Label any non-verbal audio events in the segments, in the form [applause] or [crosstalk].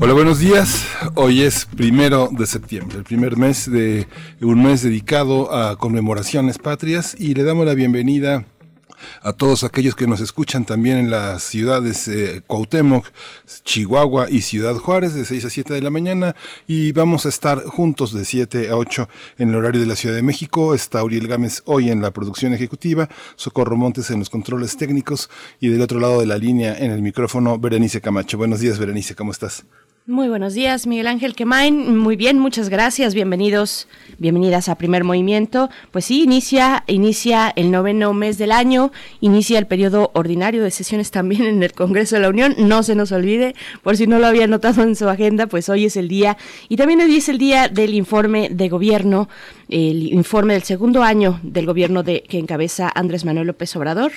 Hola, buenos días. Hoy es primero de septiembre, el primer mes de un mes dedicado a conmemoraciones patrias y le damos la bienvenida a todos aquellos que nos escuchan también en las ciudades eh, Cuauhtémoc, Chihuahua y Ciudad Juárez de 6 a 7 de la mañana y vamos a estar juntos de 7 a 8 en el horario de la Ciudad de México. Está Uriel Gámez hoy en la producción ejecutiva, Socorro Montes en los controles técnicos y del otro lado de la línea en el micrófono Berenice Camacho. Buenos días Berenice, ¿cómo estás? Muy buenos días, Miguel Ángel Quemain. Muy bien, muchas gracias. Bienvenidos, bienvenidas a Primer Movimiento. Pues sí, inicia, inicia el noveno mes del año, inicia el periodo ordinario de sesiones también en el Congreso de la Unión. No se nos olvide, por si no lo había notado en su agenda, pues hoy es el día. Y también hoy es el día del informe de gobierno, el informe del segundo año del gobierno de, que encabeza Andrés Manuel López Obrador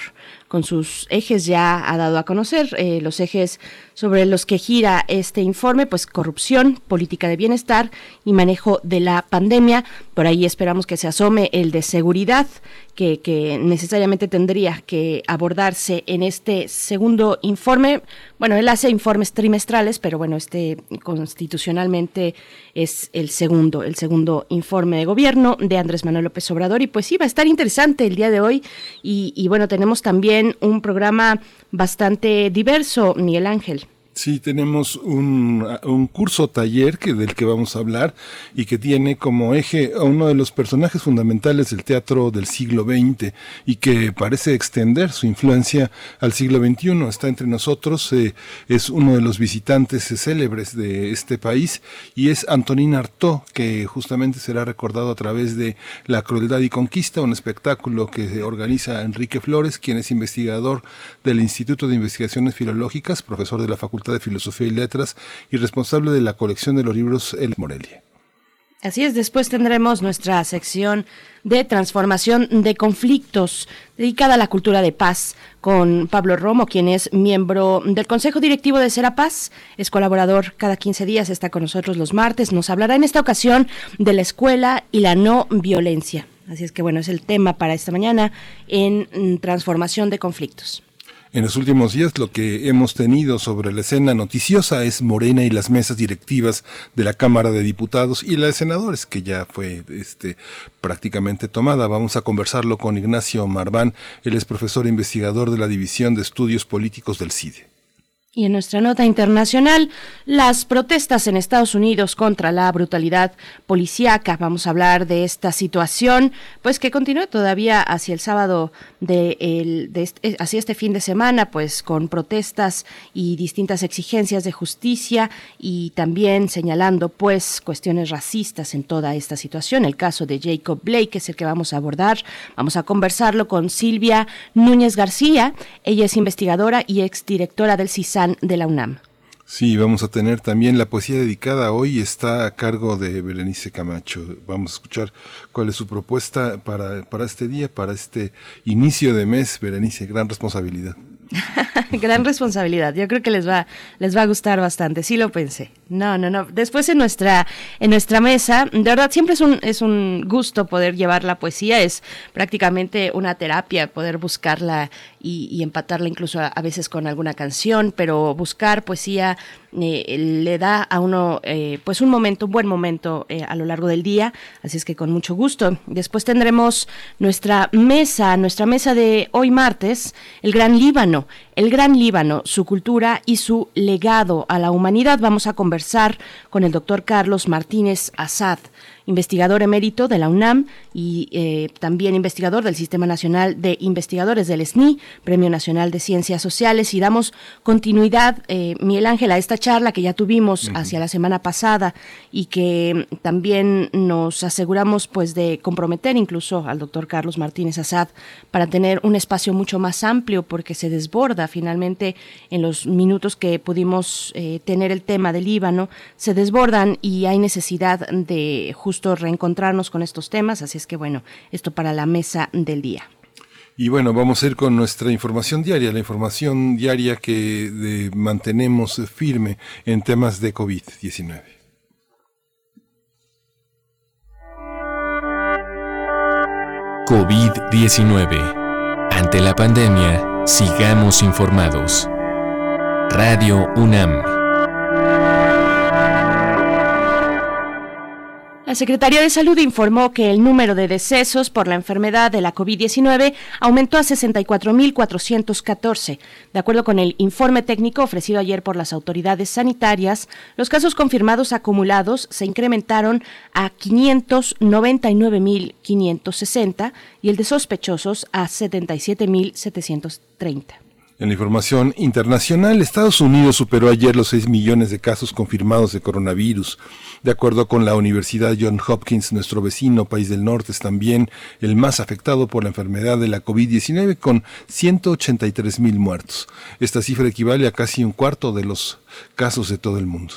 con sus ejes ya ha dado a conocer, eh, los ejes sobre los que gira este informe, pues corrupción, política de bienestar y manejo de la pandemia. Por ahí esperamos que se asome el de seguridad, que, necesariamente tendría que abordarse en este segundo informe. Bueno, él hace informes trimestrales, pero bueno, este constitucionalmente es el segundo, el segundo informe de gobierno de Andrés Manuel López Obrador. Y pues sí, va a estar interesante el día de hoy. Y, y bueno, tenemos también un programa bastante diverso, Miguel Ángel. Sí, tenemos un, un, curso taller que, del que vamos a hablar y que tiene como eje a uno de los personajes fundamentales del teatro del siglo XX y que parece extender su influencia al siglo XXI. Está entre nosotros, eh, es uno de los visitantes célebres de este país y es Antonín Artaud, que justamente será recordado a través de La crueldad y conquista, un espectáculo que organiza Enrique Flores, quien es investigador del Instituto de Investigaciones Filológicas, profesor de la Facultad de Filosofía y Letras y responsable de la colección de los libros El Morelia. Así es, después tendremos nuestra sección de transformación de conflictos dedicada a la cultura de paz con Pablo Romo, quien es miembro del Consejo Directivo de Serapaz, es colaborador cada 15 días, está con nosotros los martes, nos hablará en esta ocasión de la escuela y la no violencia. Así es que bueno, es el tema para esta mañana en transformación de conflictos. En los últimos días lo que hemos tenido sobre la escena noticiosa es Morena y las mesas directivas de la Cámara de Diputados y la de Senadores, que ya fue este, prácticamente tomada. Vamos a conversarlo con Ignacio Marván, él es profesor investigador de la División de Estudios Políticos del CIDE. Y en nuestra nota internacional, las protestas en Estados Unidos contra la brutalidad policíaca. Vamos a hablar de esta situación, pues que continúa todavía hacia el sábado de, el, de este, hacia este fin de semana, pues con protestas y distintas exigencias de justicia y también señalando pues cuestiones racistas en toda esta situación. El caso de Jacob Blake es el que vamos a abordar. Vamos a conversarlo con Silvia Núñez García. Ella es investigadora y exdirectora del CISA de la UNAM. Sí, vamos a tener también la poesía dedicada hoy, está a cargo de Berenice Camacho. Vamos a escuchar cuál es su propuesta para, para este día, para este inicio de mes. Berenice, gran responsabilidad. [laughs] Gran responsabilidad. Yo creo que les va, les va a gustar bastante. Sí lo pensé. No, no, no. Después en nuestra, en nuestra mesa, de verdad siempre es un, es un gusto poder llevar la poesía. Es prácticamente una terapia poder buscarla y, empatarla incluso a, veces con alguna canción, pero buscar poesía eh, le da a uno eh, pues un momento, un buen momento eh, a lo largo del día. Así es que con mucho gusto. Después tendremos nuestra mesa, nuestra mesa de hoy martes, el Gran Líbano el Gran Líbano, su cultura y su legado a la humanidad. Vamos a conversar con el doctor Carlos Martínez Azad investigador emérito de la UNAM y eh, también investigador del Sistema Nacional de Investigadores del SNI, Premio Nacional de Ciencias Sociales. Y damos continuidad, eh, Miguel Ángel, a esta charla que ya tuvimos hacia la semana pasada y que también nos aseguramos pues de comprometer incluso al doctor Carlos Martínez Azad para tener un espacio mucho más amplio porque se desborda finalmente en los minutos que pudimos eh, tener el tema del Líbano, se desbordan y hay necesidad de justo reencontrarnos con estos temas, así es que bueno, esto para la mesa del día. Y bueno, vamos a ir con nuestra información diaria, la información diaria que mantenemos firme en temas de COVID-19. COVID-19. Ante la pandemia, sigamos informados. Radio UNAM. La Secretaría de Salud informó que el número de decesos por la enfermedad de la COVID-19 aumentó a 64.414. De acuerdo con el informe técnico ofrecido ayer por las autoridades sanitarias, los casos confirmados acumulados se incrementaron a 599.560 y el de sospechosos a 77.730. En la información internacional, Estados Unidos superó ayer los 6 millones de casos confirmados de coronavirus. De acuerdo con la Universidad John Hopkins, nuestro vecino país del norte es también el más afectado por la enfermedad de la COVID-19 con 183 mil muertos. Esta cifra equivale a casi un cuarto de los casos de todo el mundo.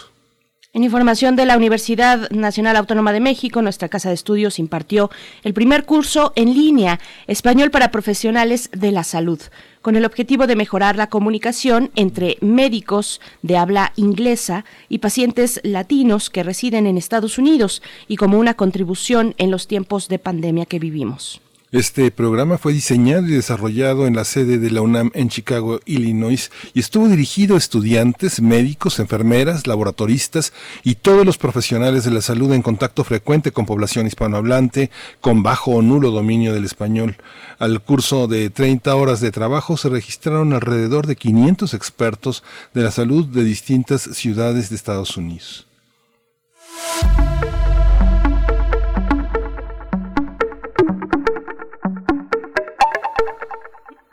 En información de la Universidad Nacional Autónoma de México, nuestra casa de estudios impartió el primer curso en línea Español para Profesionales de la Salud, con el objetivo de mejorar la comunicación entre médicos de habla inglesa y pacientes latinos que residen en Estados Unidos y como una contribución en los tiempos de pandemia que vivimos. Este programa fue diseñado y desarrollado en la sede de la UNAM en Chicago, Illinois, y estuvo dirigido a estudiantes, médicos, enfermeras, laboratoristas y todos los profesionales de la salud en contacto frecuente con población hispanohablante con bajo o nulo dominio del español. Al curso de 30 horas de trabajo se registraron alrededor de 500 expertos de la salud de distintas ciudades de Estados Unidos.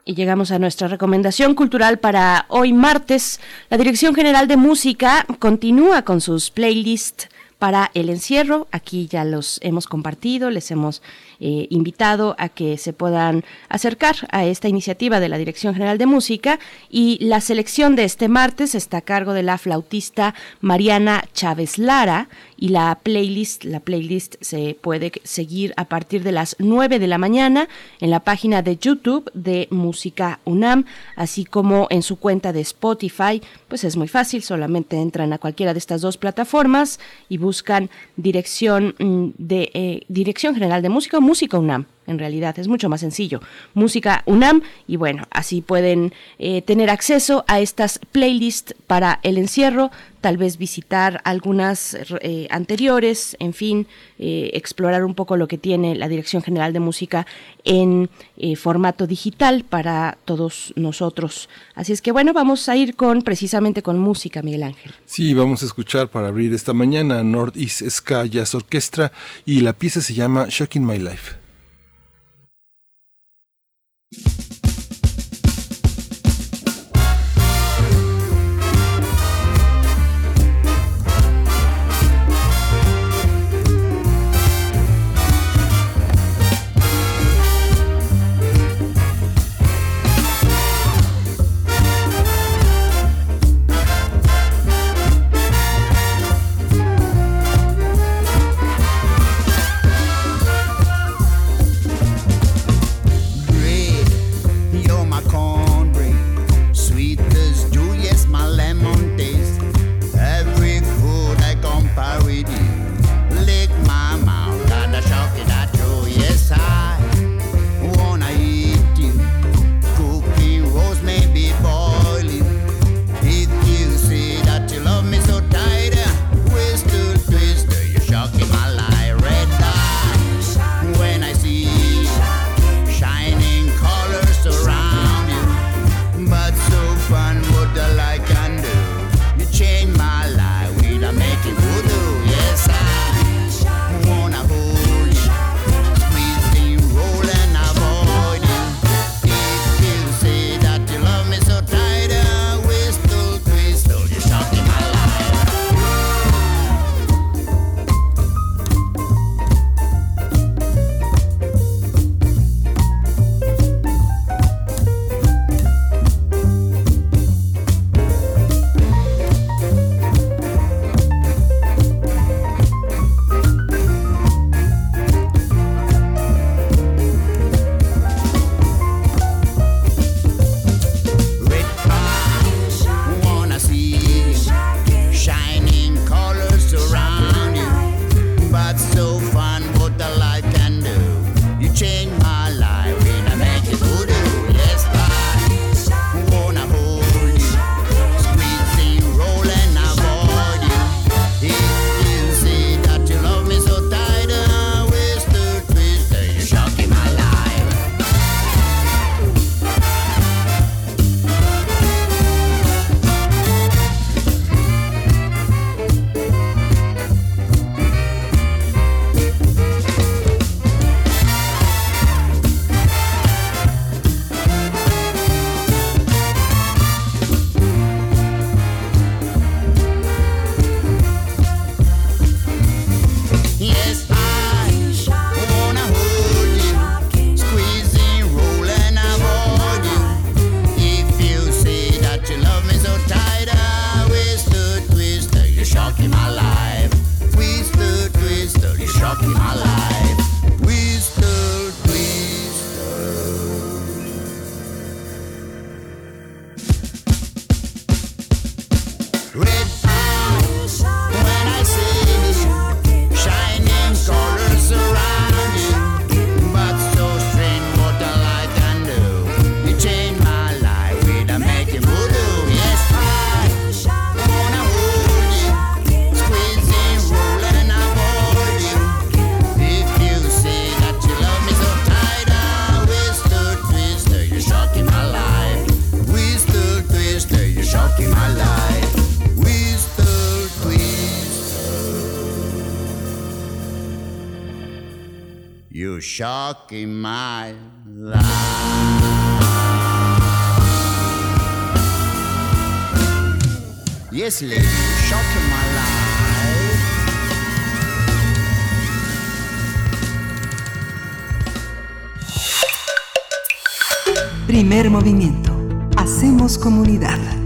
Y llegamos a nuestra recomendación cultural para hoy martes. La Dirección General de Música continúa con sus playlists para el encierro. Aquí ya los hemos compartido, les hemos eh, invitado a que se puedan acercar a esta iniciativa de la Dirección General de Música y la selección de este martes está a cargo de la flautista Mariana Chávez Lara y la playlist, la playlist se puede seguir a partir de las 9 de la mañana en la página de YouTube de Música UNAM, así como en su cuenta de Spotify, pues es muy fácil, solamente entran a cualquiera de estas dos plataformas y buscan dirección mm, de eh, Dirección General de Música o Música UNAM en realidad es mucho más sencillo. Música UNAM y bueno, así pueden eh, tener acceso a estas playlists para el encierro, tal vez visitar algunas eh, anteriores, en fin, eh, explorar un poco lo que tiene la Dirección General de Música en formato digital para todos nosotros. Así es que bueno, vamos a ir con precisamente con música, Miguel Ángel. Sí, vamos a escuchar para abrir esta mañana Northeast Ska Jazz Orchestra y la pieza se llama Shocking My Life. Shocking my life. Yes, lady, you're shocking my life. Primer movimiento. Hacemos comunidad.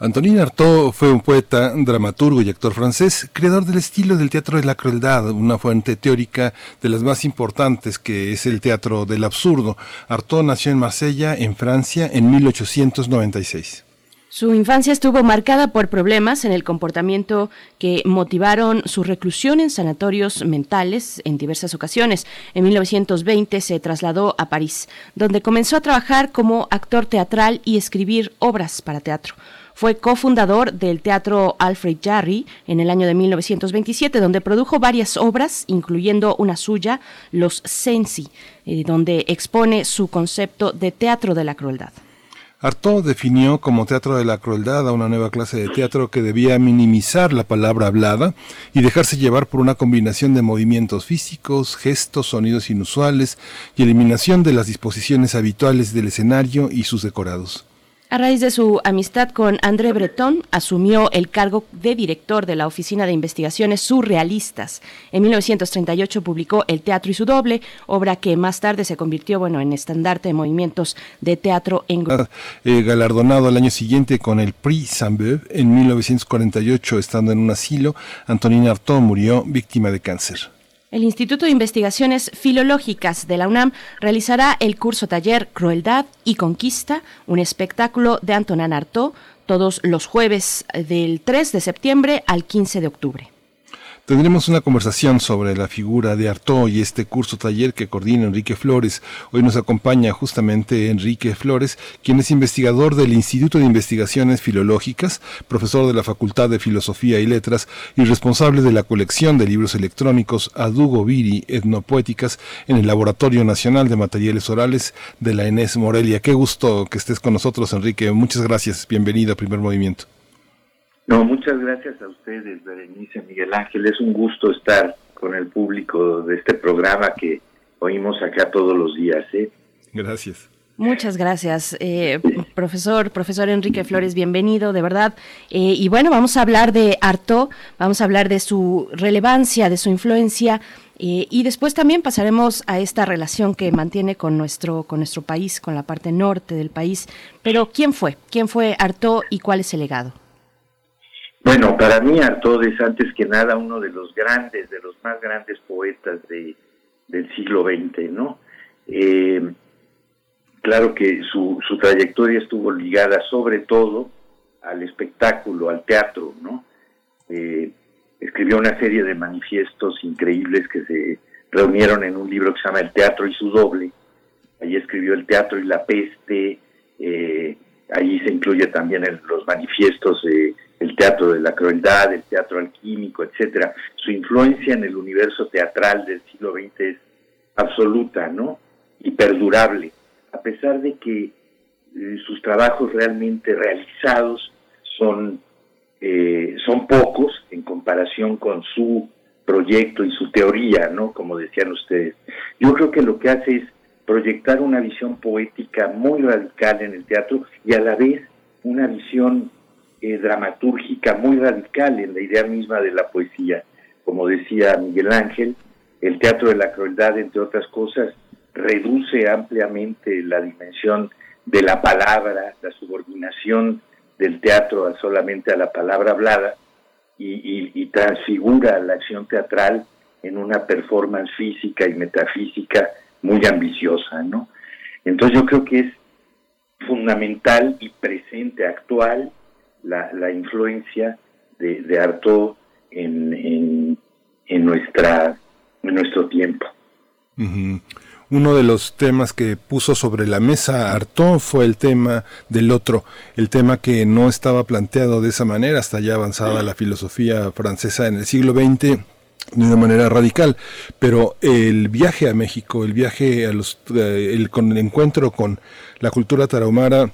Antonin Artaud fue un poeta, dramaturgo y actor francés, creador del estilo del teatro de la crueldad, una fuente teórica de las más importantes que es el teatro del absurdo. Artaud nació en Marsella, en Francia, en 1896. Su infancia estuvo marcada por problemas en el comportamiento que motivaron su reclusión en sanatorios mentales en diversas ocasiones. En 1920 se trasladó a París, donde comenzó a trabajar como actor teatral y escribir obras para teatro. Fue cofundador del Teatro Alfred Jarry en el año de 1927, donde produjo varias obras, incluyendo una suya, Los Sensi, eh, donde expone su concepto de teatro de la crueldad. Artaud definió como teatro de la crueldad a una nueva clase de teatro que debía minimizar la palabra hablada y dejarse llevar por una combinación de movimientos físicos, gestos, sonidos inusuales y eliminación de las disposiciones habituales del escenario y sus decorados. A raíz de su amistad con André Breton, asumió el cargo de director de la Oficina de Investigaciones Surrealistas. En 1938 publicó El Teatro y su doble, obra que más tarde se convirtió bueno, en estandarte de movimientos de teatro en. Eh, galardonado al año siguiente con el Prix Saint-Beuve, en 1948, estando en un asilo, Antonin Artaud murió víctima de cáncer. El Instituto de Investigaciones Filológicas de la UNAM realizará el curso taller Crueldad y Conquista, un espectáculo de Antonin Artaud, todos los jueves del 3 de septiembre al 15 de octubre. Tendremos una conversación sobre la figura de Artaud y este curso taller que coordina Enrique Flores. Hoy nos acompaña justamente Enrique Flores, quien es investigador del Instituto de Investigaciones Filológicas, profesor de la Facultad de Filosofía y Letras y responsable de la colección de libros electrónicos Adugo Viri Etnopoéticas en el Laboratorio Nacional de Materiales Orales de la ENES Morelia. Qué gusto que estés con nosotros, Enrique. Muchas gracias. Bienvenido a Primer Movimiento. No, muchas gracias a ustedes, Berenice, Miguel Ángel. Es un gusto estar con el público de este programa que oímos acá todos los días. ¿eh? Gracias. Muchas gracias, eh, profesor, profesor Enrique Flores, bienvenido, de verdad. Eh, y bueno, vamos a hablar de Arto, vamos a hablar de su relevancia, de su influencia, eh, y después también pasaremos a esta relación que mantiene con nuestro, con nuestro país, con la parte norte del país. Pero, ¿quién fue? ¿Quién fue Arto y cuál es el legado? Bueno, para mí Artaud es antes que nada uno de los grandes, de los más grandes poetas de, del siglo XX, ¿no? Eh, claro que su, su trayectoria estuvo ligada sobre todo al espectáculo, al teatro, ¿no? Eh, escribió una serie de manifiestos increíbles que se reunieron en un libro que se llama El Teatro y su doble. Allí escribió El Teatro y la Peste, eh, allí se incluye también los manifiestos eh, el teatro de la crueldad, el teatro alquímico, etcétera. Su influencia en el universo teatral del siglo XX es absoluta, ¿no? Y perdurable, a pesar de que eh, sus trabajos realmente realizados son, eh, son pocos en comparación con su proyecto y su teoría, ¿no? Como decían ustedes. Yo creo que lo que hace es proyectar una visión poética muy radical en el teatro y a la vez una visión eh, dramatúrgica muy radical en la idea misma de la poesía. Como decía Miguel Ángel, el teatro de la crueldad, entre otras cosas, reduce ampliamente la dimensión de la palabra, la subordinación del teatro solamente a la palabra hablada, y, y- y transfigura la acción teatral en una performance física y metafísica muy ambiciosa, ¿no? Entonces yo creo que es fundamental y presente, actual, la, la influencia de, de Artaud en, en, en nuestra, en nuestro tiempo. Uno de los temas que puso sobre la mesa Artaud fue el tema del otro, el tema que no estaba planteado de esa manera hasta ya avanzada la filosofía francesa en el siglo XX de una manera radical, pero el viaje a México, el viaje a los, eh, el, con el encuentro con la cultura tarahumara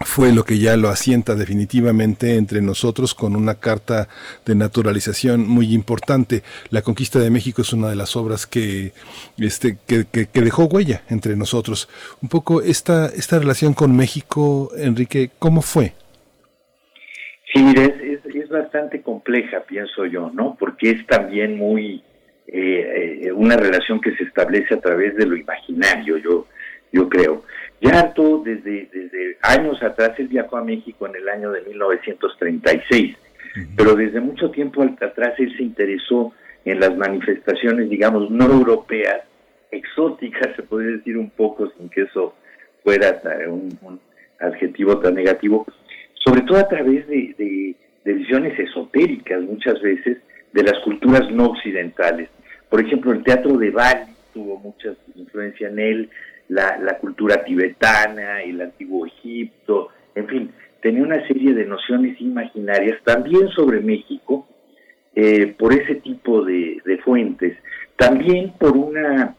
fue lo que ya lo asienta definitivamente entre nosotros con una carta de naturalización muy importante. La conquista de México es una de las obras que, este, que, que- dejó huella entre nosotros. Un poco esta, esta relación con México, Enrique, ¿cómo fue? Sí, es, es, es bastante compleja, pienso yo, ¿no? Porque es también muy eh, eh, una relación que se establece a través de lo imaginario, yo, yo creo. Ya Artaud, desde, desde años atrás, él viajó a México en el año de 1936, pero desde mucho tiempo atrás él se interesó en las manifestaciones, digamos, no europeas, exóticas, se puede decir un poco, sin que eso fuera un, un adjetivo tan negativo, sobre todo a través de, de- de visiones esotéricas muchas veces de las culturas no occidentales. Por ejemplo, el teatro de Bali tuvo mucha influencia en él, la, cultura tibetana, el antiguo Egipto, en fin, tenía una serie de nociones imaginarias también sobre México eh, por ese tipo de, fuentes, también por una,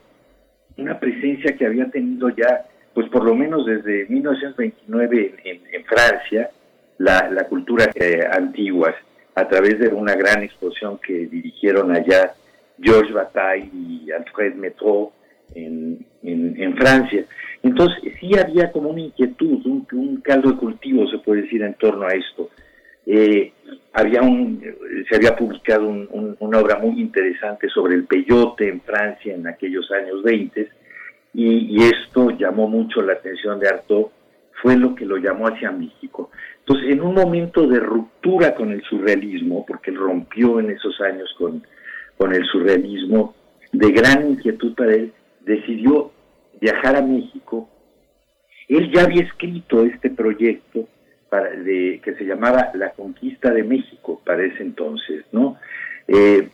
una presencia que había tenido ya, pues por lo menos desde 1929 en, en- en Francia, la, la cultura eh, antigua, a través de una gran exposición que dirigieron allá Georges Bataille y Alfred Metro en, en- en Francia. Entonces, sí había como una inquietud, un, un caldo de cultivo, se puede decir, en torno a esto. Eh, había un, se había publicado un- un- una obra muy interesante sobre el peyote en Francia en aquellos años 20 y, y esto llamó mucho la atención de Artaud, fue lo que lo llamó hacia México. Entonces, en un momento de ruptura con el surrealismo, porque él rompió en esos años con, con el surrealismo, de gran inquietud para él, decidió viajar a México. Él ya había escrito este proyecto que se llamaba La Conquista de México para ese entonces, ¿no? Eh,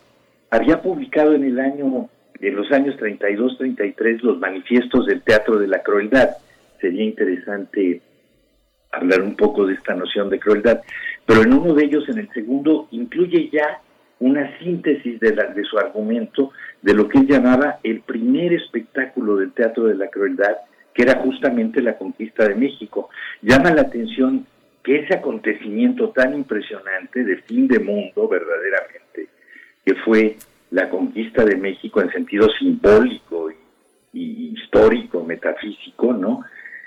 había publicado en el año, en los años 32-33, los manifiestos del Teatro de la Crueldad. Sería interesante hablar un poco de esta noción de crueldad, pero en uno de ellos, en el segundo, incluye ya una síntesis de, su argumento de lo que él llamaba el primer espectáculo del teatro de la crueldad, que era justamente la conquista de México. Llama la atención que ese acontecimiento tan impresionante de fin de mundo, verdaderamente, que fue la conquista de México en sentido simbólico y histórico, metafísico, ¿no?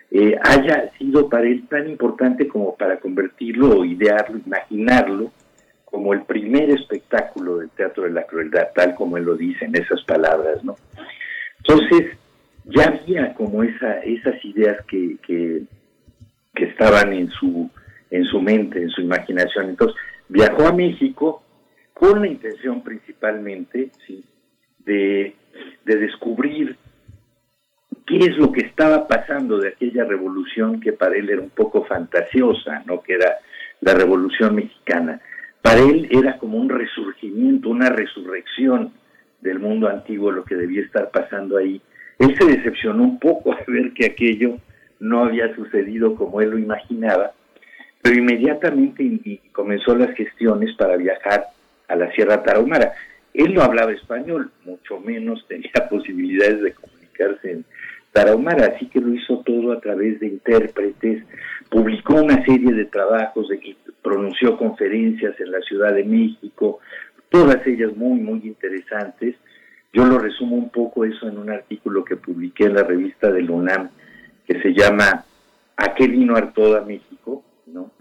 Eh, haya sido para él tan importante como para convertirlo o idearlo, imaginarlo como el primer espectáculo del teatro de la crueldad, tal como él lo dice en esas palabras, ¿no? Entonces, ya había como esa, esas ideas que, que, estaban en su, en su mente, en su imaginación. Entonces, viajó a México con la intención principalmente ¿sí? de, de descubrir qué es lo que estaba pasando de aquella revolución que para él era un poco fantasiosa, ¿no? que era la revolución mexicana. Para él era como un resurgimiento, una resurrección del mundo antiguo, lo que debía estar pasando ahí. Él se decepcionó un poco [laughs] al ver que aquello no había sucedido como él lo imaginaba, pero inmediatamente comenzó las gestiones para viajar a la Sierra Tarahumara. Él no hablaba español, mucho menos [laughs] tenía posibilidades de comunicarse en Tarahumara, así que lo hizo todo a través de intérpretes, publicó una serie de trabajos, de, pronunció conferencias en la Ciudad de México, todas ellas muy, muy interesantes. Yo lo resumo un poco eso en un artículo que publiqué en la revista del UNAM, que se llama ¿A qué vino Artoda México? ¿no?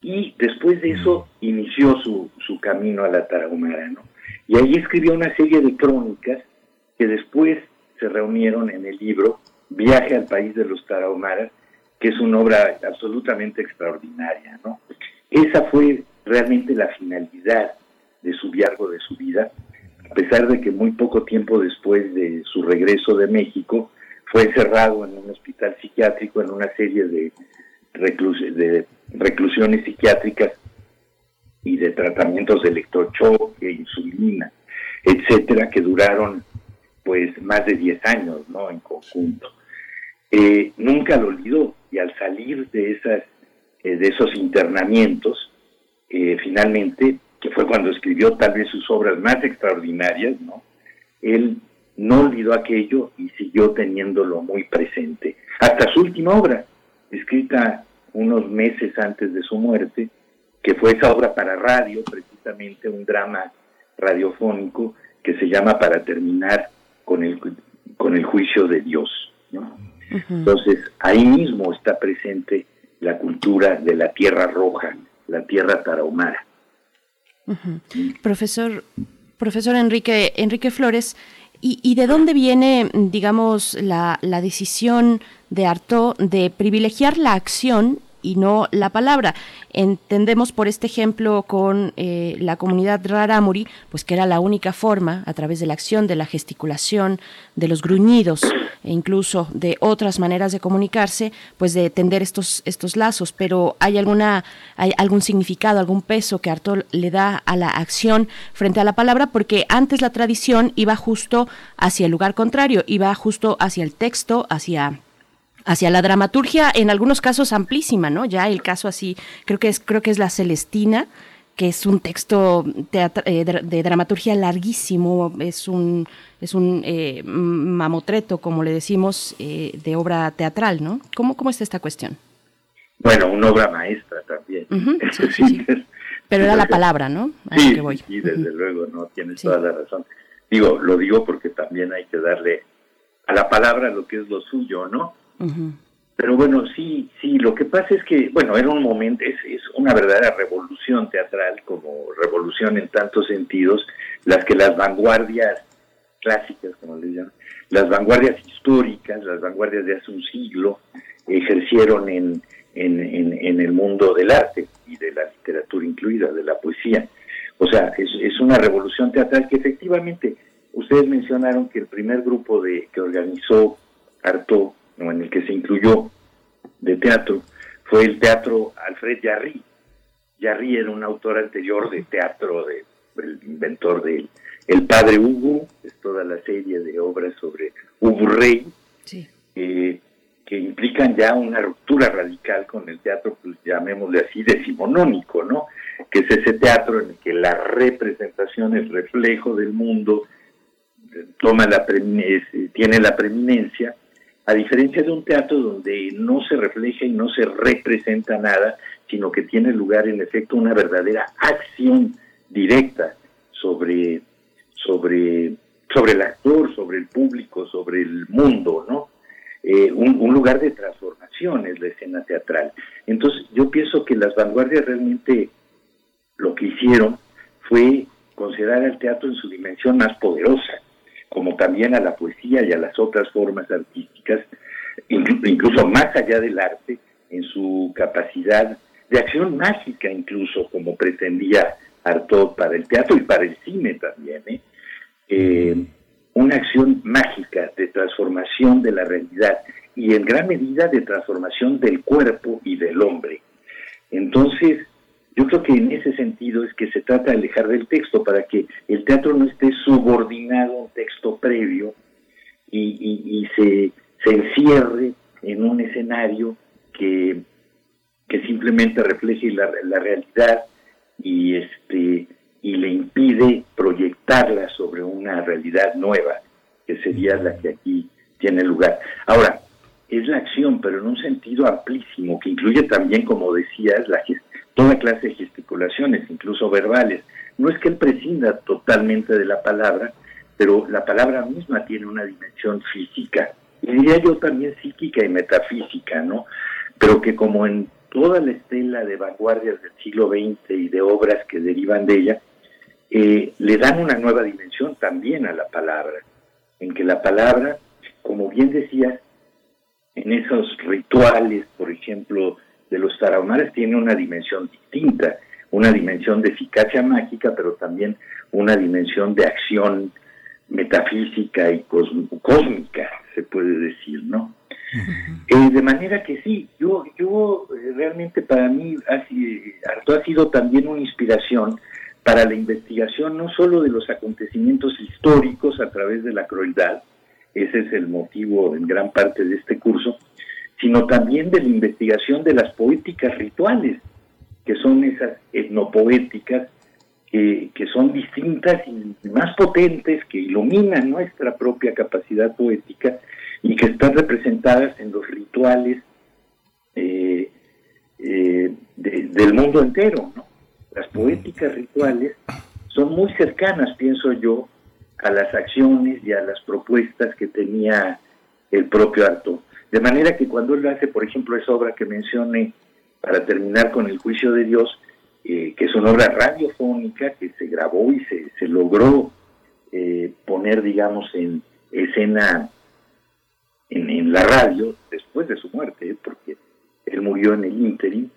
Y después de eso inició su, su camino a la Tarahumara, ¿no? Y ahí escribió una serie de crónicas que después se reunieron en el libro Viaje al País de los Tarahumaras, que es una obra absolutamente extraordinaria, ¿no? Esa fue realmente la finalidad de su viaje de su vida, a pesar de que muy poco tiempo después de su regreso de México fue encerrado en un hospital psiquiátrico en una serie de reclusiones psiquiátricas y de tratamientos de electrochoque, insulina, etcétera, que duraron pues más de 10 años, ¿no? En conjunto. Eh, nunca lo olvidó y al salir de esas eh, de esos internamientos, eh, finalmente, que fue cuando escribió tal vez sus obras más extraordinarias, ¿no? Él no olvidó aquello y siguió teniéndolo muy presente. Hasta su última obra, escrita unos meses antes de su muerte, que fue esa obra para radio, precisamente un drama radiofónico que se llama Para terminar con el, con el juicio de Dios. ¿no? Entonces, ahí mismo está presente la cultura de la tierra roja, la tierra tarahumara. Profesor, profesor Enrique, Enrique Flores, ¿y, y de dónde viene, digamos, la, la decisión de Artaud de privilegiar la acción y no la palabra. Entendemos por este ejemplo con eh, la comunidad rarámuri, pues que era la única forma, a través de la acción, de la gesticulación, de los gruñidos e incluso de otras maneras de comunicarse, pues de tender estos, estos lazos. Pero ¿hay, alguna, ¿hay algún significado, algún peso que Artaud le da a la acción frente a la palabra? Porque antes la tradición iba justo hacia el lugar contrario, iba justo hacia el texto, hacia hacia la dramaturgia en algunos casos amplísima, ¿no? Ya el caso así, creo que es creo que es la Celestina, que es un texto eh, de dramaturgia larguísimo, es un es un eh, mamotreto, como le decimos, eh, de obra teatral, ¿no? ¿Cómo cómo está esta cuestión? Bueno, una obra maestra también. Sí, sí, sí. Pero era la palabra, ¿no? A Sí, que voy. sí, desde luego, no tienes toda la razón. Digo, lo digo porque también hay que darle a la palabra lo que es lo suyo, ¿no? Pero bueno, sí, sí, lo que pasa es que, bueno, era un momento, es, es una verdadera revolución teatral, como revolución en tantos sentidos, las que las vanguardias clásicas, como les llaman, las vanguardias históricas, las vanguardias de hace un siglo, ejercieron en, en, en, en el mundo del arte y de la literatura incluida, de la poesía. O sea, es, es una revolución teatral que efectivamente, ustedes mencionaron que el primer grupo de que organizó Artaud, o en el que se incluyó de teatro, fue el teatro Alfred Jarry. Jarry era un autor anterior de teatro, de, el inventor del El Padre Hugo, es toda la serie de obras sobre Hugo Rey, Sí. eh, que implican ya una ruptura radical con el teatro, pues llamémosle así, decimonónico, ¿no? Que es ese teatro en el que la representación, el reflejo del mundo, eh, toma la es- tiene la preeminencia, a diferencia de un teatro donde no se refleja y no se representa nada, sino que tiene lugar en efecto una verdadera acción directa sobre, sobre, sobre el actor, sobre el público, sobre el mundo, ¿no? Eh, un, un lugar de transformación es la escena teatral. Entonces yo pienso que las vanguardias realmente lo que hicieron fue considerar al teatro en su dimensión más poderosa, como también a la poesía y a las otras formas artísticas, inclu- incluso más allá del arte, en su capacidad de acción mágica incluso, como pretendía Artaud para el teatro y para el cine también, ¿eh? Eh, una acción mágica de transformación de la realidad y en gran medida de transformación del cuerpo y del hombre. Entonces, yo creo que en ese sentido es que se trata de alejar del texto para que el teatro no esté subordinado a un texto previo y, y- se, se encierre en un escenario que, que simplemente refleje la, la realidad y este y le impide proyectarla sobre una realidad nueva, que sería la que aquí tiene lugar. Ahora, es la acción, pero en un sentido amplísimo, que incluye también, como decías, la ges- toda clase de gesticulaciones, incluso verbales. No es que él prescinda totalmente de la palabra, pero la palabra misma tiene una dimensión física, y diría yo también psíquica y metafísica, ¿no? Pero que como en toda la estela de vanguardias del siglo XX y de obras que derivan de ella, eh, le dan una nueva dimensión también a la palabra, en que la palabra, como bien decías, en esos rituales, por ejemplo, de los tarahumaras, tiene una dimensión distinta, una dimensión de eficacia mágica, pero también una dimensión de acción metafísica y cósmica, se puede decir, ¿no? Eh, de manera que sí, yo, yo eh, realmente para mí Arto ha sido también una inspiración para la investigación no solo de los acontecimientos históricos a través de la crueldad, ese es el motivo en gran parte de este curso, sino también de la investigación de las poéticas rituales, que son esas etnopoéticas que, que son distintas y más potentes, que iluminan nuestra propia capacidad poética y que están representadas en los rituales eh, eh, del mundo entero. ¿no? Las poéticas rituales son muy cercanas, pienso yo, a las acciones y a las propuestas que tenía el propio Arto. De manera que cuando él hace, por ejemplo, esa obra que mencioné, para terminar con el juicio de Dios, eh, que es una obra radiofónica que se grabó y se, se logró poner, digamos, en escena en, la radio después de su muerte, ¿eh? porque él murió en el ínterin,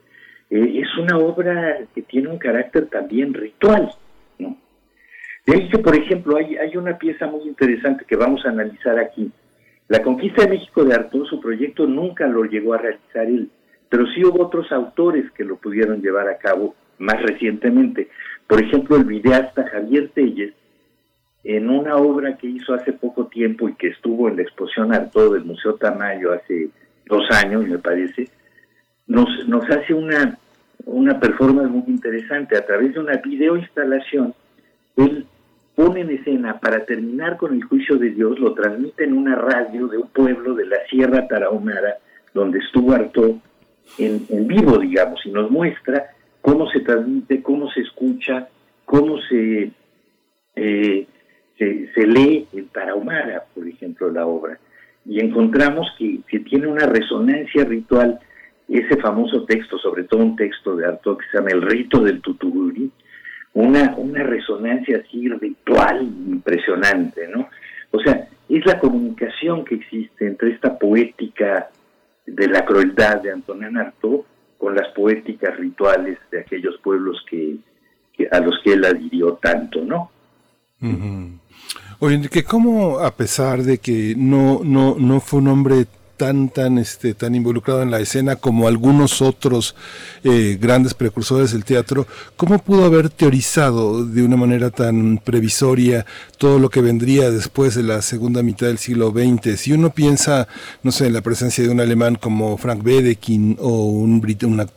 eh, es una obra que tiene un carácter también ritual. ¿no? De que, por ejemplo, hay, hay una pieza muy interesante que vamos a analizar aquí. La conquista de México de Arturo, su proyecto nunca lo llegó a realizar él, pero sí hubo otros autores que lo pudieron llevar a cabo más recientemente. Por ejemplo, el videasta Javier Telles en una obra que hizo hace poco tiempo y que estuvo en la exposición Arto del Museo Tamayo hace dos años, me parece, nos, nos hace una, una performance muy interesante. A través de una videoinstalación, él pone en escena, para terminar con el juicio de Dios, lo transmite en una radio de un pueblo de la Sierra Tarahumara, donde estuvo Arto en, vivo, digamos, y nos muestra cómo se transmite, cómo se escucha, cómo se... Eh, se, lee en Tarahumara, por ejemplo, la obra, y encontramos que, tiene una resonancia ritual ese famoso texto, sobre todo un texto de Artaud que se llama El rito del tutuguri, una, una resonancia así ritual impresionante, ¿no? O sea, es la comunicación que existe entre esta poética de la crueldad de Antonin Artaud con las poéticas rituales de aquellos pueblos que, a los que él adhirió tanto, ¿no? Oye, que cómo a pesar de que no, no, no fue un hombre tan, tan, este, tan involucrado en la escena como algunos otros eh, grandes precursores del teatro, ¿cómo pudo haber teorizado de una manera tan previsoria todo lo que vendría después de la segunda mitad del siglo XX? Si uno piensa, no sé, en la presencia de un alemán como Frank Wedekind o un,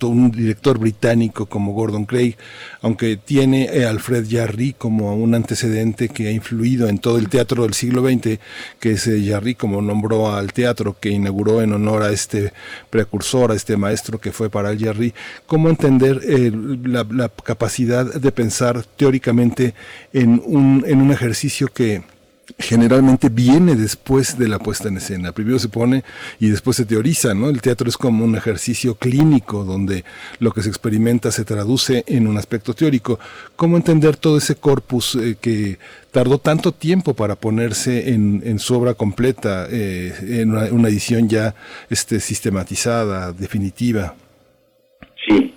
un, director británico como Gordon Craig, aunque tiene a eh, Alfred Jarry como un antecedente que ha influido en todo el teatro del siglo XX, que es Jarry como nombró al teatro que inauguró en honor a este precursor, a este maestro que fue para el Jarry, cómo entender eh, la, la, capacidad de pensar teóricamente en un, en un ejercicio que generalmente viene después de la puesta en escena. Primero se pone y después se teoriza, ¿no? El teatro es como un ejercicio clínico donde lo que se experimenta se traduce en un aspecto teórico. ¿Cómo entender todo ese corpus eh, que tardó tanto tiempo para ponerse en, su obra completa, eh, en una, edición ya este, sistematizada, definitiva? Sí.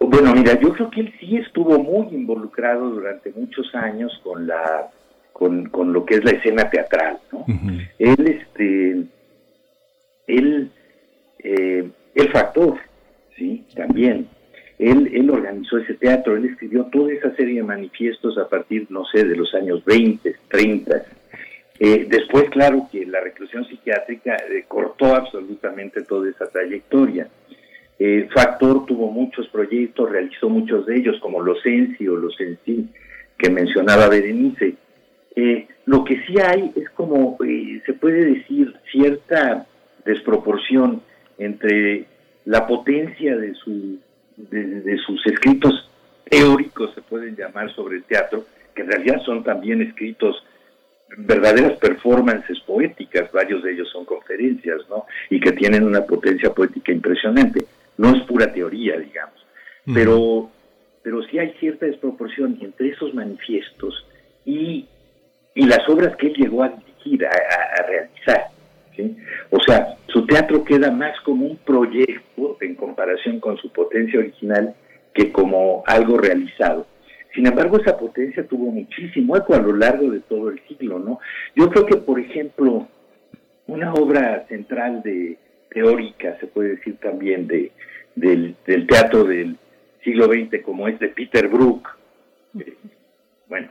Bueno, mira, yo creo que él sí estuvo muy involucrado durante muchos años con la con, con lo que es la escena teatral, ¿no? Él, este, él, eh, el factor, ¿sí? También. Él, él organizó ese teatro, él escribió toda esa serie de manifiestos a partir, no sé, de los años 20, 30. Eh, después, claro que la reclusión psiquiátrica eh, cortó absolutamente toda esa trayectoria. Eh, Factor tuvo muchos proyectos, realizó muchos de ellos, como los ENSI o los ENSI que mencionaba Berenice. Eh, lo que sí hay es como, eh, se puede decir, cierta desproporción entre la potencia de, su, de, sus escritos teóricos, se pueden llamar, sobre el teatro, que en realidad son también escritos verdaderas performances poéticas, varios de ellos son conferencias, ¿no? Y que tienen una potencia poética impresionante. No es pura teoría, digamos. Pero, pero sí hay cierta desproporción entre esos manifiestos y y las obras que él llegó a dirigir, a, realizar. ¿sí? O sea, su teatro queda más como un proyecto en comparación con su potencia original que como algo realizado. Sin embargo, esa potencia tuvo muchísimo eco a lo largo de todo el siglo, ¿no? Yo creo que, por ejemplo, una obra central de teórica, se puede decir también, de, del, del teatro del siglo XX, como es de Peter Brook, eh, bueno,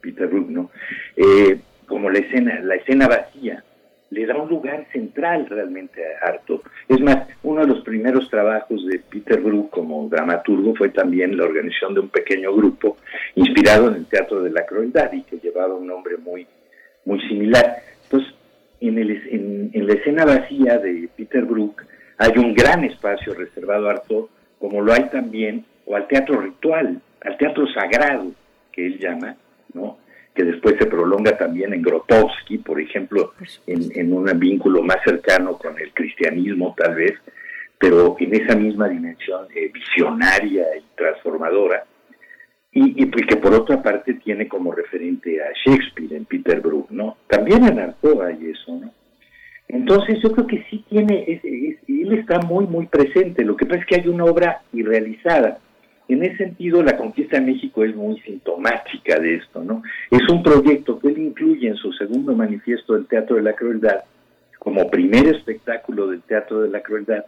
Peter Brook, ¿no? Eh, como la escena, la escena vacía, le da un lugar central realmente a Arto. Es más, uno de los primeros trabajos de Peter Brook como dramaturgo fue también la organización de un pequeño grupo inspirado en el Teatro de la Crueldad y que llevaba un nombre muy, muy similar. Entonces, en, el, en, en la escena vacía de Peter Brook hay un gran espacio reservado a Arto, como lo hay también, o al teatro ritual, al teatro sagrado, que él llama, ¿no? que después se prolonga también en Grotowski, por ejemplo, en, en un vínculo más cercano con el cristianismo tal vez, pero en esa misma dimensión eh, visionaria y transformadora, y, y pues que por otra parte tiene como referente a Shakespeare en Peter Brook, ¿no? También en Artaud hay eso, ¿no? Entonces yo creo que sí tiene, es, es, él está muy, muy presente, lo que pasa es que hay una obra irrealizada, en ese sentido, la conquista de México es muy sintomática de esto, ¿no? Es un proyecto que él incluye en su segundo manifiesto del Teatro de la Crueldad como primer espectáculo del Teatro de la Crueldad,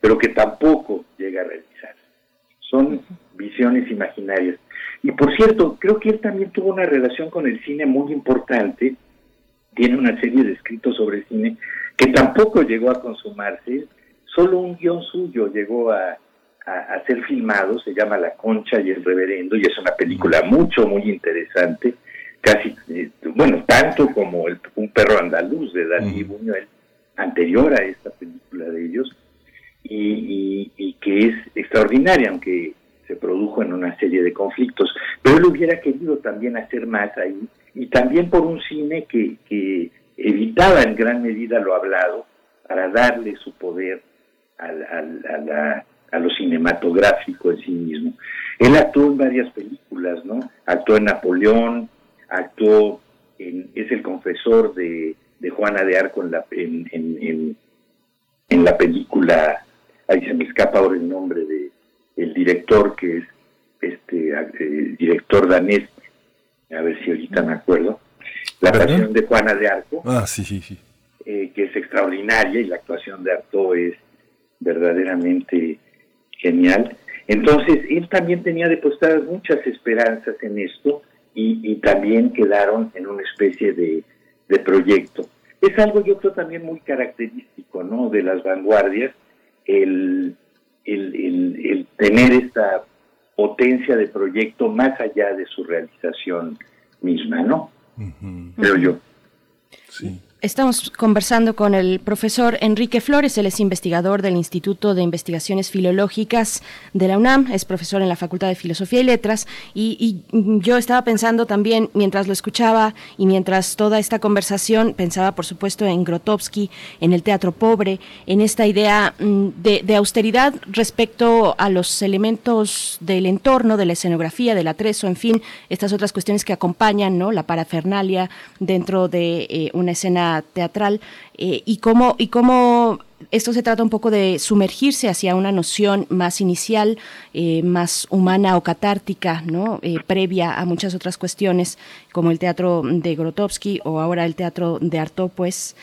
pero que tampoco llega a realizar. Son visiones imaginarias. Y por cierto, creo que él también tuvo una relación con el cine muy importante. Tiene una serie de escritos sobre cine que tampoco llegó a consumarse. Solo un guion suyo llegó a, a, ser filmado, se llama La Concha y el Reverendo, y es una película mucho, muy interesante, casi, eh, bueno, tanto como el, Un perro andaluz de Dalí Buñuel, anterior a esta película de ellos, y, y, que es extraordinaria, aunque se produjo en una serie de conflictos, pero él hubiera querido también hacer más ahí, y también por un cine que, que evitaba en gran medida lo hablado, para darle su poder al, al, a la a lo cinematográfico en sí mismo. Él actuó en varias películas, ¿no? Actuó en Napoleón, actuó en, es el confesor de, de Juana de Arco en la, en, en, en, la película, ahí se me escapa ahora el nombre de el director que es este eh, director danés, a ver si ahorita me acuerdo, la actuación de Juana de Arco, ah, sí, sí, sí. Eh, que es extraordinaria y la actuación de Arto es verdaderamente genial. Entonces, él también tenía depositadas muchas esperanzas en esto y, también quedaron en una especie de, proyecto. Es algo yo creo también muy característico, ¿no? De las vanguardias, el, el, tener esta potencia de proyecto más allá de su realización misma, ¿no? Creo yo. Sí. Estamos conversando con el profesor Enrique Flores, él es investigador del Instituto de Investigaciones Filológicas de la UNAM, es profesor en la Facultad de Filosofía y Letras, y, yo estaba pensando también, mientras lo escuchaba y mientras toda esta conversación, pensaba por supuesto en Grotowski, en el teatro pobre, en esta idea mm, de, austeridad respecto a los elementos del entorno, de la escenografía, del atrezo, en fin, estas otras cuestiones que acompañan, ¿no? La parafernalia dentro de eh, una escena teatral eh, y cómo y cómo esto se trata un poco de sumergirse hacia una noción más inicial, eh, más humana o catártica, ¿no? Eh, previa a muchas otras cuestiones, como el teatro de Grotowski o ahora el teatro de Artaud, pues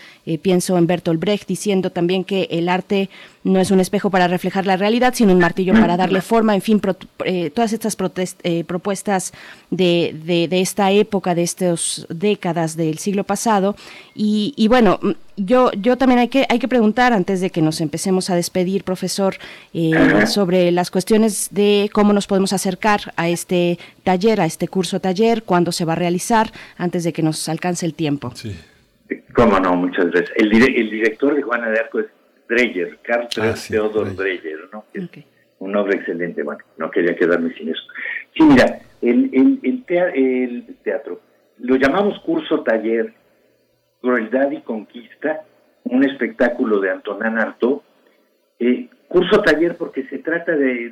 pienso en Bertolt Brecht diciendo también que el arte no es un espejo para reflejar la realidad, sino un martillo para darle forma, en fin, todas estas propuestas de, de, esta época, de estas décadas del siglo pasado. Y, bueno, yo, yo también hay que, hay que preguntar antes de que nos empecemos a despedir, profesor, eh, sobre las cuestiones de cómo nos podemos acercar a este taller, a este curso taller, cuándo se va a realizar, antes de que nos alcance el tiempo. Sí. Cómo no, muchas veces. El, el director de Juana de Arco es Dreyer, Carl ah, Theodor Dreyer, ¿no? Un nombre excelente, bueno, no quería quedarme sin eso. Sí, mira, el, el, el teatro, lo llamamos curso taller Crueldad y Conquista, un espectáculo de Antonin Artaud. Eh, curso taller porque se trata de,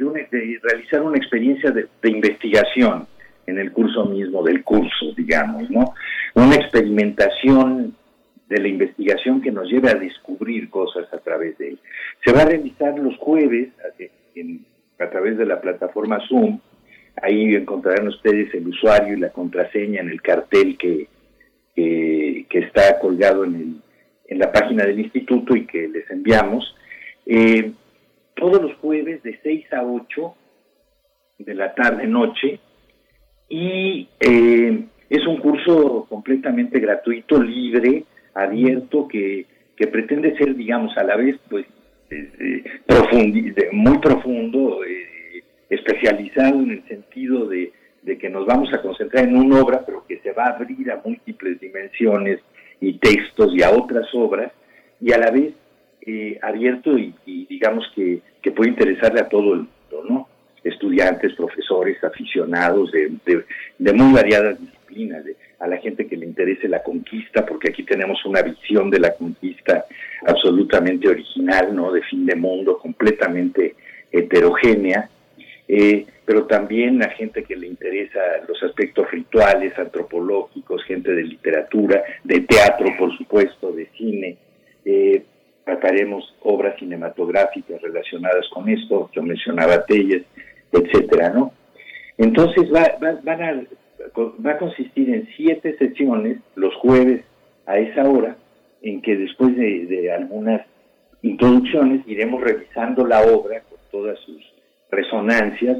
realizar una experiencia de, investigación en el curso mismo del curso, digamos, ¿no? Una experimentación de la investigación que nos lleve a descubrir cosas a través de él. Se va a realizar los jueves, a través de la plataforma Zoom. Ahí encontrarán ustedes el usuario y la contraseña en el cartel que, que está colgado en, el, en la página del instituto y que les enviamos. Eh, todos los jueves de 6 a 8 de la tarde-noche y eh, es un curso completamente gratuito, libre, abierto, que, que pretende ser, digamos, a la vez, pues, eh, de- muy profundo, eh, especializado en el sentido de, de que nos vamos a concentrar en una obra, pero que se va a abrir a múltiples dimensiones y textos y a otras obras, y a la vez eh, abierto y, digamos que, que puede interesarle a todo el mundo, ¿no? Estudiantes, profesores, aficionados de, de- de muy variadas disciplinas, de- a la gente que le interese la conquista, porque aquí tenemos una visión de la conquista absolutamente original, ¿no? De fin de mundo, completamente heterogénea, eh, pero también a gente que le interesa los aspectos rituales, antropológicos, gente de literatura, de teatro, por supuesto, de cine. Eh, trataremos obras cinematográficas relacionadas con esto, yo mencionaba Telles, etcétera, ¿no? Entonces va, a, consistir en siete sesiones los jueves a esa hora, en que después de, de algunas introducciones iremos revisando la obra con todas sus resonancias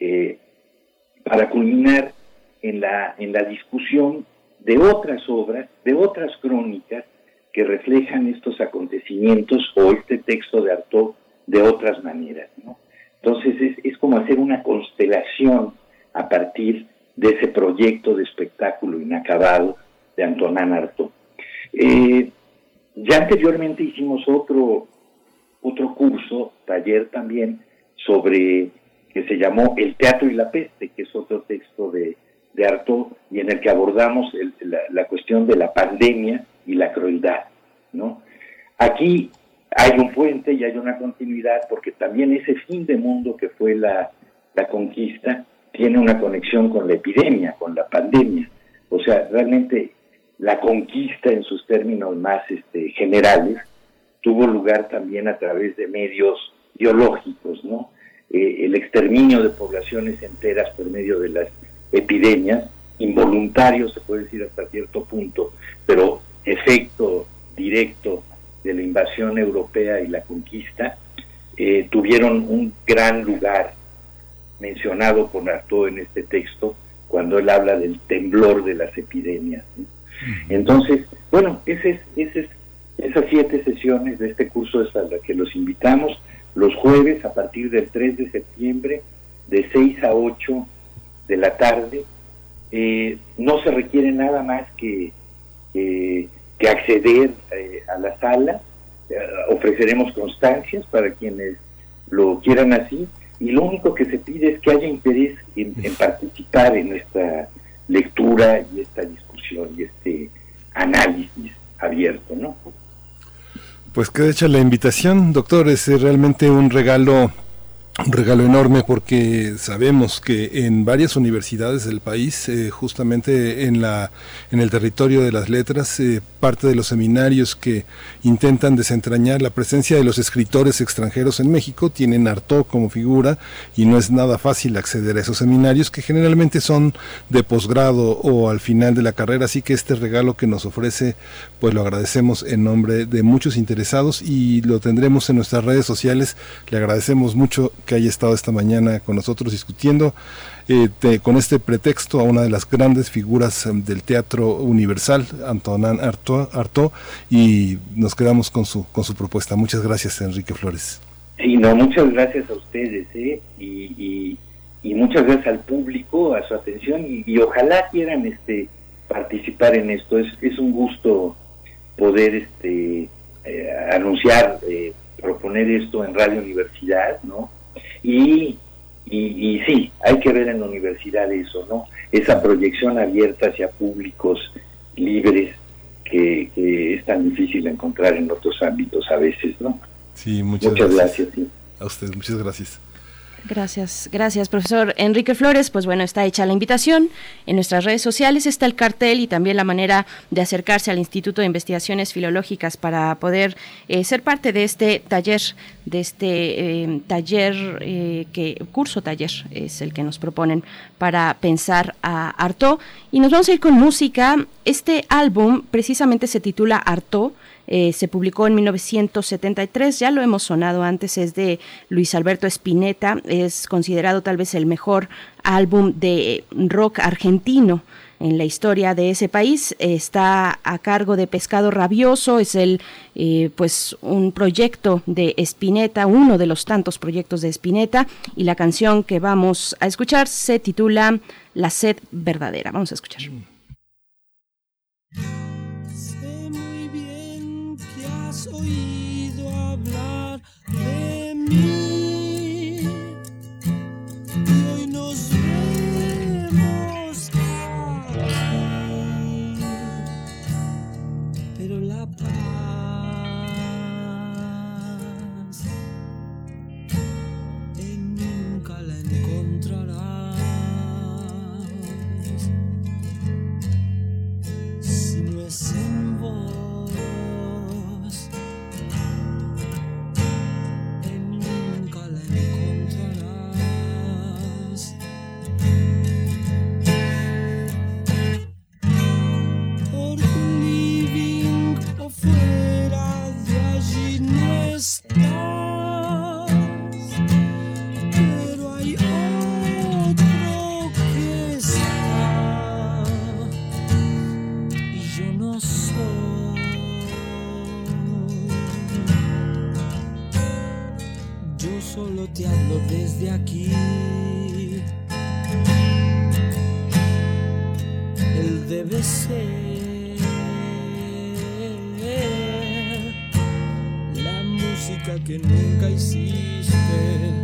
eh, para culminar en la, en la discusión de otras obras, de otras crónicas que reflejan estos acontecimientos o este texto de Artaud de otras maneras. Entonces es, es como hacer una constelación a partir de ese proyecto de espectáculo inacabado de Antonin Artaud. Eh, ya anteriormente hicimos otro, otro curso, taller también, sobre que se llamó El teatro y la peste, que es otro texto de, de Artaud, y en el que abordamos el- la, cuestión de la pandemia y la crueldad. ¿no? Aquí hay un puente y hay una continuidad, porque también ese fin de mundo que fue la, la conquista tiene una conexión con la epidemia, con la pandemia. O sea, realmente la conquista en sus términos más este, generales tuvo lugar también a través de medios biológicos, ¿no? Eh, el exterminio de poblaciones enteras por medio de las epidemias, involuntario se puede decir hasta cierto punto, pero efecto directo de la invasión europea y la conquista, eh, tuvieron un gran lugar mencionado por Artaud en este texto cuando él habla del temblor de las epidemias. ¿no? Entonces, bueno, ese es, ese es, esas siete sesiones de este curso es a la que los invitamos los jueves a partir del 3 de septiembre, de 6 a 8 de la tarde. Eh, no se requiere nada más que, que, acceder eh, a la sala. Eh, ofreceremos constancias para quienes lo quieran así. Y lo único que se pide es que haya interés en participar en esta lectura y esta discusión y este análisis abierto, ¿no? Pues queda hecha la invitación, doctor, es eh, realmente un regalo un regalo enorme porque sabemos que en varias universidades del país, eh, justamente en la en el territorio de las letras, eh, parte de los seminarios que intentan desentrañar la presencia de los escritores extranjeros en México tienen Artaud como figura y no es nada fácil acceder a esos seminarios que generalmente son de posgrado o al final de la carrera, así que este regalo que nos ofrece, pues lo agradecemos en nombre de muchos interesados y lo tendremos en nuestras redes sociales. Le agradecemos mucho que haya estado esta mañana con nosotros discutiendo eh, con este pretexto a una de las grandes figuras em, del teatro universal, Antonin Artaud, y nos quedamos con su, con su propuesta. Muchas gracias, Enrique Flores. Sí, no, muchas gracias a ustedes, ¿eh? Y, y, muchas gracias al público, a su atención, y, y ojalá quieran este participar en esto. Es, es un gusto poder este eh, anunciar, eh, proponer esto en Radio Universidad, ¿no? Y, y, y sí, hay que ver en la universidad eso, ¿no? Esa proyección abierta hacia públicos libres que, que es tan difícil encontrar en otros ámbitos a veces, ¿no? Sí, muchas, Muchas gracias, sí. A usted, muchas gracias. Gracias, gracias, profesor Enrique Flores. Pues bueno, está hecha la invitación. En nuestras redes sociales está el cartel y también la manera de acercarse al Instituto de Investigaciones Filológicas para poder eh, ser parte de este taller, de este eh, taller, eh, que curso taller es el que nos proponen para pensar a Artaud. Y nos vamos a ir con música. Este álbum precisamente se titula Artaud eh, se publicó en 1973, ya lo hemos sonado antes, es de Luis Alberto Spinetta, es considerado tal vez el mejor álbum de rock argentino en la historia de ese país. Está a cargo de Pescado Rabioso, es el eh, pues un proyecto de Spinetta, uno de los tantos proyectos de Spinetta, y la canción que vamos a escuchar se titula La sed verdadera. Vamos a escuchar. Sé de fuera de allí no estás. Pero hay otro que está y yo no soy. Yo solo te hablo desde aquí. Él debe ser que nunca hiciste.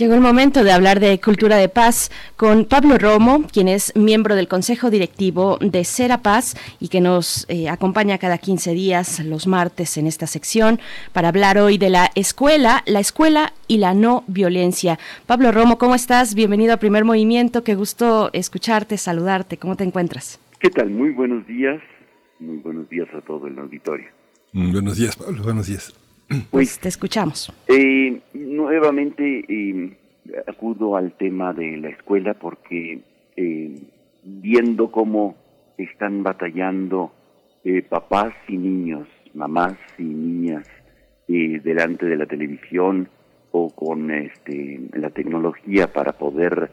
Llegó el momento de hablar de cultura de paz con Pablo Romo, quien es miembro del Consejo Directivo de Cera Paz y que nos eh, acompaña cada 15 días los martes en esta sección para hablar hoy de la escuela, la escuela y la no violencia. Pablo Romo, ¿cómo estás? Bienvenido a Primer Movimiento. Qué gusto escucharte, saludarte. ¿Cómo te encuentras? ¿Qué tal? Muy buenos días. Muy buenos días a todo el auditorio. Mm, Buenos días, Pablo. Buenos días. [clears throat] Pues te escuchamos. Eh, nuevamente eh, acudo al tema de la escuela porque eh, viendo cómo están batallando eh, papás y niños, mamás y niñas eh, delante de la televisión o con este, la tecnología para poder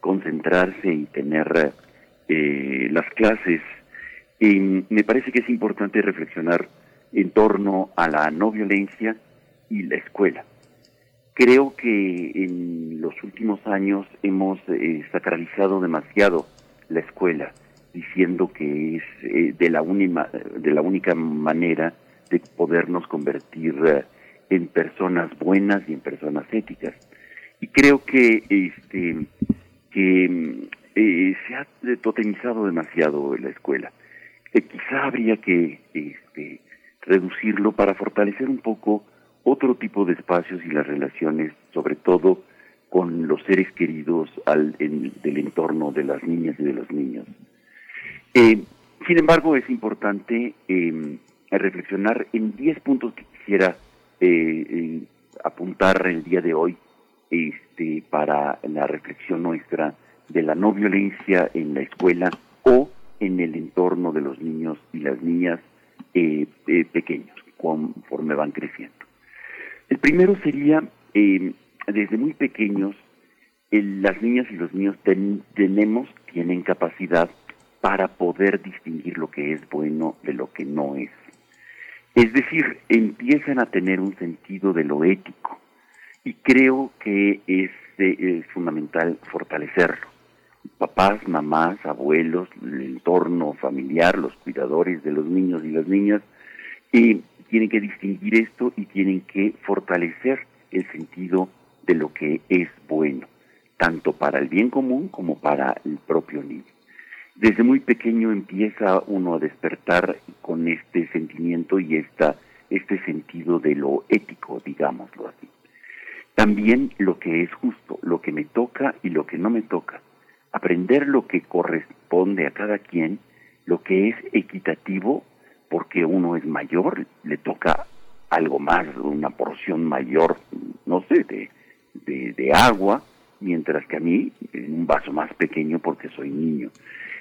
concentrarse y tener eh, las clases, me parece que es importante reflexionar en torno a la no violencia y la escuela. Creo que en los últimos años hemos eh, sacralizado demasiado la escuela, diciendo que es eh, de, la única, de la única manera de podernos convertir eh, en personas buenas y en personas éticas. Y creo que este que eh, se ha totemizado demasiado la escuela. Quizá habría que este, reducirlo para fortalecer un poco otro tipo de espacios y las relaciones, sobre todo con los seres queridos al, en, del entorno de las niñas y de los niños. Eh, sin embargo, es importante eh, reflexionar en 10 puntos que quisiera eh, apuntar el día de hoy este, para la reflexión nuestra de la no violencia en la escuela o en el entorno de los niños y las niñas eh, pequeños conforme van creciendo. El primero sería, eh, desde muy pequeños, las niñas y los niños ten- tenemos, tienen capacidad para poder distinguir lo que es bueno de lo que no es. Es decir, empiezan a tener un sentido de lo ético y creo que es, eh, es fundamental fortalecerlo. Papás, mamás, abuelos, el entorno familiar, los cuidadores de los niños y las niñas, eh, tienen que distinguir esto y tienen que fortalecer el sentido de lo que es bueno, tanto para el bien común como para el propio niño. Desde muy pequeño empieza uno a despertar con este sentimiento y esta, este sentido de lo ético, digámoslo así. También lo que es justo, lo que me toca y lo que no me toca. Aprender lo que corresponde a cada quien, lo que es equitativo, porque uno es mayor, le toca algo más, una porción mayor, no sé, de, de, agua, mientras que a mí en un vaso más pequeño porque soy niño.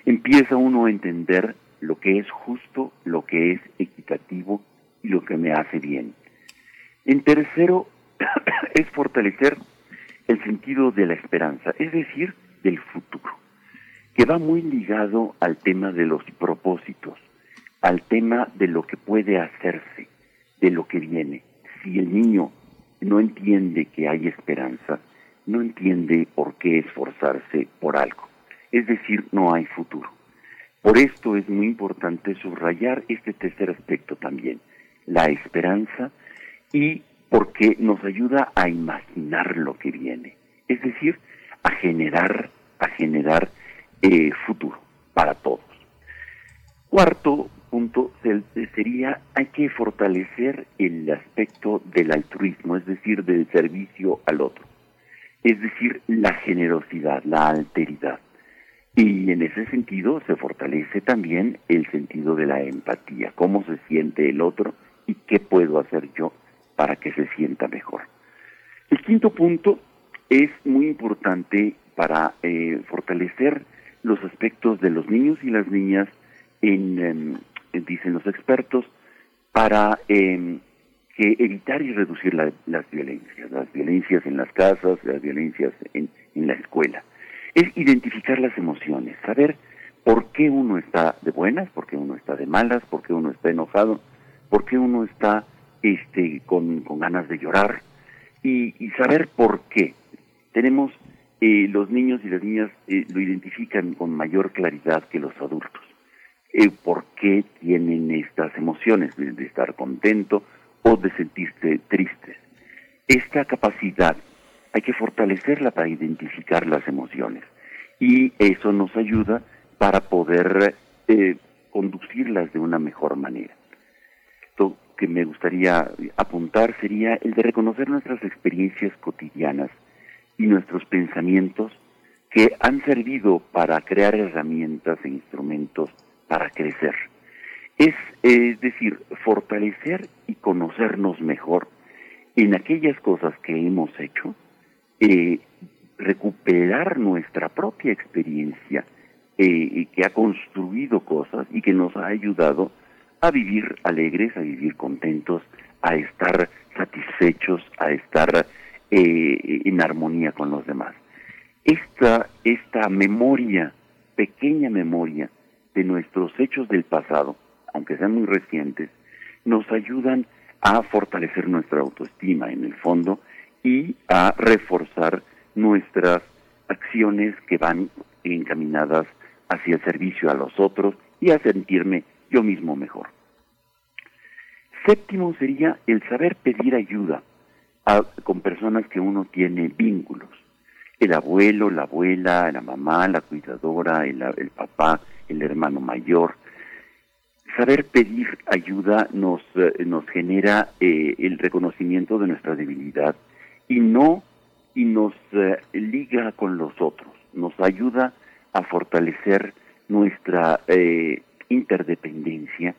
Empieza uno a entender lo que es justo, lo que es equitativo y lo que me hace bien. En tercero, [coughs] es fortalecer el sentido de la esperanza, es decir, del futuro, que va muy ligado al tema de los propósitos, al tema de lo que puede hacerse, de lo que viene. Si el niño no entiende que hay esperanza, no entiende por qué esforzarse por algo. Es decir, no hay futuro. Por esto es muy importante subrayar este tercer aspecto también, la esperanza y porque nos ayuda a imaginar lo que viene, es decir, a generar, a generar eh, futuro para todos. Cuarto punto se- sería hay que fortalecer el aspecto del altruismo, es decir, del servicio al otro, es decir, la generosidad, la alteridad. Y en ese sentido se fortalece también el sentido de la empatía, cómo se siente el otro y qué puedo hacer yo para que se sienta mejor. El quinto punto es muy importante para eh, fortalecer los aspectos de los niños y las niñas en, em, dicen los expertos, para em, que evitar y reducir la- las violencias, las violencias en las casas, las violencias en, en la escuela. Es identificar las emociones, saber por qué uno está de buenas, por qué uno está de malas, por qué uno está enojado, por qué uno está este, con, con ganas de llorar y, y saber por qué. Tenemos, eh, los niños y las niñas eh, lo identifican con mayor claridad que los adultos. Eh, por qué tienen estas emociones de, estar contento o de sentirse tristes. Esta capacidad hay que fortalecerla para identificar las emociones y eso nos ayuda para poder eh, conducirlas de una mejor manera. Esto que me gustaría apuntar sería el de reconocer nuestras experiencias cotidianas y nuestros pensamientos que han servido para crear herramientas e instrumentos para crecer. Es, es decir, fortalecer y conocernos mejor en aquellas cosas que hemos hecho, eh, recuperar nuestra propia experiencia eh, que ha construido cosas y que nos ha ayudado a vivir alegres, a vivir contentos, a estar satisfechos, a estar eh, en armonía con los demás. Esta, esta memoria, pequeña memoria de nuestros hechos del pasado, aunque sean muy recientes, nos ayudan a fortalecer nuestra autoestima en el fondo y a reforzar nuestras acciones que van encaminadas hacia el servicio a los otros y a sentirme yo mismo mejor. Séptimo sería el saber pedir ayuda con personas que uno tiene vínculos. El abuelo, la abuela, la mamá, la cuidadora, el, el papá, el hermano mayor. Saber pedir ayuda nos, eh, nos genera eh, el reconocimiento de nuestra debilidad y no y nos eh, liga con los otros, nos ayuda a fortalecer nuestra interdependencia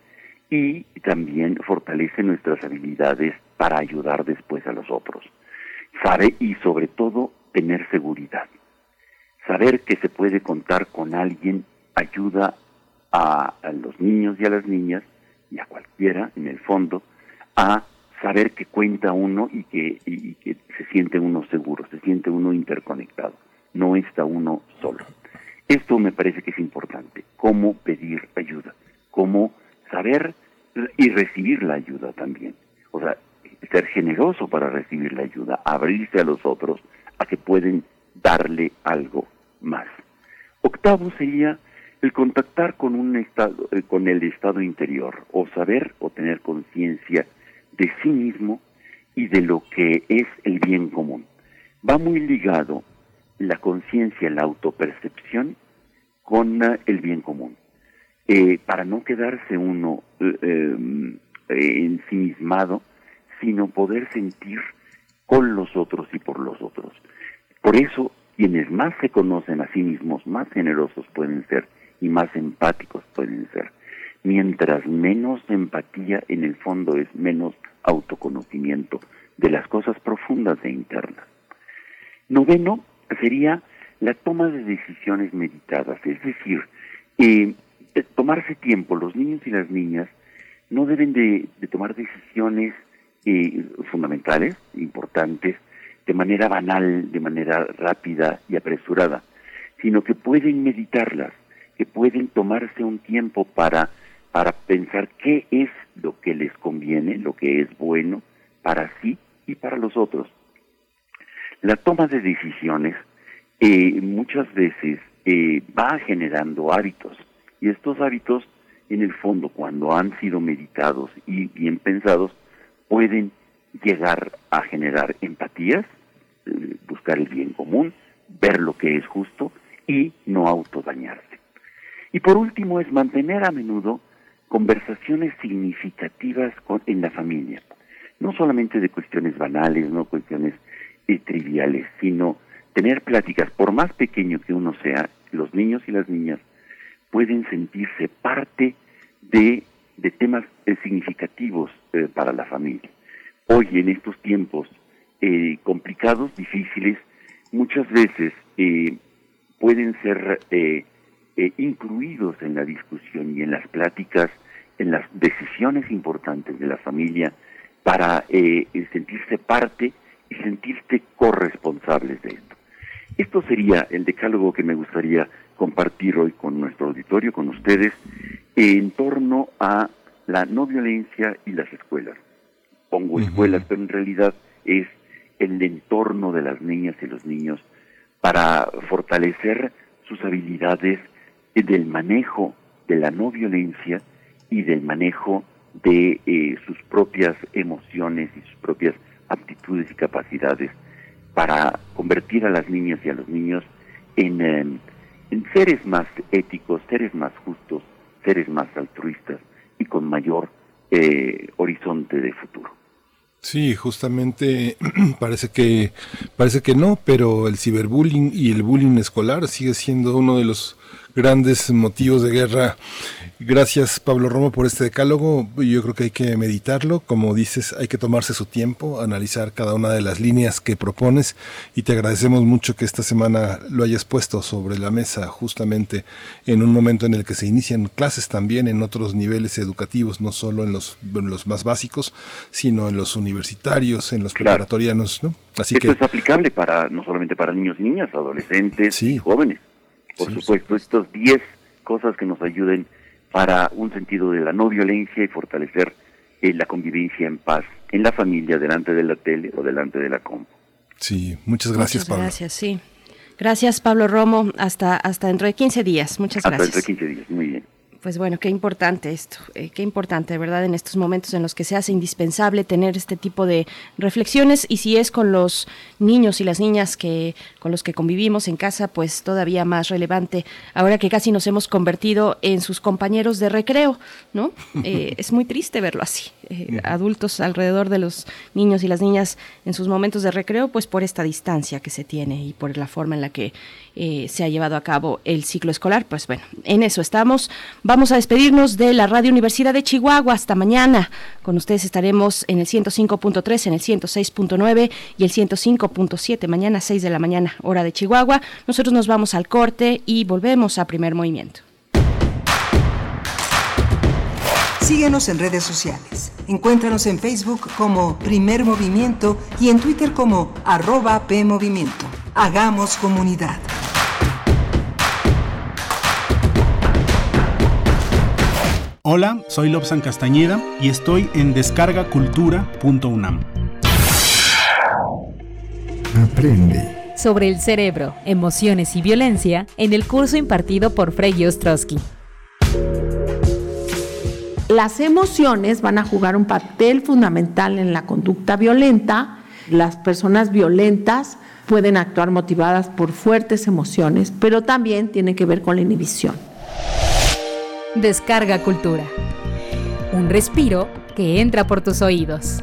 y también fortalece nuestras habilidades para ayudar después a los otros. Sabe y sobre todo tener seguridad. Saber que se puede contar con alguien ayuda a, los niños y a las niñas y a cualquiera en el fondo a saber que cuenta uno y que, y que se siente uno seguro, se siente uno interconectado, no está uno solo. Esto me parece que es importante, cómo pedir ayuda, cómo saber y recibir la ayuda también. O sea, ser generoso para recibir la ayuda, abrirse a los otros, a que pueden darle algo más. Octavo sería el contactar con un estado, eh, con el estado interior, o saber o tener conciencia de sí mismo y de lo que es el bien común. Va muy ligado la conciencia, la autopercepción con eh, el bien común. Eh, para no quedarse uno eh, eh, ensimismado, sino poder sentir con los otros y por los otros. Por eso, quienes más se conocen a sí mismos, más generosos pueden ser y más empáticos pueden ser. Mientras menos empatía, en el fondo es menos autoconocimiento de las cosas profundas e internas. Noveno sería la toma de decisiones meditadas, es decir, eh, tomarse tiempo. Los niños y las niñas no deben de, de tomar decisiones eh, fundamentales, importantes, de manera banal, de manera rápida y apresurada, sino que pueden meditarlas, que pueden tomarse un tiempo para, para pensar qué es lo que les conviene, lo que es bueno para sí y para los otros. La toma de decisiones eh, muchas veces eh, va generando hábitos y estos hábitos en el fondo cuando han sido meditados y bien pensados pueden llegar a generar empatías, eh, buscar el bien común, ver lo que es justo y no autodañarse. Y por último es mantener a menudo conversaciones significativas en la familia, no solamente de cuestiones banales, no cuestiones eh, triviales, sino tener pláticas, por más pequeño que uno sea, los niños y las niñas pueden sentirse parte de, de temas eh, significativos eh, para la familia. Hoy, en estos tiempos eh, complicados, difíciles, muchas veces pueden ser incluidos en la discusión y en las pláticas, en las decisiones importantes de la familia, para sentirse parte y sentirse corresponsables de esto. Esto sería el decálogo que me gustaría compartir hoy con nuestro auditorio, con ustedes, en torno a la no violencia y las escuelas. Pongo escuelas, pero en realidad es el entorno de las niñas y los niños para fortalecer sus habilidades del manejo de la no violencia y del manejo de eh, sus propias emociones y sus propias aptitudes y capacidades para convertir a las niñas y a los niños en, eh, en seres más éticos, seres más justos, seres más altruistas y con mayor eh, horizonte de futuro. Sí, justamente [clears throat] parece que parece que no, pero el ciberbullying y el bullying escolar sigue siendo uno de los grandes motivos de guerra. Gracias Pablo Romo por este decálogo. Yo creo que hay que meditarlo, como dices, hay que tomarse su tiempo, analizar cada una de las líneas que propones y te agradecemos mucho que esta semana lo hayas puesto sobre la mesa justamente en un momento en el que se inician clases también en otros niveles educativos, no solo en los, en los más básicos, sino en los universitarios, en los preparatorianos, ¿no? Así Esto que es aplicable para no solamente para niños y niñas, adolescentes y jóvenes. Por supuesto, estos 10 cosas que nos ayuden para un sentido de la no violencia y fortalecer eh, la convivencia en paz en la familia, delante de la tele o delante de la compu. Sí, muchas gracias, Muchas Pablo. gracias, sí. Gracias, Pablo Romo. Hasta, hasta dentro de 15 días. Muchas Hasta gracias. dentro de 15 días, muy bien. Pues bueno, qué importante esto, eh, qué importante, de verdad, en estos momentos en los que se hace indispensable tener este tipo de reflexiones y si es con los niños y las niñas que con los que convivimos en casa, pues todavía más relevante. Ahora que casi nos hemos convertido en sus compañeros de recreo, ¿no? [laughs] Eh, es muy triste verlo así. Eh, adultos alrededor de los niños y las niñas en sus momentos de recreo, pues por esta distancia que se tiene y por la forma en la que eh, se ha llevado a cabo el ciclo escolar. Pues bueno, en eso estamos. Vamos a despedirnos de la Radio Universidad de Chihuahua. Hasta mañana. Con ustedes estaremos en el 105.3, en el 106.9 y el 105.7. Mañana 6 de la mañana, hora de Chihuahua. Nosotros nos vamos al corte y volvemos a primer movimiento. Síguenos en redes sociales. Encuéntranos en Facebook como Primer Movimiento y en Twitter como arroba PMovimiento. Hagamos comunidad. Hola, soy Lobsan Castañeda y estoy en descargacultura.unam. Aprende. sobre el cerebro, emociones y violencia en el curso impartido por Frei Ostrowski. Las emociones van a jugar un papel fundamental en la conducta violenta. Las personas violentas pueden actuar motivadas por fuertes emociones, pero también tiene que ver con la inhibición. Descarga Cultura. Un respiro que entra por tus oídos.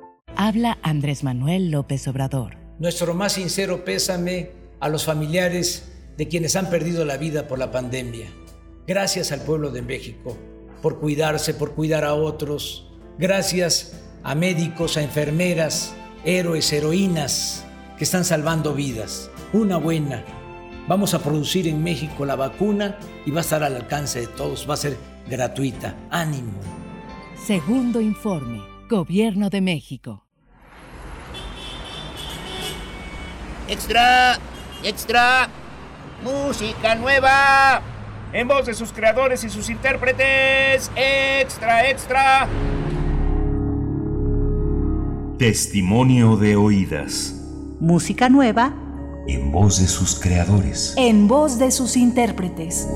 Habla Andrés Manuel López Obrador. Nuestro más sincero pésame a los familiares de quienes han perdido la vida por la pandemia. Gracias al pueblo de México por cuidarse, por cuidar a otros. Gracias a médicos, a enfermeras, héroes, heroínas que están salvando vidas. Una buena. Vamos a producir en México la vacuna y va a estar al alcance de todos. Va a ser gratuita. Ánimo. Segundo informe. Gobierno de México. Extra, extra, música nueva. En voz de sus creadores y sus intérpretes. Extra, extra. Testimonio de oídas. Música nueva En voz de sus creadores. en voz de sus intérpretes.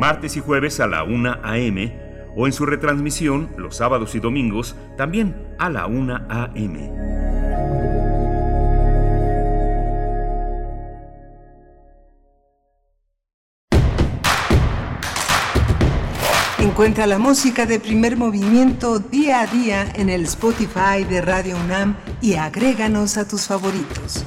Martes y jueves a la 1 a.m. o en su retransmisión los sábados y domingos también a la 1 a.m. Encuentra la música de primer movimiento día a día en el Spotify de Radio UNAM y agréganos a tus favoritos.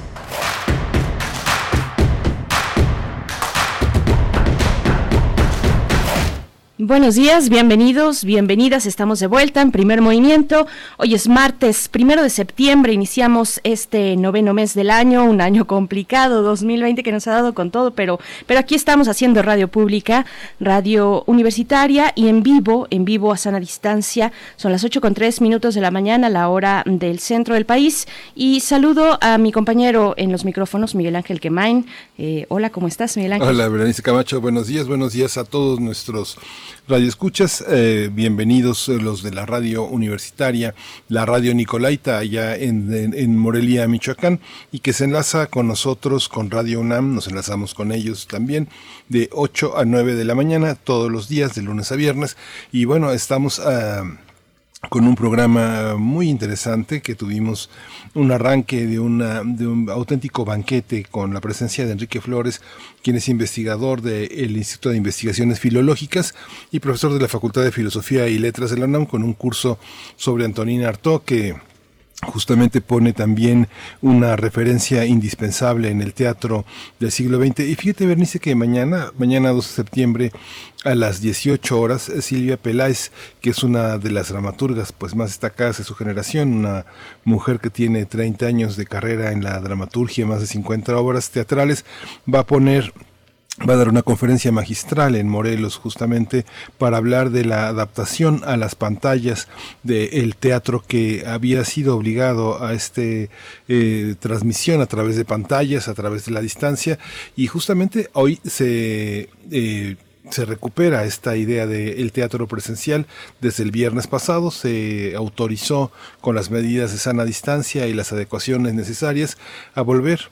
Buenos días, bienvenidos, bienvenidas. Estamos de vuelta en primer movimiento. Hoy es martes, primero de septiembre. Iniciamos este noveno mes del año, un año complicado, 2020 que nos ha dado con todo, pero, pero aquí estamos haciendo radio pública, radio universitaria y en vivo, en vivo a sana distancia. Son las 8 con 3 minutos de la mañana, la hora del centro del país. Y saludo a mi compañero en los micrófonos, Miguel Ángel Quemain. Eh, hola, ¿cómo estás, Miguel Ángel? Hola, Berenice Camacho, buenos días, buenos días a todos nuestros radioescuchas. Eh, bienvenidos eh, los de la radio universitaria, la radio Nicolaita, allá en, en- en Morelia, Michoacán, y que se enlaza con nosotros, con Radio UNAM, nos enlazamos con ellos también, de 8 a 9 de la mañana, todos los días, de lunes a viernes. Y bueno, estamos... ah, con un programa muy interesante que tuvimos un arranque de, una, de un auténtico banquete con la presencia de Enrique Flores, quien es investigador del Instituto de Investigaciones Filológicas y profesor de la Facultad de Filosofía y Letras de la UNAM, con un curso sobre Antonina Artaud que justamente pone también una referencia indispensable en el teatro del siglo XX. Y fíjate, Bernice, que mañana, mañana 2 de septiembre, a las 18 horas, Silvia Peláez, que es una de las dramaturgas pues más destacadas de su generación, una mujer que tiene 30 años de carrera en la dramaturgia, más de 50 obras teatrales, va a poner va a dar una conferencia magistral en Morelos justamente para hablar de la adaptación a las pantallas del teatro que había sido obligado a este eh, transmisión a través de pantallas, a través de la distancia y justamente hoy se eh, se recupera esta idea del teatro presencial. Desde el viernes pasado se autorizó con las medidas de sana distancia y las adecuaciones necesarias a volver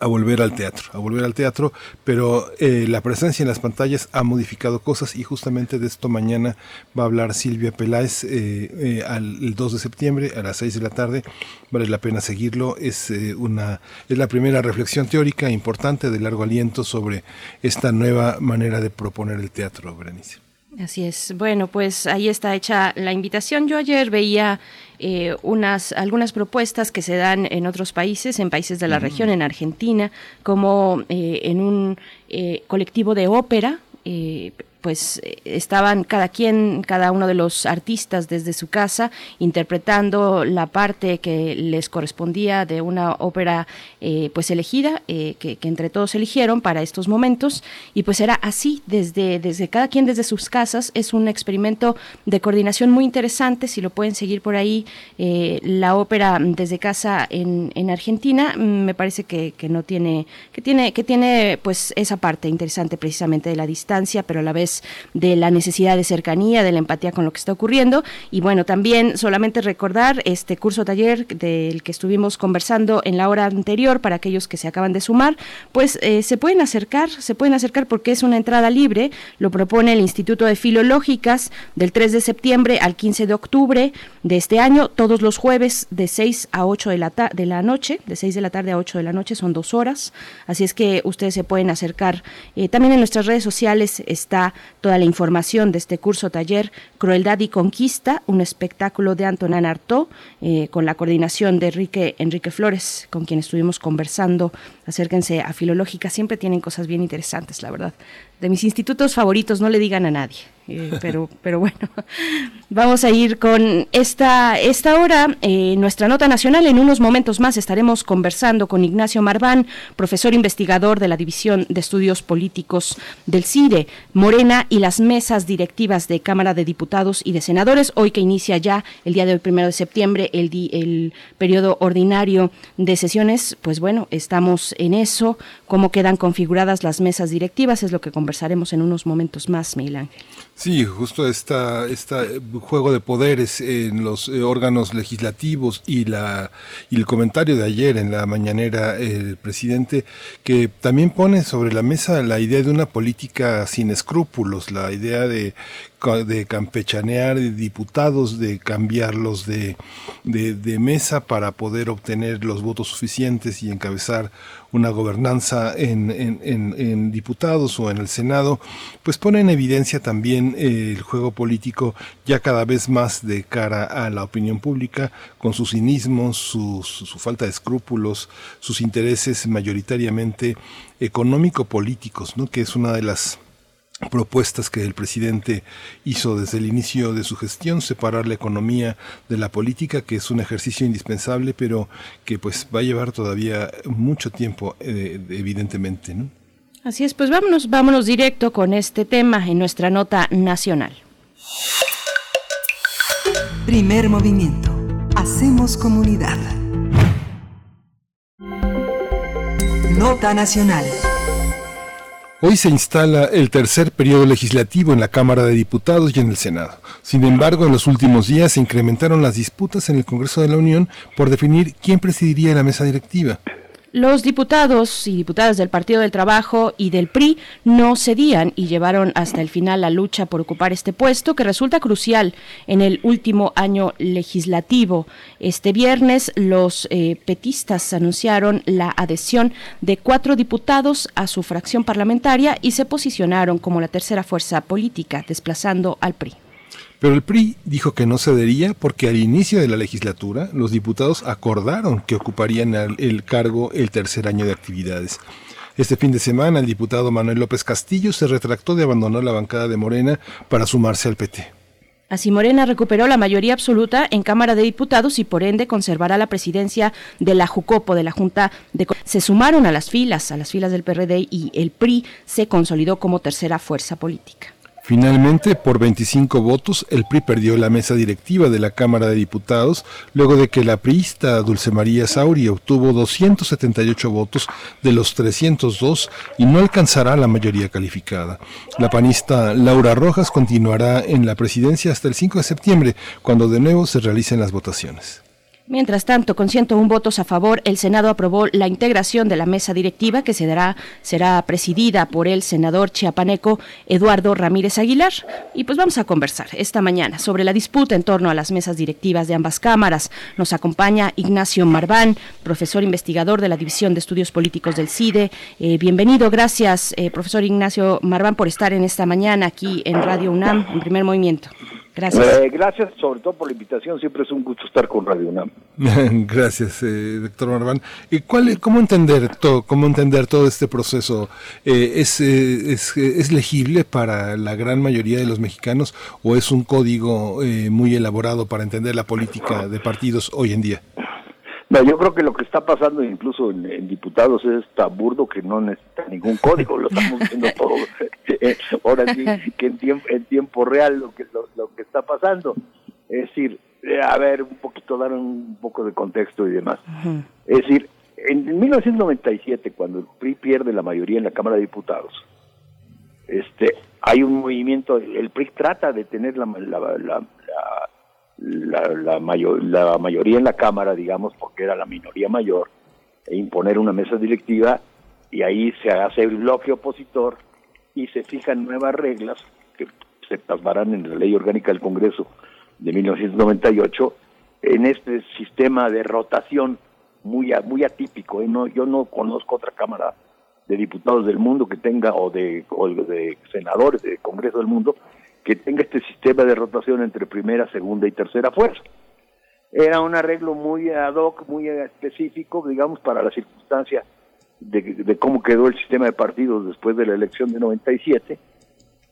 a volver al teatro, a volver al teatro, pero eh, la presencia en las pantallas ha modificado cosas y justamente de esto mañana va a hablar Silvia Peláez eh, eh, al, el 2 de septiembre a las 6 de la tarde, vale la pena seguirlo, es, una, es la primera reflexión teórica importante de largo aliento sobre esta nueva manera de proponer el teatro, Berenice. Así es. Bueno, pues ahí está hecha la invitación. Yo ayer veía eh, unas algunas propuestas que se dan en otros países, en países de la región, en Argentina, como eh, en un eh, colectivo de ópera. Pues estaban cada quien, cada uno de los artistas desde su casa interpretando la parte que les correspondía de una ópera eh, pues elegida, eh, que, entre todos eligieron para estos momentos. Y pues era así desde, desde cada quien desde sus casas, es un experimento de coordinación muy interesante, si lo pueden seguir por ahí, eh, la ópera desde casa en, en Argentina, mm, me parece que, que no tiene, que tiene, que tiene pues esa parte interesante precisamente de la distancia, pero a la vez de la necesidad de cercanía, de la empatía con lo que está ocurriendo. Y bueno, también solamente recordar este curso taller del que estuvimos conversando en la hora anterior para aquellos que se acaban de sumar, pues eh, se pueden acercar, se pueden acercar porque es una entrada libre, lo propone el Instituto de Filológicas del 3 de septiembre al 15 de octubre de este año, todos los jueves de 6 a 8 de la, de la noche, de 6 de la tarde a 8 de la noche, son dos horas, así es que ustedes se pueden acercar. Eh, también en nuestras redes sociales está toda la información de este curso taller Crueldad y Conquista, un espectáculo de Antonin Artaud, eh, con la coordinación de Enrique, Enrique Flores, con quien estuvimos conversando. Acérquense a Filológica, siempre tienen cosas bien interesantes, la verdad. De mis institutos favoritos, no le digan a nadie. Eh, [laughs] pero, pero bueno, [laughs] vamos a ir con esta, esta hora, eh, nuestra nota nacional. En unos momentos más estaremos conversando con Ignacio Marván, profesor investigador de la División de Estudios Políticos del CIDE, Morena y las mesas directivas de Cámara de Diputados y de Senadores. Hoy que inicia ya el día del primero de septiembre el, el periodo ordinario de sesiones, pues bueno, estamos en eso. Cómo quedan configuradas las mesas directivas es lo que conversaremos en unos momentos más, Miguel. Sí, justo esta, este juego de poderes en los eh, órganos legislativos y, la, y el comentario de ayer en la mañanera el presidente que también pone sobre la mesa la idea de una política sin escrúpulos, la idea de de campechanear diputados, de cambiarlos de, de, mesa para poder obtener los votos suficientes y encabezar una gobernanza en, en, en, diputados o en el Senado, pues pone en evidencia también eh, el juego político ya cada vez más de cara a la opinión pública, con sus cinismos, su, su falta de escrúpulos, sus intereses mayoritariamente económico-políticos, ¿no? que es una de las propuestas que el presidente hizo desde el inicio de su gestión, separar la economía de la política, que es un ejercicio indispensable, pero que pues va a llevar todavía mucho tiempo, eh, evidentemente, ¿no? Así es, pues vámonos, vámonos directo con este tema en nuestra nota nacional. Primer movimiento. Hacemos comunidad. Nota nacional. Hoy se instala el tercer periodo legislativo en la Cámara de Diputados y en el Senado. Sin embargo, en los últimos días se incrementaron las disputas en el Congreso de la Unión por definir quién presidiría la mesa directiva. Los diputados y diputadas del Partido del Trabajo y del PRI no cedían y llevaron hasta el final la lucha por ocupar este puesto que resulta crucial en el último año legislativo. Este viernes los eh, petistas anunciaron la adhesión de cuatro diputados a su fracción parlamentaria y se posicionaron como la tercera fuerza política, desplazando al PRI. Pero el PRI dijo que no cedería porque al inicio de la legislatura los diputados acordaron que ocuparían el, cargo el tercer año de actividades. Este fin de semana el diputado Manuel López Castillo se retractó de abandonar la bancada de Morena para sumarse al PT. Así Morena recuperó la mayoría absoluta en Cámara de Diputados y por ende conservará la presidencia de la Jucopo, de la Junta de... Se sumaron a las filas, a las filas del PRD y el PRI se consolidó como tercera fuerza política. Finalmente, por 25 votos, el PRI perdió la mesa directiva de la Cámara de Diputados, luego de que la priista Dulce María Sauri obtuvo 278 votos de los 302 y no alcanzará la mayoría calificada. La panista Laura Rojas continuará en la presidencia hasta el 5 de septiembre, cuando de nuevo se realicen las votaciones. Mientras tanto, con 101 votos a favor, el Senado aprobó la integración de la mesa directiva que se dará, será presidida por el senador chiapaneco Eduardo Ramírez Aguilar. Y pues vamos a conversar esta mañana sobre la disputa en torno a las mesas directivas de ambas cámaras. Nos acompaña Ignacio Marván, profesor investigador de la División de Estudios Políticos del CIDE. Eh, bienvenido, gracias, eh, profesor Ignacio Marván, por estar en esta mañana aquí en Radio UNAM, en primer movimiento. Gracias. Eh, gracias sobre todo por la invitación, siempre es un gusto estar con Radio UNAM. [laughs] Gracias, eh, doctor Marván. ¿Y cuál, cómo entender todo, cómo entender todo este proceso? Eh, ¿es, eh, es, ¿Es legible para la gran mayoría de los mexicanos o es un código eh, muy elaborado para entender la política de partidos hoy en día? No, yo creo que lo que está pasando incluso en, en diputados es tan burdo que no necesita ningún código, lo estamos viendo [laughs] todo. Eh, Ahora sí que en tiempo, en tiempo real lo que lo, lo que está pasando. Es decir, eh, a ver, un poquito, dar un poco de contexto y demás. Es decir, en 1997, cuando el PRI pierde la mayoría en la Cámara de Diputados, este, hay un movimiento, el PRI trata de tener la, la, la, la, la, la mayor- la mayoría en la Cámara, digamos, porque era la minoría mayor, e imponer una mesa directiva, y ahí se hace el bloque opositor y se fijan nuevas reglas que se plasmarán en la ley orgánica del Congreso de 1998 en este sistema de rotación muy muy atípico. ¿eh? No, yo no conozco otra cámara de diputados del mundo que tenga o de, o de senadores del Congreso del mundo que tenga este sistema de rotación entre primera, segunda y tercera fuerza. Era un arreglo muy ad hoc, muy específico, digamos, para la circunstancia de, de cómo quedó el sistema de partidos después de la elección de 97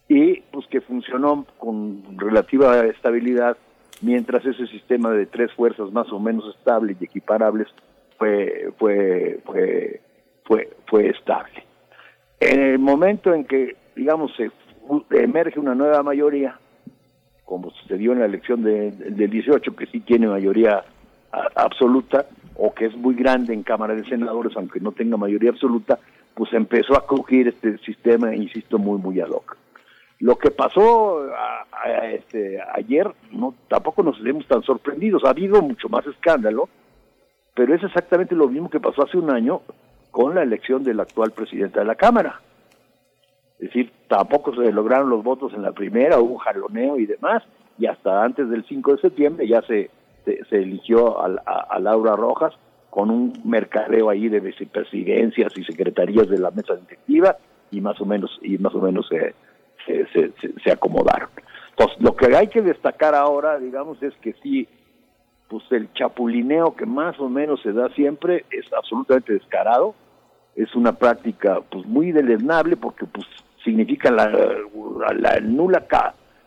y pues que funcionó con relativa estabilidad mientras ese sistema de tres fuerzas más o menos estables y equiparables fue fue fue fue fue estable. En el momento en que digamos se emerge una nueva mayoría como sucedió en la elección de- del 18 que sí tiene mayoría absoluta o que es muy grande en Cámara de Senadores aunque no tenga mayoría absoluta pues empezó a crujir este sistema insisto muy muy ad hoc. Lo que pasó este, ayer no tampoco nos vemos tan sorprendidos. Ha habido mucho más escándalo pero es exactamente lo mismo que pasó hace un año con la elección del actual presidente de la Cámara es decir, tampoco se lograron los votos en la primera, hubo un jaloneo y demás, y hasta antes del 5 de septiembre ya se, se, eligió a, Laura Rojas con un mercadeo ahí de vicepresidencias y secretarías de la mesa directiva y más o menos y más o menos se- se- se acomodaron. Entonces, lo que hay que destacar ahora, digamos, es que sí, pues el chapulineo que más o menos se da siempre es absolutamente descarado, es una práctica pues muy deleznable porque pues significa la, la nula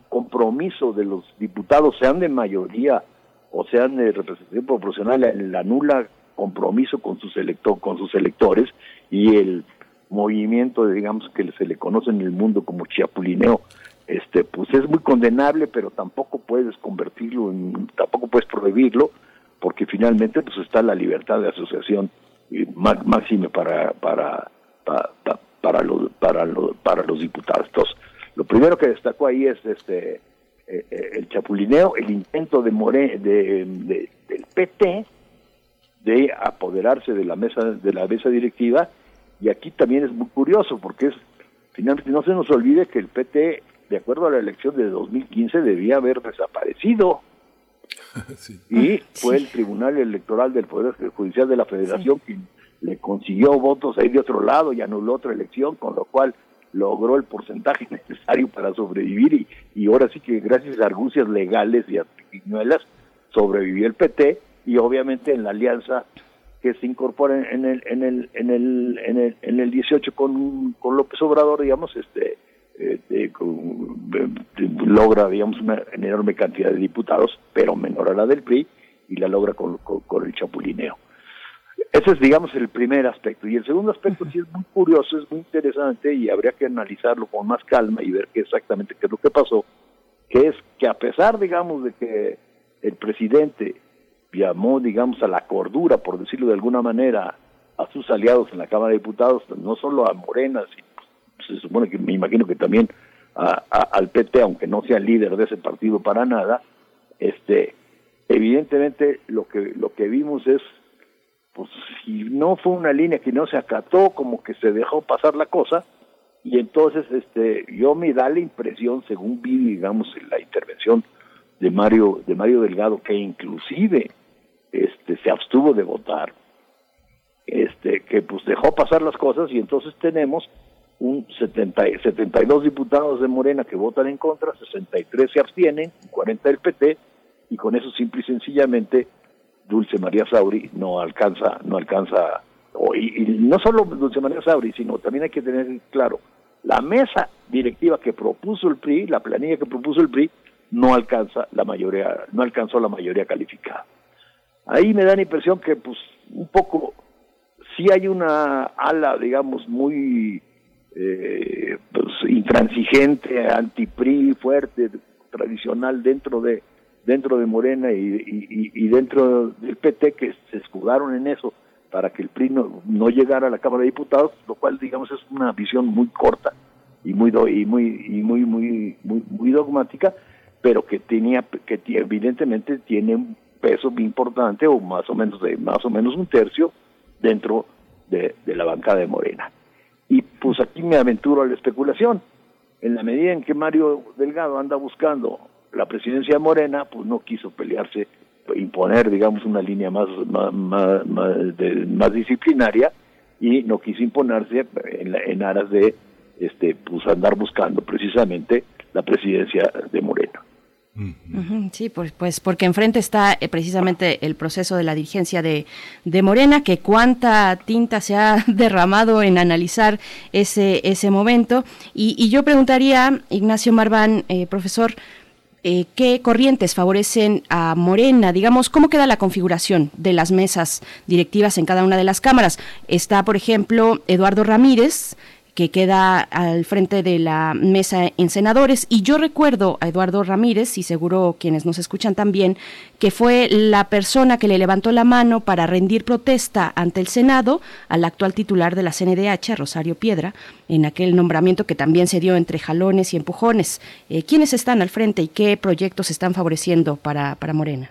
compromiso de los diputados sean de mayoría o sean de representación proporcional la, la nula compromiso con sus electo- con sus electores y el movimiento digamos que se le conoce en el mundo como chiapulineo. Este pues es muy condenable pero tampoco puedes convertirlo en tampoco puedes prohibirlo porque finalmente pues está la libertad de asociación má- máxime para para pa- pa- para los para los para los diputados. Entonces, lo primero que destacó ahí es este eh, eh, el chapulineo el intento de More de, de- del PT de apoderarse de la mesa de la mesa directiva. Y aquí también es muy curioso porque es finalmente no se nos olvide que el PT de acuerdo a la elección de 2015 debía haber desaparecido. [laughs] Y fue el Tribunal Electoral del Poder Judicial de la Federación quien le consiguió votos ahí de otro lado y anuló otra elección, con lo cual logró el porcentaje [laughs] necesario para sobrevivir y, y ahora sí que gracias a argucias legales y a triquiñuelas sobrevivió el PT y obviamente en la alianza que se incorpora en el en el en el en el, en el 18 con, con López Obrador digamos este eh, logra digamos una enorme cantidad de diputados pero menor a la del PRI y la logra con- con el chapulineo ese es digamos el primer aspecto. Y el segundo aspecto sí es muy curioso es muy interesante y habría que analizarlo con más calma y ver qué exactamente qué es lo que pasó que es que a pesar digamos de que el presidente llamó, digamos, a la cordura, por decirlo de alguna manera, a sus aliados en la Cámara de Diputados, no solo a Morena, sino, pues, se supone que me imagino que también a- a- al PT, aunque no sea líder de ese partido para nada, este, evidentemente lo que lo que vimos es, pues, si no fue una línea que no se acató, como que se dejó pasar la cosa, y entonces, este, yo me da la impresión, según vi, digamos, en la intervención de Mario de Mario Delgado que inclusive este se abstuvo de votar este que pues dejó pasar las cosas y entonces tenemos un 70, y- 72 diputados de Morena que votan en contra, 63 se abstienen, 40 del PT y con eso simple y sencillamente Dulce María Sauri no alcanza no alcanza y, y no solo Dulce María Sauri, sino también hay que tener claro la mesa directiva que propuso el PRI, la planilla que propuso el PRI no alcanza la mayoría, no alcanzó la mayoría calificada. Ahí me da la impresión que pues un poco sí hay una ala, digamos, muy eh, pues, intransigente, anti-PRI, fuerte, tradicional dentro de dentro de Morena y, y- dentro del PT que se escudaron en eso para que el PRI no, llegara a la Cámara de Diputados, lo cual digamos es una visión muy corta y muy do- y muy y muy muy muy, dogmática, pero que tenía que evidentemente tiene un peso muy importante o más o menos de más o menos un tercio dentro de, de la bancada de Morena. Y pues aquí me aventuro a la especulación. En la medida en que Mario Delgado anda buscando la presidencia de Morena, pues no quiso pelearse, imponer, digamos, una línea más, más, más, más- de- más disciplinaria y no quiso imponerse en, la- en aras de este, pues andar buscando precisamente la presidencia de Morena. Sí, pues, pues porque enfrente está eh, precisamente el proceso de la dirigencia de, de Morena, que cuánta tinta se ha [laughs] derramado en analizar ese, ese momento. Y, y yo preguntaría, Ignacio Marván, eh, profesor, eh, ¿qué corrientes favorecen a Morena? Digamos, ¿cómo queda la configuración de las mesas directivas en cada una de las cámaras? Está, por ejemplo, Eduardo Ramírez, que queda al frente de la mesa en senadores. Y yo recuerdo a Eduardo Ramírez, y seguro quienes nos escuchan también, que fue la persona que le levantó la mano para rendir protesta ante el Senado al actual titular de la CNDH, Rosario Piedra, en aquel nombramiento que también se dio entre jalones y empujones. Eh, ¿Quiénes están al frente y qué proyectos están favoreciendo para, para Morena?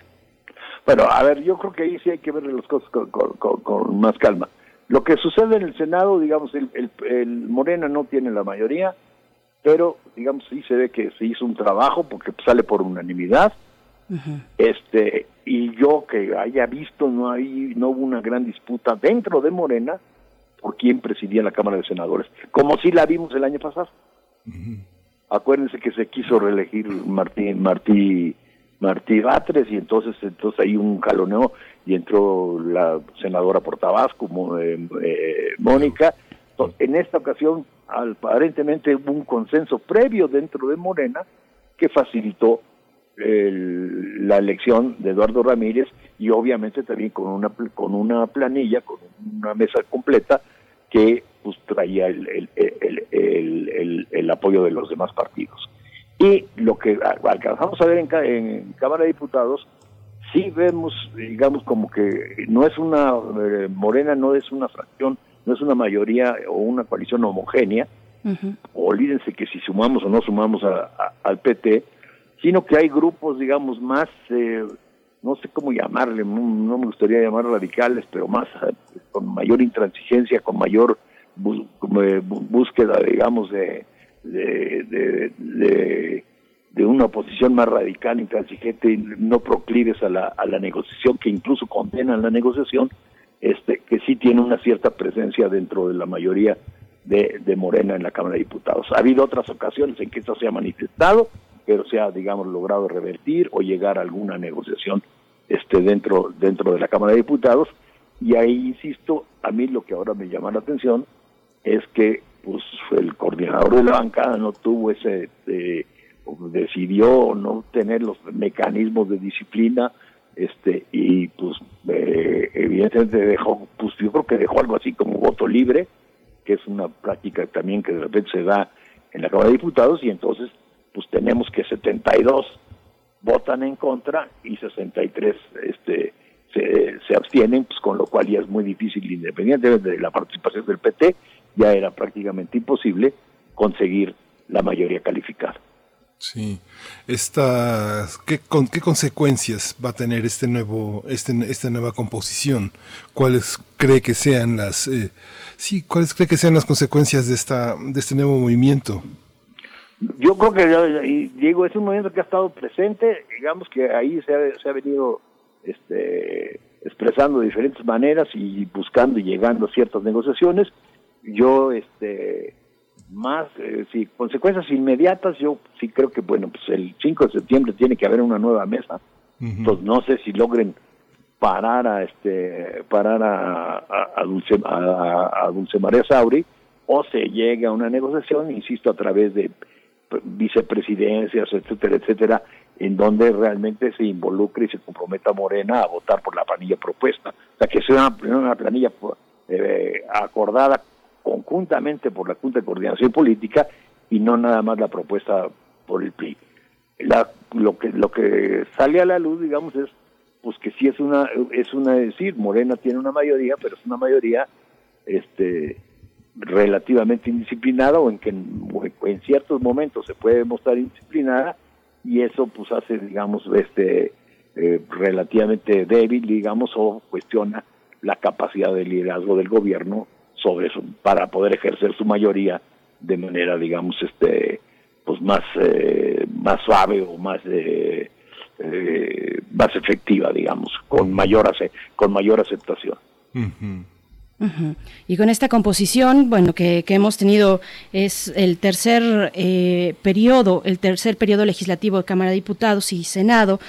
Bueno, a ver, yo creo que ahí sí hay que ver las cosas con, más calma. Lo que sucede en el Senado, digamos, el, el- el Morena no tiene la mayoría, pero digamos sí se ve que se hizo un trabajo porque sale por unanimidad. Este y yo que haya visto no hay no hubo una gran disputa dentro de Morena por quién presidía la Cámara de Senadores, como sí la vimos el año pasado. Acuérdense que se quiso reelegir Martí Martí Martí Batres y entonces entonces ahí un jaloneo y entró la senadora por Tabasco, eh, eh, Mónica. En esta ocasión aparentemente hubo un consenso previo dentro de Morena que facilitó el- la elección de Eduardo Ramírez y obviamente también con una con una planilla, con una mesa completa que pues traía el- el- el apoyo de los demás partidos. Y lo que alcanzamos a ver en, en Cámara de Diputados, sí vemos, digamos, como que no es una, eh, Morena no es una fracción, no es una mayoría o una coalición homogénea, olvídense que si sumamos o no sumamos a- a- al PT, sino que hay grupos, digamos, más, eh, no sé cómo llamarle, no, no me gustaría llamar radicales, pero más eh, con mayor intransigencia, con mayor eh, búsqueda, digamos, de, de, de, de- una oposición más radical, intransigente, no proclives a la, a la negociación, que incluso condenan la negociación, este, que sí tiene una cierta presencia dentro de la mayoría de, de Morena en la Cámara de Diputados. Ha habido otras ocasiones en que esto se ha manifestado, pero se ha, digamos, logrado revertir o llegar a alguna negociación este, dentro, dentro de la Cámara de Diputados. Y ahí, insisto, a mí lo que ahora me llama la atención es que pues el coordinador de la bancada no tuvo ese, eh, decidió no tener los mecanismos de disciplina, este y pues eh, evidentemente dejó, pues yo creo que dejó algo así como voto libre, que es una práctica también que de repente se da en la Cámara de Diputados y entonces pues tenemos que 72 votan en contra y 63 este se, se abstienen, pues con lo cual ya es muy difícil, independientemente de la participación del PT, ya era prácticamente imposible conseguir la mayoría calificada. Sí, esta, ¿qué, con, ¿qué consecuencias va a tener este nuevo, este, esta nueva composición? ¿Cuáles cree que sean las, eh, sí, cuáles cree que sean las consecuencias de esta, de este nuevo movimiento? Yo creo que, Diego, es un movimiento que ha estado presente, digamos que ahí se ha, se ha venido este, expresando de diferentes maneras y buscando y llegando a ciertas negociaciones. Yo, este, más, eh, sí, consecuencias inmediatas, yo sí creo que, bueno, pues el 5 de septiembre tiene que haber una nueva mesa. Entonces, no sé si logren parar a este parar a, a, Dulce, a, a Dulce María Sauri o se llegue a una negociación, insisto, a través de vicepresidencias, etcétera, etcétera, en donde realmente se involucre y se comprometa Morena a votar por la planilla propuesta. O sea, que sea una, una planilla eh, acordada conjuntamente por la Junta de Coordinación Política y no nada más la propuesta por el PRI. Lo que lo que sale a la luz, digamos, es pues que sí es una es una decir Morena tiene una mayoría, pero es una mayoría este relativamente indisciplinada o en que en, ciertos momentos se puede mostrar indisciplinada y eso pues hace digamos este eh, relativamente débil digamos o cuestiona la capacidad de liderazgo del gobierno sobre eso para poder ejercer su mayoría de manera digamos este pues más eh, más suave o más eh, eh, más efectiva digamos con mayor con mayor aceptación. Y con esta composición, bueno, que, que, hemos tenido es el tercer eh, periodo, el tercer periodo legislativo de Cámara de Diputados y Senado,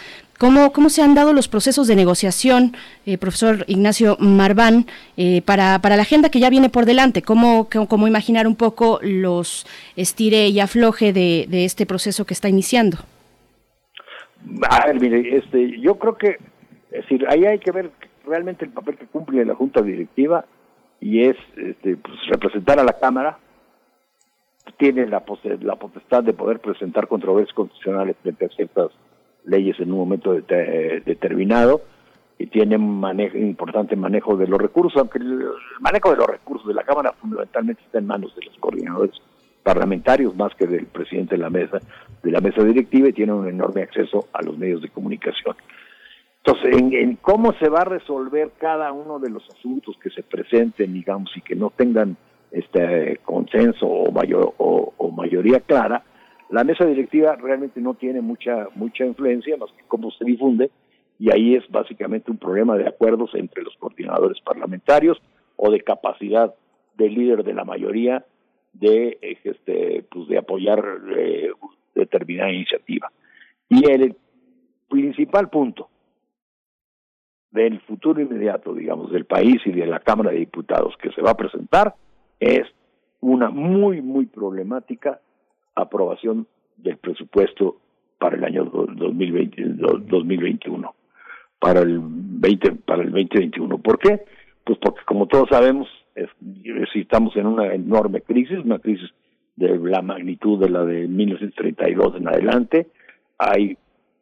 ¿Cómo, ¿Cómo se han dado los procesos de negociación, eh, profesor Ignacio Marván, eh, para, para la agenda que ya viene por delante? ¿Cómo, cómo imaginar un poco los estire y afloje de, de este proceso que está iniciando? A ver, mire, este, yo creo que, es decir, ahí hay que ver realmente el papel que cumple la Junta Directiva y es este, pues, representar a la Cámara, tiene la, la potestad de poder presentar controversias constitucionales frente a ciertas leyes en un momento determinado y tiene un manejo, importante manejo de los recursos, aunque el manejo de los recursos de la Cámara fundamentalmente está en manos de los coordinadores parlamentarios más que del presidente de la mesa de la mesa directiva y tiene un enorme acceso a los medios de comunicación. Entonces, en, cómo se va a resolver cada uno de los asuntos que se presenten, digamos, y que no tengan este consenso o, mayor, o mayoría clara, la mesa directiva realmente no tiene mucha mucha influencia, más que cómo se difunde, y ahí es básicamente un problema de acuerdos entre los coordinadores parlamentarios o de capacidad del líder de la mayoría de este pues de apoyar eh, determinada iniciativa. Y el principal punto del futuro inmediato, digamos, del país y de la Cámara de Diputados que se va a presentar es una muy, muy problemática aprobación del presupuesto para el año 2020, 2021, para el 20, para el 2021. ¿Por qué? Pues porque como todos sabemos, es, estamos en una enorme crisis, una crisis de la magnitud de la de 1932 en adelante. Hay,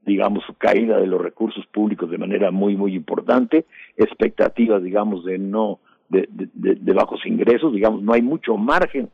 digamos, caída de los recursos públicos de manera muy, muy importante, expectativas, digamos, de no, de, bajos ingresos, digamos, no hay mucho margen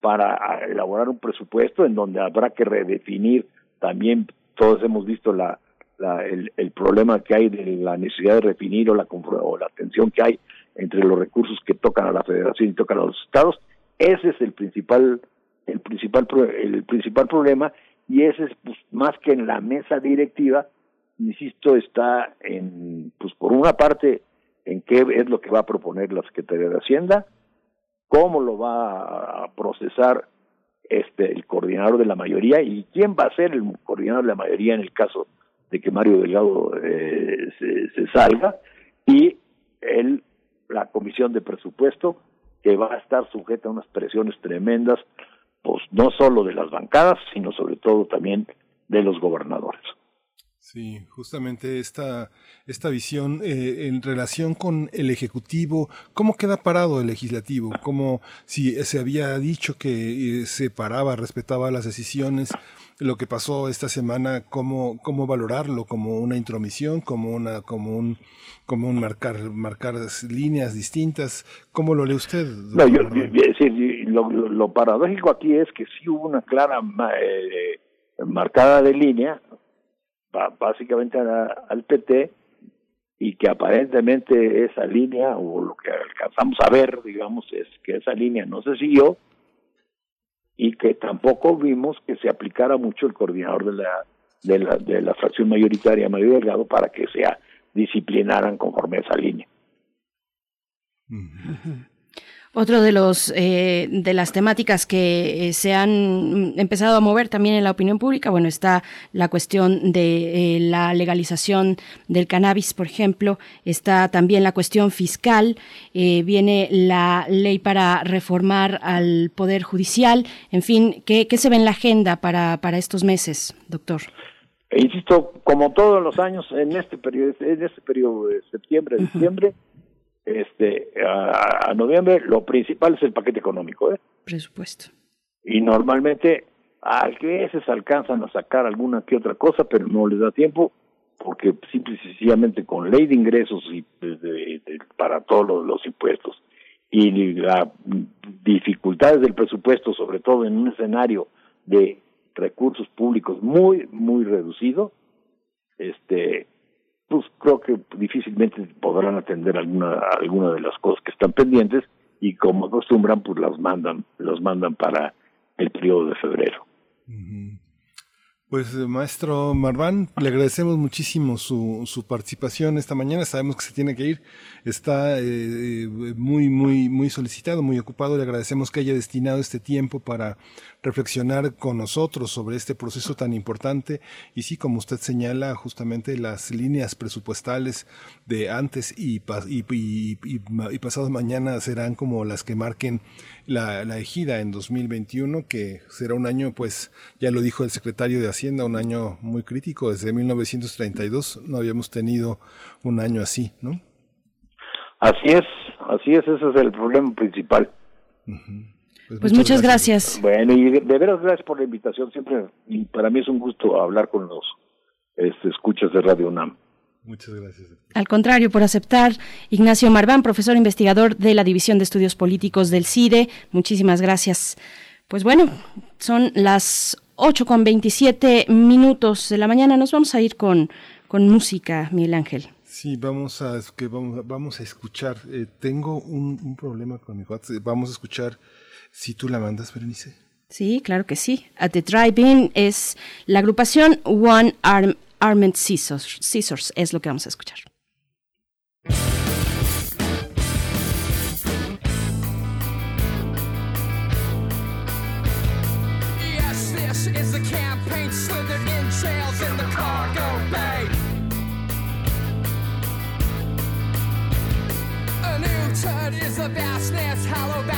para elaborar un presupuesto en donde habrá que redefinir también, todos hemos visto la, la el, problema que hay de la necesidad de redefinir o la, o la tensión que hay entre los recursos que tocan a la federación y tocan a los estados, ese es el principal el principal el principal problema y ese es pues, más que en la mesa directiva insisto está en pues por una parte en qué es lo que va a proponer la Secretaría de Hacienda cómo lo va a procesar este el coordinador de la mayoría y quién va a ser el coordinador de la mayoría en el caso de que Mario Delgado eh, se, salga y el la comisión de presupuesto que va a estar sujeta a unas presiones tremendas pues no solo de las bancadas sino sobre todo también de los gobernadores Sí, justamente esta, esta visión eh, en relación con el Ejecutivo, ¿cómo queda parado el Legislativo? Como si se había dicho que eh, se paraba, respetaba las decisiones, lo que pasó esta semana, ¿cómo, cómo valorarlo? ¿Como una intromisión? ¿Como, una, como un, como un marcar, marcar líneas distintas? ¿Cómo lo lee usted? No, yo, yo- lo, paradójico aquí es que sí hubo una clara eh, marcada de línea, básicamente a al PT, y que aparentemente esa línea, o lo que alcanzamos a ver, digamos, es que esa línea no se siguió, y que tampoco vimos que se aplicara mucho el coordinador de la, de la, de la fracción mayoritaria, Mario Delgado, para que se disciplinaran conforme a esa línea. Otro de los eh, de las temáticas que eh, se han empezado a mover también en la opinión pública, bueno, está la cuestión de eh, la legalización del cannabis, por ejemplo, está también la cuestión fiscal, eh, viene la ley para reformar al poder judicial, en fin, ¿qué, qué se ve en la agenda para para estos meses, doctor? E insisto, como todos los años, en este periodo, en este periodo de septiembre, diciembre, este, a, a noviembre, lo principal es el paquete económico, ¿eh? Presupuesto. Y normalmente, a veces alcanzan a sacar alguna que otra cosa, pero no les da tiempo, porque simple y sencillamente con ley de ingresos y de- de- de- para todos los, los impuestos y las dificultades del presupuesto, sobre todo en un escenario de recursos públicos muy, muy reducido, este, pues creo que difícilmente podrán atender alguna, alguna de las cosas que están pendientes y como acostumbran, pues las mandan, los mandan para el periodo de febrero. Pues eh, maestro Marván, le agradecemos muchísimo su, su participación esta mañana. Sabemos que se tiene que ir, está eh, eh, muy, muy, muy solicitado, muy ocupado. Le agradecemos que haya destinado este tiempo para reflexionar con nosotros sobre este proceso tan importante. Y sí, como usted señala, justamente las líneas presupuestales de antes y, pas- y, y- y- y pasado mañana serán como las que marquen la, la ejida en 2021, que será un año, pues ya lo dijo el secretario de Hacienda, un año muy crítico. Desde 1932 no habíamos tenido un año así, ¿no? Así es, así es, ese es el problema principal. Pues muchas gracias. Bueno, y de, de veras gracias por la invitación, siempre, y para mí es un gusto hablar con los este, escuchas de Radio UNAM. Muchas gracias. Al contrario, por aceptar. Ignacio Marván, profesor investigador de la División de Estudios Políticos del CIDE. Muchísimas gracias. Pues bueno, son las 8 con 27 minutos de la mañana. Nos vamos a ir con, con música, Miguel Ángel. Sí, vamos a, que vamos, vamos a escuchar. eh, tengo un, un problema con mi WhatsApp. Vamos a escuchar si tú la mandas, Berenice. Sí, claro que sí. At the Drive-In es la agrupación One Arm, Armed Scissors, Scissors, es lo que vamos a escuchar. Yes, this is the campaign slithered in trails in the cargo bay. A new turd is the vastness, hollow vacuum, chop the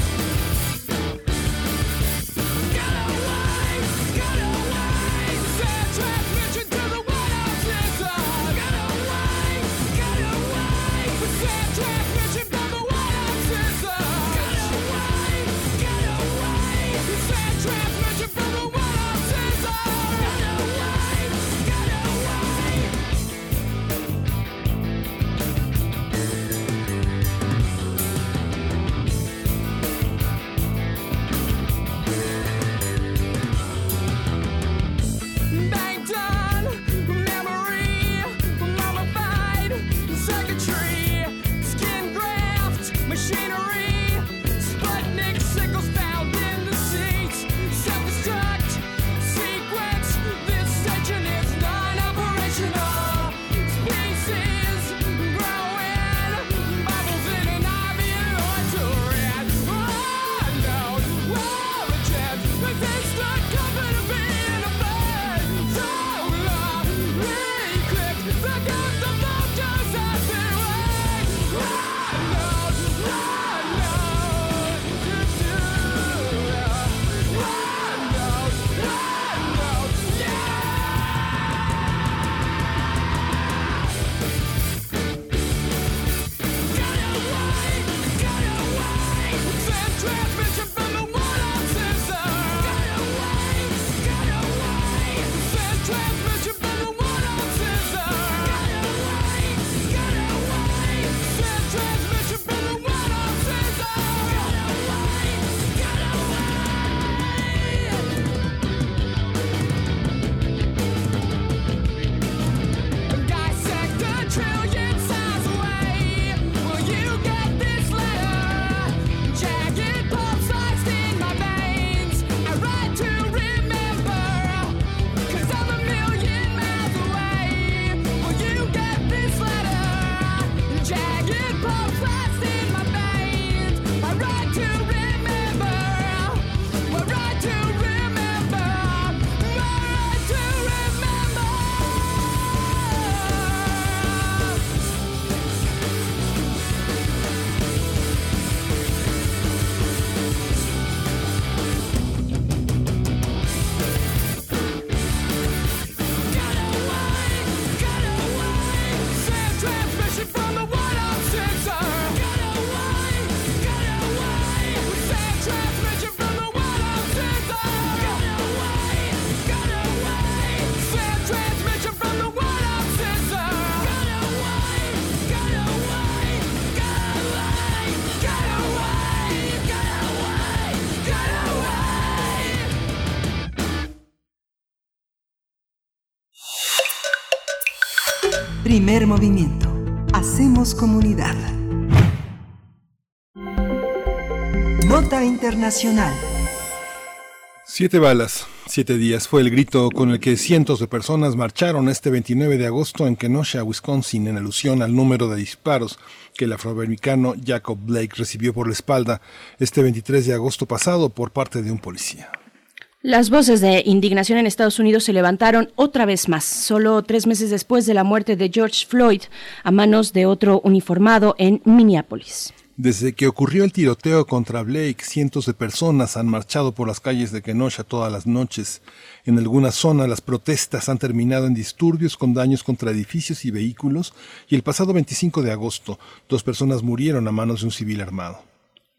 Movimiento. Hacemos comunidad. Nota Internacional. Siete balas, siete días fue el grito con el que cientos de personas marcharon este 29 de agosto en Kenosha, Wisconsin, en alusión al número de disparos que el afroamericano Jacob Blake recibió por la espalda este 23 de agosto pasado por parte de un policía. Las voces de indignación en Estados Unidos se levantaron otra vez más, solo tres meses después de la muerte de George Floyd a manos de otro uniformado en Minneapolis. Desde que ocurrió el tiroteo contra Blake, cientos de personas han marchado por las calles de Kenosha todas las noches. En algunas zonas las protestas han terminado en disturbios con daños contra edificios y vehículos y el pasado 25 de agosto dos personas murieron a manos de un civil armado.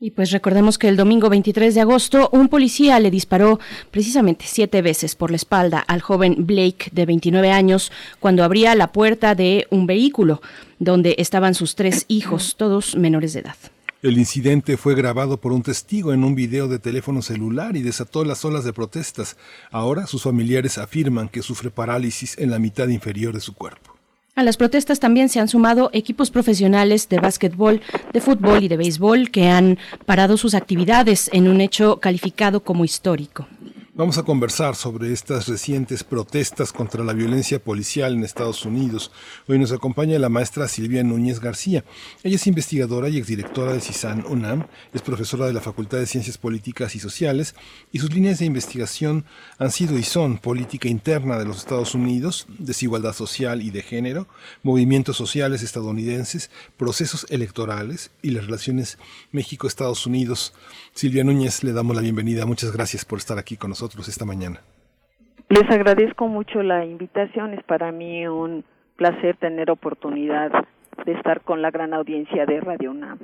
Y pues recordemos que el domingo 23 de agosto un policía le disparó precisamente siete veces por la espalda al joven Blake de 29 años cuando abría la puerta de un vehículo donde estaban sus tres hijos, todos menores de edad. El incidente fue grabado por un testigo en un video de teléfono celular y desató las olas de protestas. Ahora sus familiares afirman que sufre parálisis en la mitad inferior de su cuerpo. A las protestas también se han sumado equipos profesionales de básquetbol, de fútbol y de béisbol que han parado sus actividades en un hecho calificado como histórico. Vamos a conversar sobre estas recientes protestas contra la violencia policial en Estados Unidos. Hoy nos acompaña la maestra Silvia Núñez García. Ella es investigadora y exdirectora del CISAN UNAM, es profesora de la Facultad de Ciencias Políticas y Sociales y sus líneas de investigación han sido y son política interna de los Estados Unidos, desigualdad social y de género, movimientos sociales estadounidenses, procesos electorales y las relaciones México-Estados Unidos. Silvia Núñez, le damos la bienvenida. Muchas gracias por estar aquí con nosotros esta mañana. Les agradezco mucho la invitación. Es para mí un placer tener oportunidad de estar con la gran audiencia de Radio UNAM.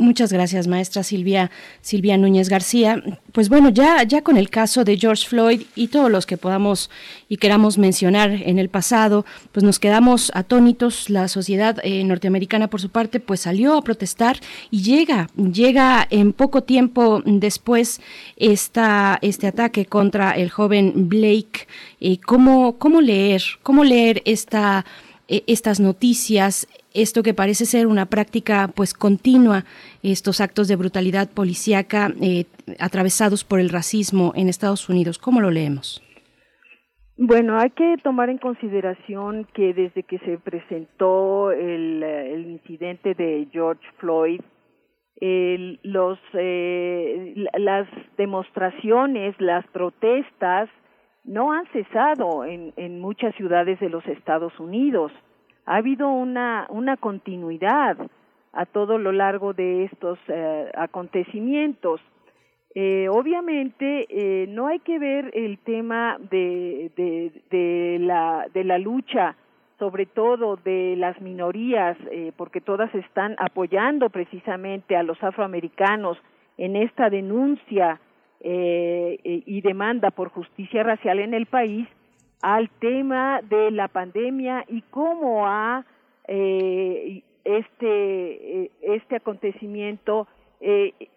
Muchas gracias, maestra Silvia, Silvia Núñez García. Pues bueno, ya, ya con el caso de George Floyd y todos los que podamos y queramos mencionar en el pasado, pues nos quedamos atónitos. La sociedad eh, norteamericana, por su parte, pues salió a protestar y llega, llega en poco tiempo después esta, este ataque contra el joven Blake. Eh, ¿cómo, ¿Cómo leer, cómo leer esta eh, estas noticias, esto que parece ser una práctica pues continua, estos actos de brutalidad policíaca eh, atravesados por el racismo en Estados Unidos. ¿Cómo lo leemos? Bueno, hay que tomar en consideración que desde que se presentó el, eh, el incidente de George Floyd, los, eh, la- las demostraciones, las protestas no han cesado en, en muchas ciudades de los Estados Unidos. Ha habido una, una continuidad a todo lo largo de estos eh, acontecimientos. Eh, obviamente eh, no hay que ver el tema de, de, la, de la lucha, sobre todo de las minorías, eh, porque todas están apoyando precisamente a los afroamericanos en esta denuncia eh, y demanda por justicia racial en el país, al tema de la pandemia y cómo ha eh, este eh, este acontecimiento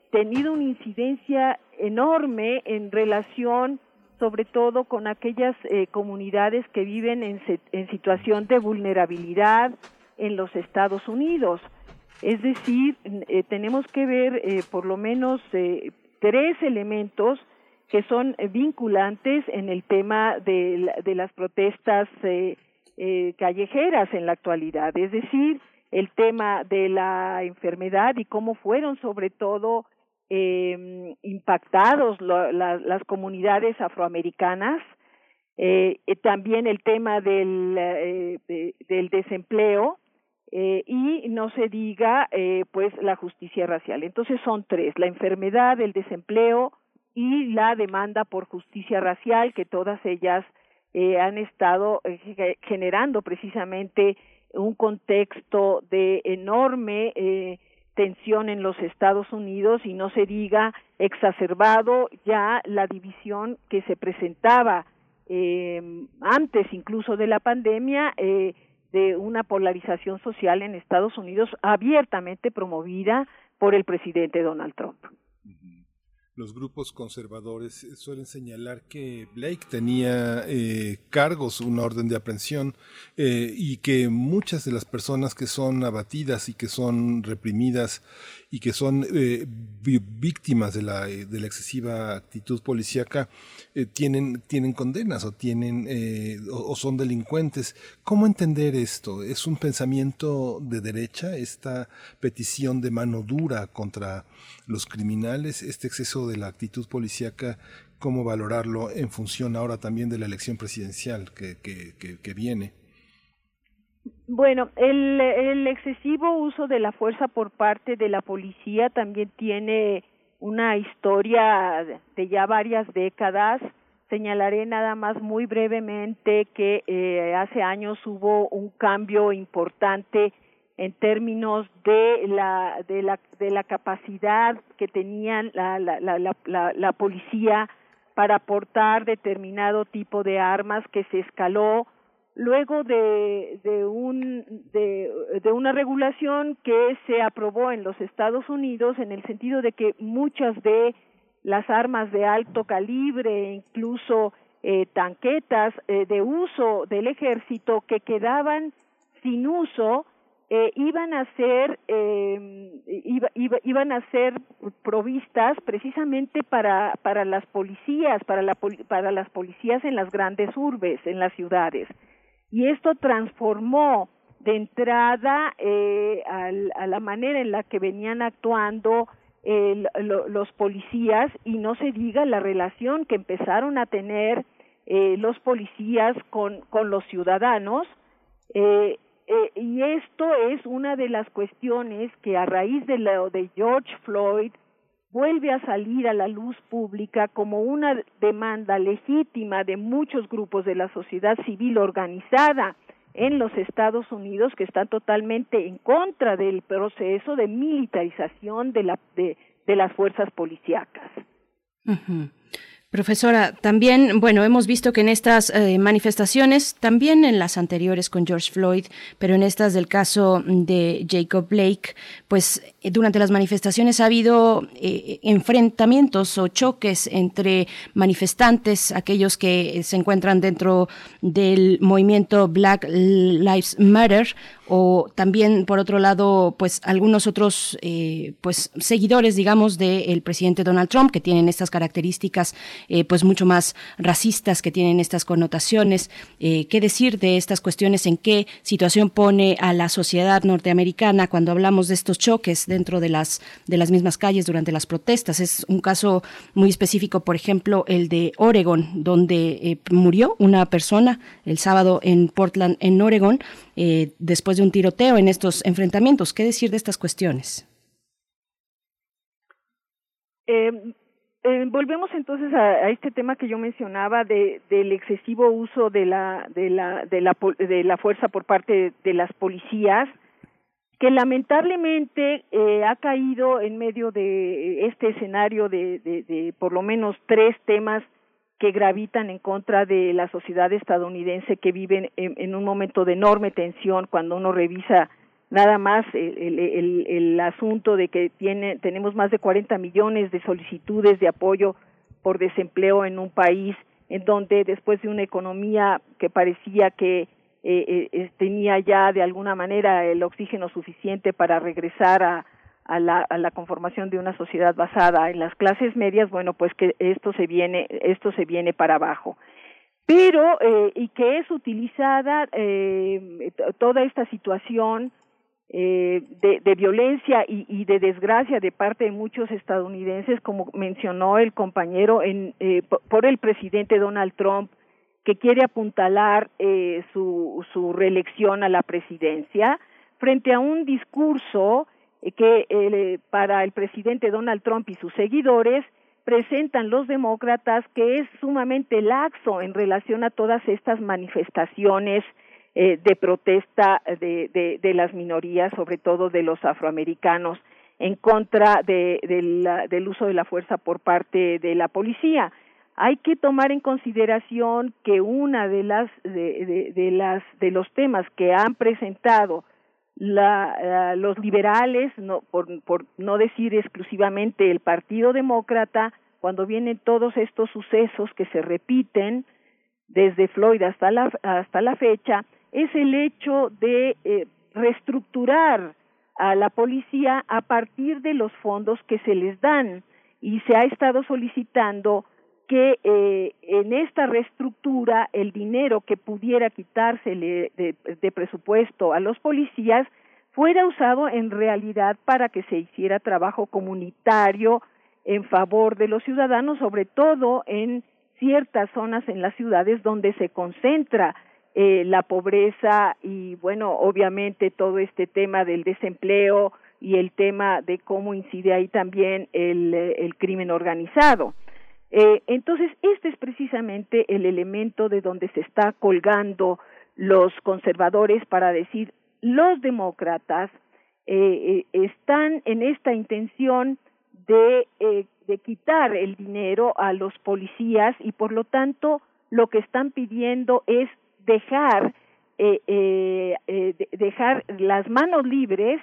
tenido una incidencia enorme en relación sobre todo con aquellas eh, comunidades que viven en, en situación de vulnerabilidad en los Estados Unidos. Es decir, tenemos que ver eh, por lo menos tres elementos que son vinculantes en el tema de, de las protestas eh, eh, callejeras en la actualidad. Es decir, el tema de la enfermedad y cómo fueron sobre todo eh, impactados lo- la- las comunidades afroamericanas, eh, también el tema del, eh, de- del desempleo eh, y no se diga eh, pues la justicia racial. Entonces son tres, la enfermedad, el desempleo y la demanda por justicia racial, que todas ellas eh, han estado eh, ge- generando precisamente un contexto de enorme eh, tensión en los Estados Unidos y no se diga exacerbado ya la división que se presentaba eh, antes incluso de la pandemia eh, de una polarización social en Estados Unidos abiertamente promovida por el presidente Donald Trump. Los grupos conservadores eh, suelen señalar que Blake tenía eh, cargos, una orden de aprehensión, eh, y que muchas de las personas que son abatidas y que son reprimidas y que son eh, víctimas de la, de la excesiva actitud policíaca tienen, condenas o, tienen, o son delincuentes. ¿Cómo entender esto? ¿Es un pensamiento de derecha, esta petición de mano dura contra los criminales, este exceso de la actitud policíaca? ¿Cómo valorarlo en función ahora también de la elección presidencial que, que, que, que viene? Bueno, el, el excesivo uso de la fuerza por parte de la policía también tiene una historia de ya varias décadas. Señalaré nada más muy brevemente que eh, hace años hubo un cambio importante en términos de la de la de la capacidad que tenían la la la la, la, policía para portar determinado tipo de armas que se escaló luego de, de, un, de, de una regulación que se aprobó en los Estados Unidos en el sentido de que muchas de las armas de alto calibre, incluso eh, tanquetas eh, de uso del ejército que quedaban sin uso, eh, iban a ser eh, iba, iba, iban a ser provistas precisamente para para las policías para la para las policías en las grandes urbes en las ciudades. Y esto transformó de entrada eh, al, a la manera en la que venían actuando eh, lo, los policías y no se diga la relación que empezaron a tener eh, los policías con, con los ciudadanos eh, eh, y esto es una de las cuestiones que a raíz de lo de George Floyd vuelve a salir a la luz pública como una demanda legítima de muchos grupos de la sociedad civil organizada en los Estados Unidos que están totalmente en contra del proceso de militarización de, la, de, las fuerzas policíacas. Profesora, también, bueno, hemos visto que en estas eh, manifestaciones, también en las anteriores con George Floyd, pero en estas del caso de Jacob Blake, pues durante las manifestaciones ha habido eh, enfrentamientos o choques entre manifestantes, aquellos que se encuentran dentro del movimiento Black Lives Matter, o también por otro lado pues algunos otros eh, pues seguidores digamos del presidente Donald Trump que tienen estas características eh, pues mucho más racistas que tienen estas connotaciones. Eh, qué decir de estas cuestiones en qué situación pone a la sociedad norteamericana cuando hablamos de estos choques dentro de las de las mismas calles durante las protestas es un caso muy específico por ejemplo el de Oregon donde murió una persona el sábado en Portland en Oregon después de un tiroteo en estos enfrentamientos. ¿Qué decir de estas cuestiones? Eh, eh, volvemos entonces a, este tema que yo mencionaba de, del excesivo uso de la, de, la, de, la, de la fuerza por parte de las policías, que lamentablemente eh, ha caído en medio de este escenario de, de, por lo menos tres temas que gravitan en contra de la sociedad estadounidense que vive en, en, un momento de enorme tensión cuando uno revisa nada más el, el, el, el, asunto de que tiene, tenemos más de 40 millones de solicitudes de apoyo por desempleo en un país en donde después de una economía que parecía que eh, eh, tenía ya de alguna manera el oxígeno suficiente para regresar a, a la, a la conformación de una sociedad basada en las clases medias, bueno, pues que esto se viene, esto se viene para abajo. Pero, eh, y que es utilizada eh, toda esta situación de, de, violencia y, y, de desgracia de parte de muchos estadounidenses, como mencionó el compañero, en, por el presidente Donald Trump, que quiere apuntalar eh, su, su reelección a la presidencia, frente a un discurso que eh, para el presidente Donald Trump y sus seguidores presentan los demócratas que es sumamente laxo en relación a todas estas manifestaciones eh, de protesta de, las minorías, sobre todo de los afroamericanos, en contra de, la, del uso de la fuerza por parte de la policía. Hay que tomar en consideración que una de las de, las de los temas que han presentado la, los liberales, no, por, por no decir exclusivamente el Partido Demócrata, cuando vienen todos estos sucesos que se repiten desde Floyd hasta la, hasta la fecha, es el hecho de eh, reestructurar a la policía a partir de los fondos que se les dan. Y se ha estado solicitando que eh, en esta reestructura el dinero que pudiera quitársele de, de presupuesto a los policías fuera usado en realidad para que se hiciera trabajo comunitario en favor de los ciudadanos, sobre todo en ciertas zonas en las ciudades donde se concentra eh, la pobreza y bueno, obviamente todo este tema del desempleo y el tema de cómo incide ahí también el, el crimen organizado. Eh, entonces, este es precisamente el elemento de donde se está colgando los conservadores para decir los demócratas eh, eh, están en esta intención de, eh, de quitar el dinero a los policías y por lo tanto lo que están pidiendo es dejar eh, eh, eh, de- dejar las manos libres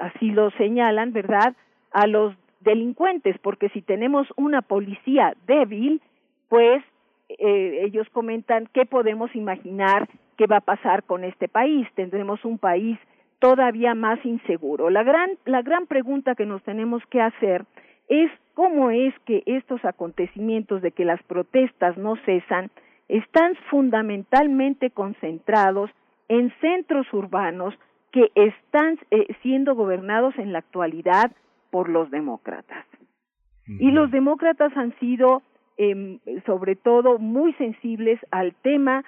así lo señalan verdad a los delincuentes porque si tenemos una policía débil pues eh, ellos comentan qué podemos imaginar que va a pasar con este país. Tendremos un país todavía más inseguro. La gran la gran pregunta que nos tenemos que hacer es cómo es que estos acontecimientos de que las protestas no cesan están fundamentalmente concentrados en centros urbanos que están eh, siendo gobernados en la actualidad por los demócratas. Y los demócratas han sido, eh, sobre todo, muy sensibles al tema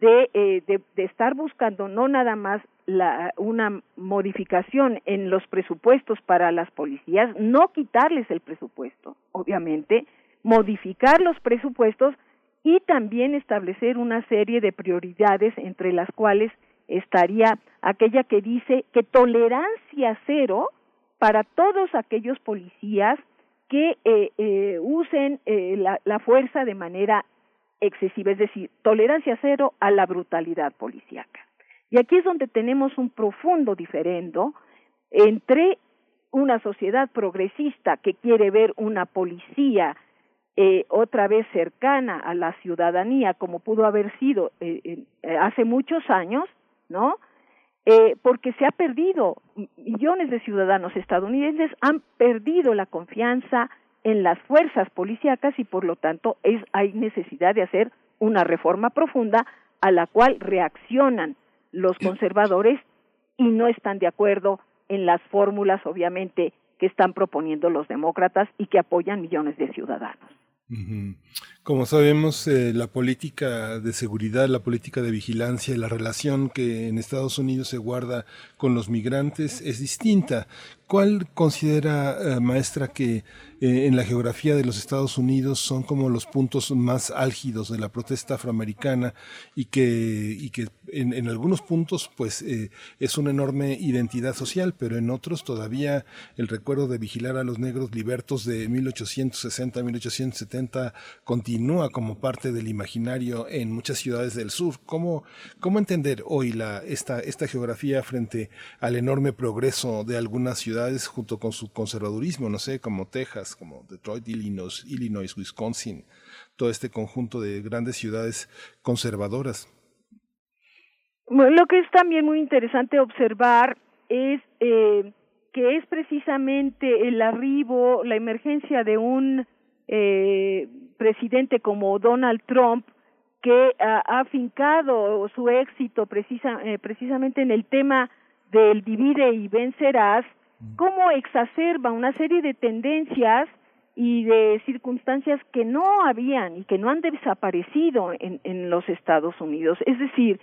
de, eh, de, de, estar buscando no nada más la, una modificación en los presupuestos para las policías, no quitarles el presupuesto, obviamente, modificar los presupuestos y también establecer una serie de prioridades entre las cuales estaría aquella que dice que tolerancia cero para todos aquellos policías que eh, eh, usen eh, la, la, fuerza de manera excesiva, es decir, tolerancia cero a la brutalidad policíaca. Y aquí es donde tenemos un profundo diferendo entre una sociedad progresista que quiere ver una policía eh, otra vez cercana a la ciudadanía como pudo haber sido eh, hace muchos años, ¿no? Eh, porque se ha perdido, millones de ciudadanos estadounidenses han perdido la confianza en las fuerzas policíacas y por lo tanto es, hay necesidad de hacer una reforma profunda a la cual reaccionan los conservadores y no están de acuerdo en las fórmulas, obviamente, que están proponiendo los demócratas y que apoyan millones de ciudadanos. Como sabemos, eh, la política de seguridad, la política de vigilancia la relación que en Estados Unidos se guarda con los migrantes es distinta. ¿Cuál considera, eh, maestra, que eh, en la geografía de los Estados Unidos son como los puntos más álgidos de la protesta afroamericana y que, y que en, en algunos puntos pues eh, es una enorme identidad social, pero en otros todavía el recuerdo de vigilar a los negros libertos de 1860-1870 continúa como parte del imaginario en muchas ciudades del sur. ¿Cómo, cómo entender hoy la, esta, esta geografía frente al enorme progreso de algunas ciudades junto con su conservadurismo, no sé, como Texas, como Detroit, Illinois, Illinois Wisconsin, todo este conjunto de grandes ciudades conservadoras? Lo que es también muy interesante observar es eh, que es precisamente el arribo, la emergencia de un eh, presidente como Donald Trump que ha, ha afincado su éxito precisa, eh, precisamente en el tema del divide y vencerás, cómo exacerba una serie de tendencias y de circunstancias que no habían y que no han desaparecido en, en los Estados Unidos. Es decir,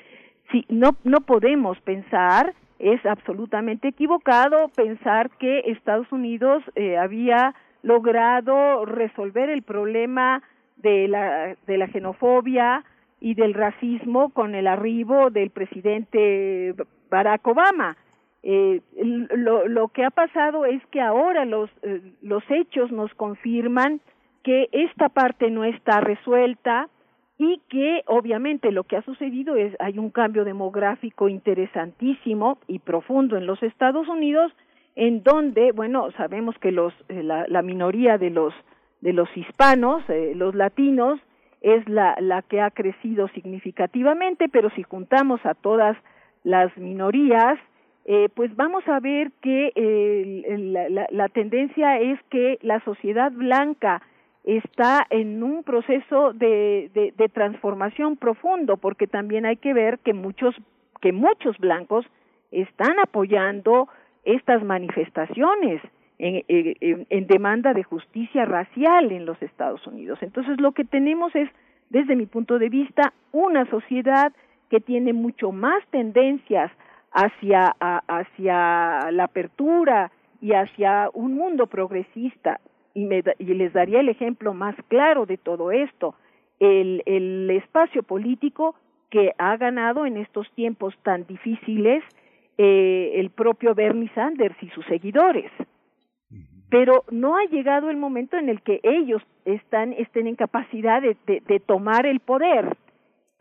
si no, no podemos pensar, es absolutamente equivocado pensar que Estados Unidos eh, había logrado resolver el problema de la, de la xenofobia y del racismo con el arribo del presidente Barack Obama. Eh, lo, que ha pasado es que ahora los, eh, los hechos nos confirman que esta parte no está resuelta y que obviamente lo que ha sucedido es hay un cambio demográfico interesantísimo y profundo en los Estados Unidos en donde bueno sabemos que los eh, la, la minoría de los de los hispanos, los latinos, es la, la que ha crecido significativamente, pero si juntamos a todas las minorías, eh, pues vamos a ver que la, la- la tendencia es que la sociedad blanca está en un proceso de, de, transformación profundo, porque también hay que ver que muchos que muchos blancos están apoyando estas manifestaciones en demanda de justicia racial en los Estados Unidos. Entonces, lo que tenemos es, desde mi punto de vista, una sociedad que tiene mucho más tendencias hacia, a- hacia la apertura y hacia un mundo progresista. Y, me y les daría el ejemplo más claro de todo esto, el, el espacio político que ha ganado en estos tiempos tan difíciles eh, el propio Bernie Sanders y sus seguidores. Pero no ha llegado el momento en el que ellos están, estén en capacidad de, de- de tomar el poder.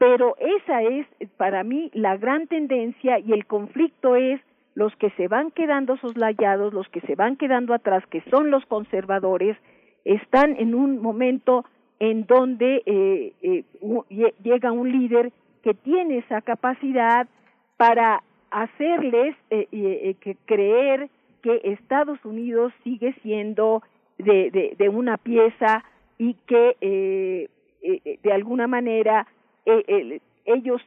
Pero esa es para mí la gran tendencia y el conflicto es los que se van quedando soslayados, los que se van quedando atrás, que son los conservadores, están en un momento en donde eh, eh, llega un líder que tiene esa capacidad para hacerles eh, eh, eh, que creer que Estados Unidos sigue siendo de, de, de una pieza y que eh, de alguna manera eh, el- ellos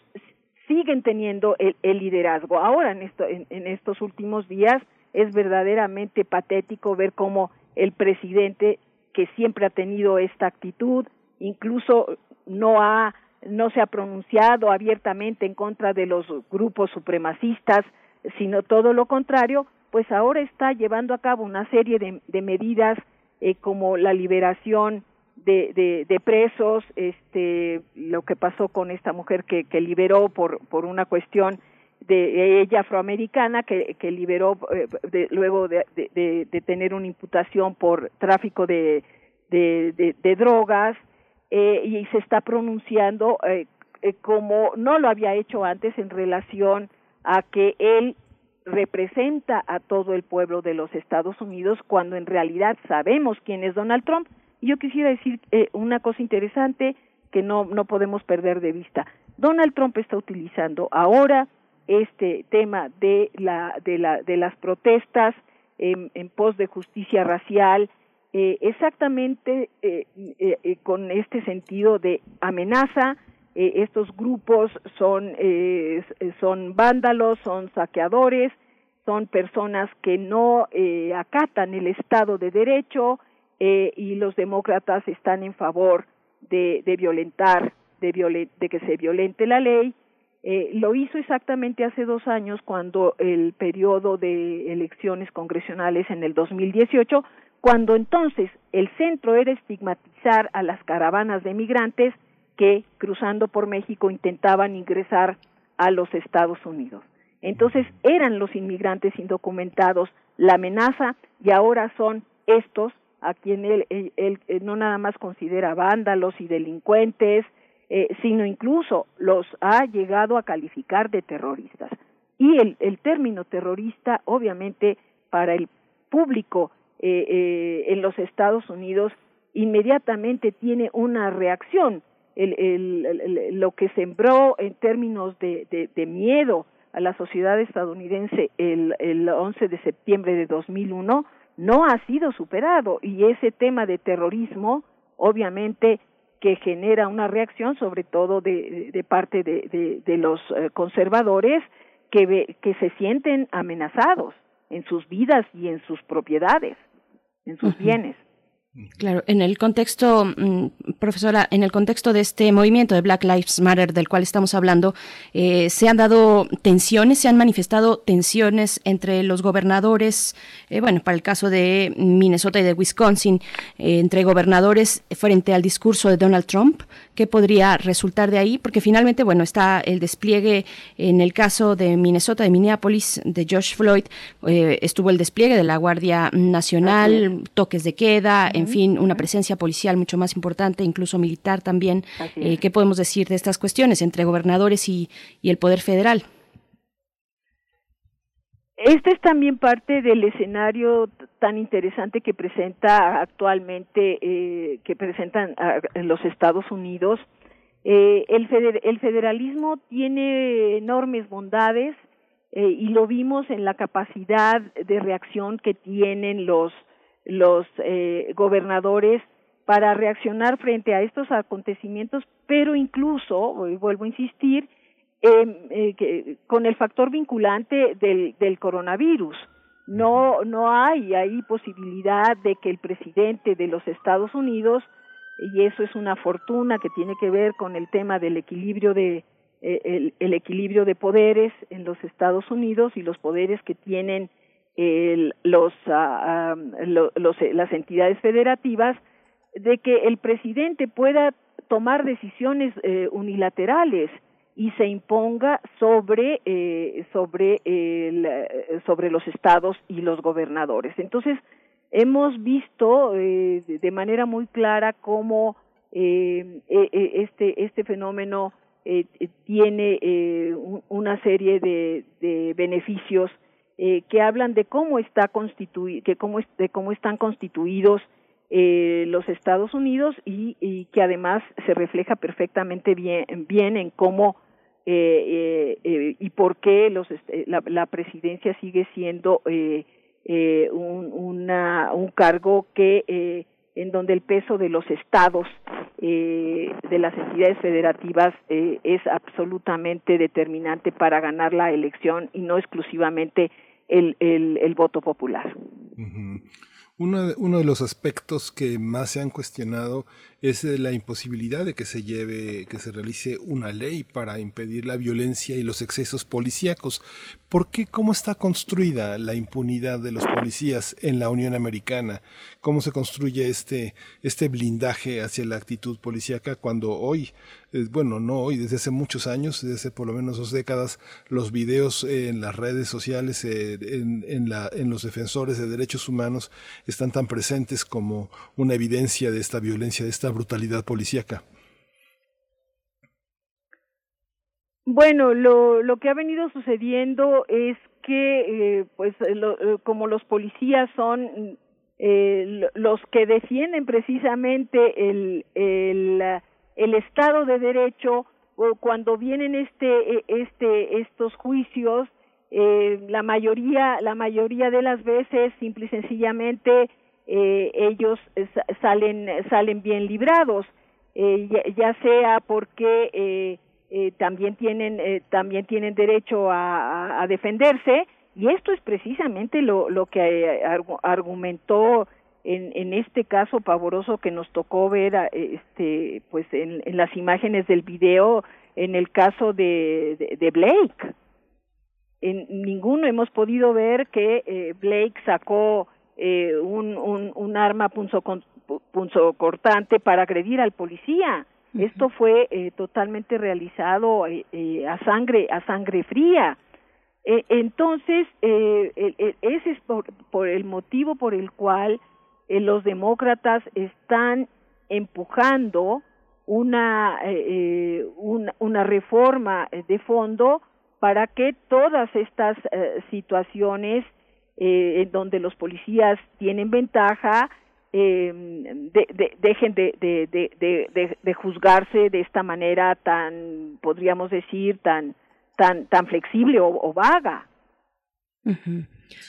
siguen teniendo el, el liderazgo. Ahora, en, esto, en estos últimos días, es verdaderamente patético ver cómo el presidente, que siempre ha tenido esta actitud, incluso no ha no se ha pronunciado abiertamente en contra de los grupos supremacistas, sino todo lo contrario, pues ahora está llevando a cabo una serie de, de medidas eh, como la liberación de, de, presos, este, lo que pasó con esta mujer que, que liberó por, por una cuestión de ella afroamericana que, que liberó eh, de- luego de, de- tener una imputación por tráfico de- de drogas eh, y se está pronunciando eh, eh, como no lo había hecho antes en relación a que él representa a todo el pueblo de los Estados Unidos cuando en realidad sabemos quién es Donald Trump. Yo quisiera decir eh, una cosa interesante que no, no podemos perder de vista. Donald Trump está utilizando ahora este tema de, la, de, la, de las protestas en, en pos de justicia racial, eh, exactamente eh, eh, con este sentido de amenaza. Estos grupos son, son vándalos, son saqueadores, son personas que no acatan el Estado de Derecho eh, y los demócratas están en favor de, de violentar, de, violen- de que se violente la ley. Eh, lo hizo exactamente hace dos años cuando el periodo de elecciones congresionales en el 2018, cuando entonces el centro era estigmatizar a las caravanas de migrantes que cruzando por México intentaban ingresar a los Estados Unidos. Entonces eran los inmigrantes indocumentados la amenaza y ahora son estos a quien él, eh, no nada más considera vándalos y delincuentes, eh, sino incluso los ha llegado a calificar de terroristas. Y el, el término terrorista, obviamente, para el público eh, eh, en los Estados Unidos, inmediatamente tiene una reacción. El- el- lo que sembró en términos de, de- de miedo a la sociedad estadounidense el, el 11 de septiembre de 2001 no ha sido superado y ese tema de terrorismo obviamente que genera una reacción sobre todo de, de parte de, de- de los eh, conservadores que, ve- que se sienten amenazados en sus vidas y en sus propiedades, en sus bienes. Claro, en el contexto, mm, profesora, en el contexto de este movimiento de Black Lives Matter del cual estamos hablando, eh, se han dado tensiones, se han manifestado tensiones entre los gobernadores, eh, bueno, para el caso de Minnesota y de Wisconsin, eh, entre gobernadores frente al discurso de Donald Trump. ¿Qué podría resultar de ahí? Porque finalmente, bueno, está el despliegue en el caso de Minnesota, de Minneapolis, de George Floyd, eh, estuvo el despliegue de la Guardia Nacional, toques de queda, en fin, una presencia policial mucho más importante, incluso militar también. Eh. ¿Qué podemos decir de estas cuestiones entre gobernadores y, y el Poder Federal? Este es también parte del escenario tan interesante que presenta actualmente, eh, que presentan ah, los Estados Unidos. Eh, el, feder- el federalismo tiene enormes bondades eh, y lo vimos en la capacidad de reacción que tienen los los eh, gobernadores para reaccionar frente a estos acontecimientos, pero incluso, vuelvo a insistir, eh, eh, con el factor vinculante del, del coronavirus. No, no hay ahí posibilidad de que el presidente de los Estados Unidos, y eso es una fortuna que tiene que ver con el tema del equilibrio de eh, el, equilibrio de poderes en los Estados Unidos y los poderes que tienen el- los, ah, lo- los- eh, las entidades federativas, de que el presidente pueda tomar decisiones eh, unilaterales y se imponga sobre eh, sobre el, eh, sobre los estados y los gobernadores. Entonces hemos visto eh, de- manera muy clara cómo eh, eh, eh, este este fenómeno eh, tiene un- una serie de, beneficios que hablan de cómo está que cómo de cómo están constituidos eh, los Estados Unidos y, y que además se refleja perfectamente bien bien en cómo eh, eh, y por qué los est- eh, la, la presidencia sigue siendo eh, eh, un, una, un cargo que eh, en donde el peso de los estados eh, de las entidades federativas eh, es absolutamente determinante para ganar la elección y no exclusivamente el, el, voto popular. Uno de, uno de los aspectos que más se han cuestionado es eh, la imposibilidad de que se lleve, que se realice una ley para impedir la violencia y los excesos policíacos. ¿Por qué? ¿Cómo está construida la impunidad de los policías en la Unión Americana? ¿Cómo se construye este, este blindaje hacia la actitud policíaca cuando hoy, eh, bueno, no hoy, desde hace muchos años, desde hace por lo menos dos décadas, los videos eh, en las redes sociales, en, en, la, en los defensores de derechos humanos, están tan presentes como una evidencia de esta violencia, de esta brutalidad policíaca? Bueno, lo, lo que ha venido sucediendo es que, eh, pues, lo- eh, como los policías son eh, lo- los que defienden precisamente el, el, el Estado de Derecho, cuando vienen este, eh, este, estos juicios, la mayoría, la mayoría de las veces, simple y sencillamente, eh, ellos sa- salen, salen bien librados, eh, ya, sea porque eh, eh, también tienen también tienen derecho a, a- defenderse y esto es precisamente lo, lo que argu- argumentó en, en este caso pavoroso que nos tocó ver este pues en, en las imágenes del video en el caso de, de, de Blake. En ninguno hemos podido ver que eh, Blake sacó eh, un, un, un arma punzo, cortante para agredir al policía. Esto fue eh, totalmente realizado eh, eh, a sangre a sangre fría. Eh, entonces, eh, ese es por, por el motivo por el cual los demócratas están empujando una, una, una reforma de fondo para que todas estas situaciones eh, en donde los policías tienen ventaja eh, de- de- dejen de, de, juzgarse de esta manera tan, podríamos decir, tan, tan, tan flexible o, vaga. Ujú.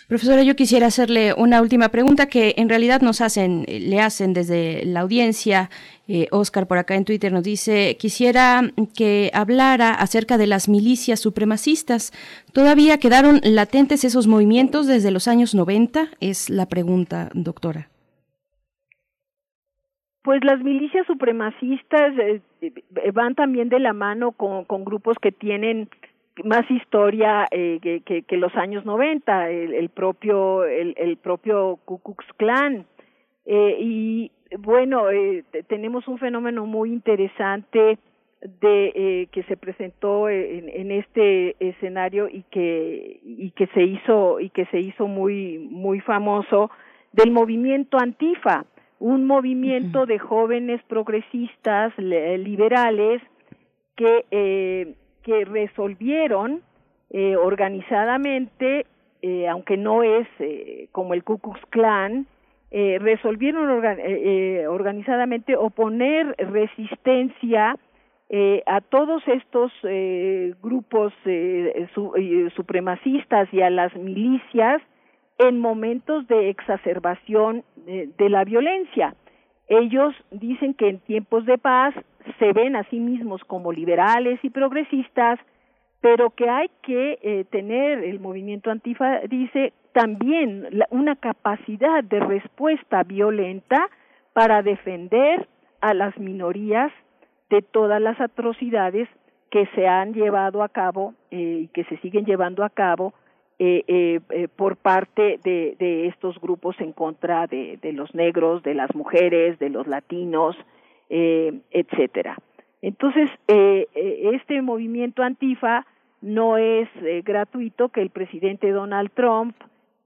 Profesora, yo quisiera hacerle una última pregunta que en realidad nos hacen, eh, le hacen desde la audiencia. Eh, Oscar por acá en Twitter nos dice, quisiera que hablara acerca de las milicias supremacistas. ¿Todavía quedaron latentes esos movimientos desde los años 90? Es la pregunta, doctora. Pues las milicias supremacistas eh, van también de la mano con grupos que tienen más historia eh, que, que, que los años 90, el, el propio el, el propio Ku Klux Klan. Eh, y bueno, eh, te- tenemos un fenómeno muy interesante de eh, que se presentó en, en este escenario y que y que se hizo y que se hizo muy muy famoso del movimiento Antifa, un movimiento de jóvenes progresistas le- liberales que eh, que resolvieron eh, organizadamente eh, aunque no es eh, como el Ku Klux Klan, eh, resolvieron orga- eh, organizadamente oponer resistencia a todos estos grupos su- supremacistas y a las milicias en momentos de exacerbación de la violencia. Ellos dicen que en tiempos de paz se ven a sí mismos como liberales y progresistas, pero que hay que eh, tener, el movimiento antifa dice, también la- una capacidad de respuesta violenta para defender a las minorías de todas las atrocidades que se han llevado a cabo eh, y que se siguen llevando a cabo eh, eh, eh, por parte de, estos grupos en contra de los negros, de las mujeres, de los latinos, eh, etcétera. Entonces, eh, eh, este movimiento antifa no es eh, gratuito que el presidente Donald Trump,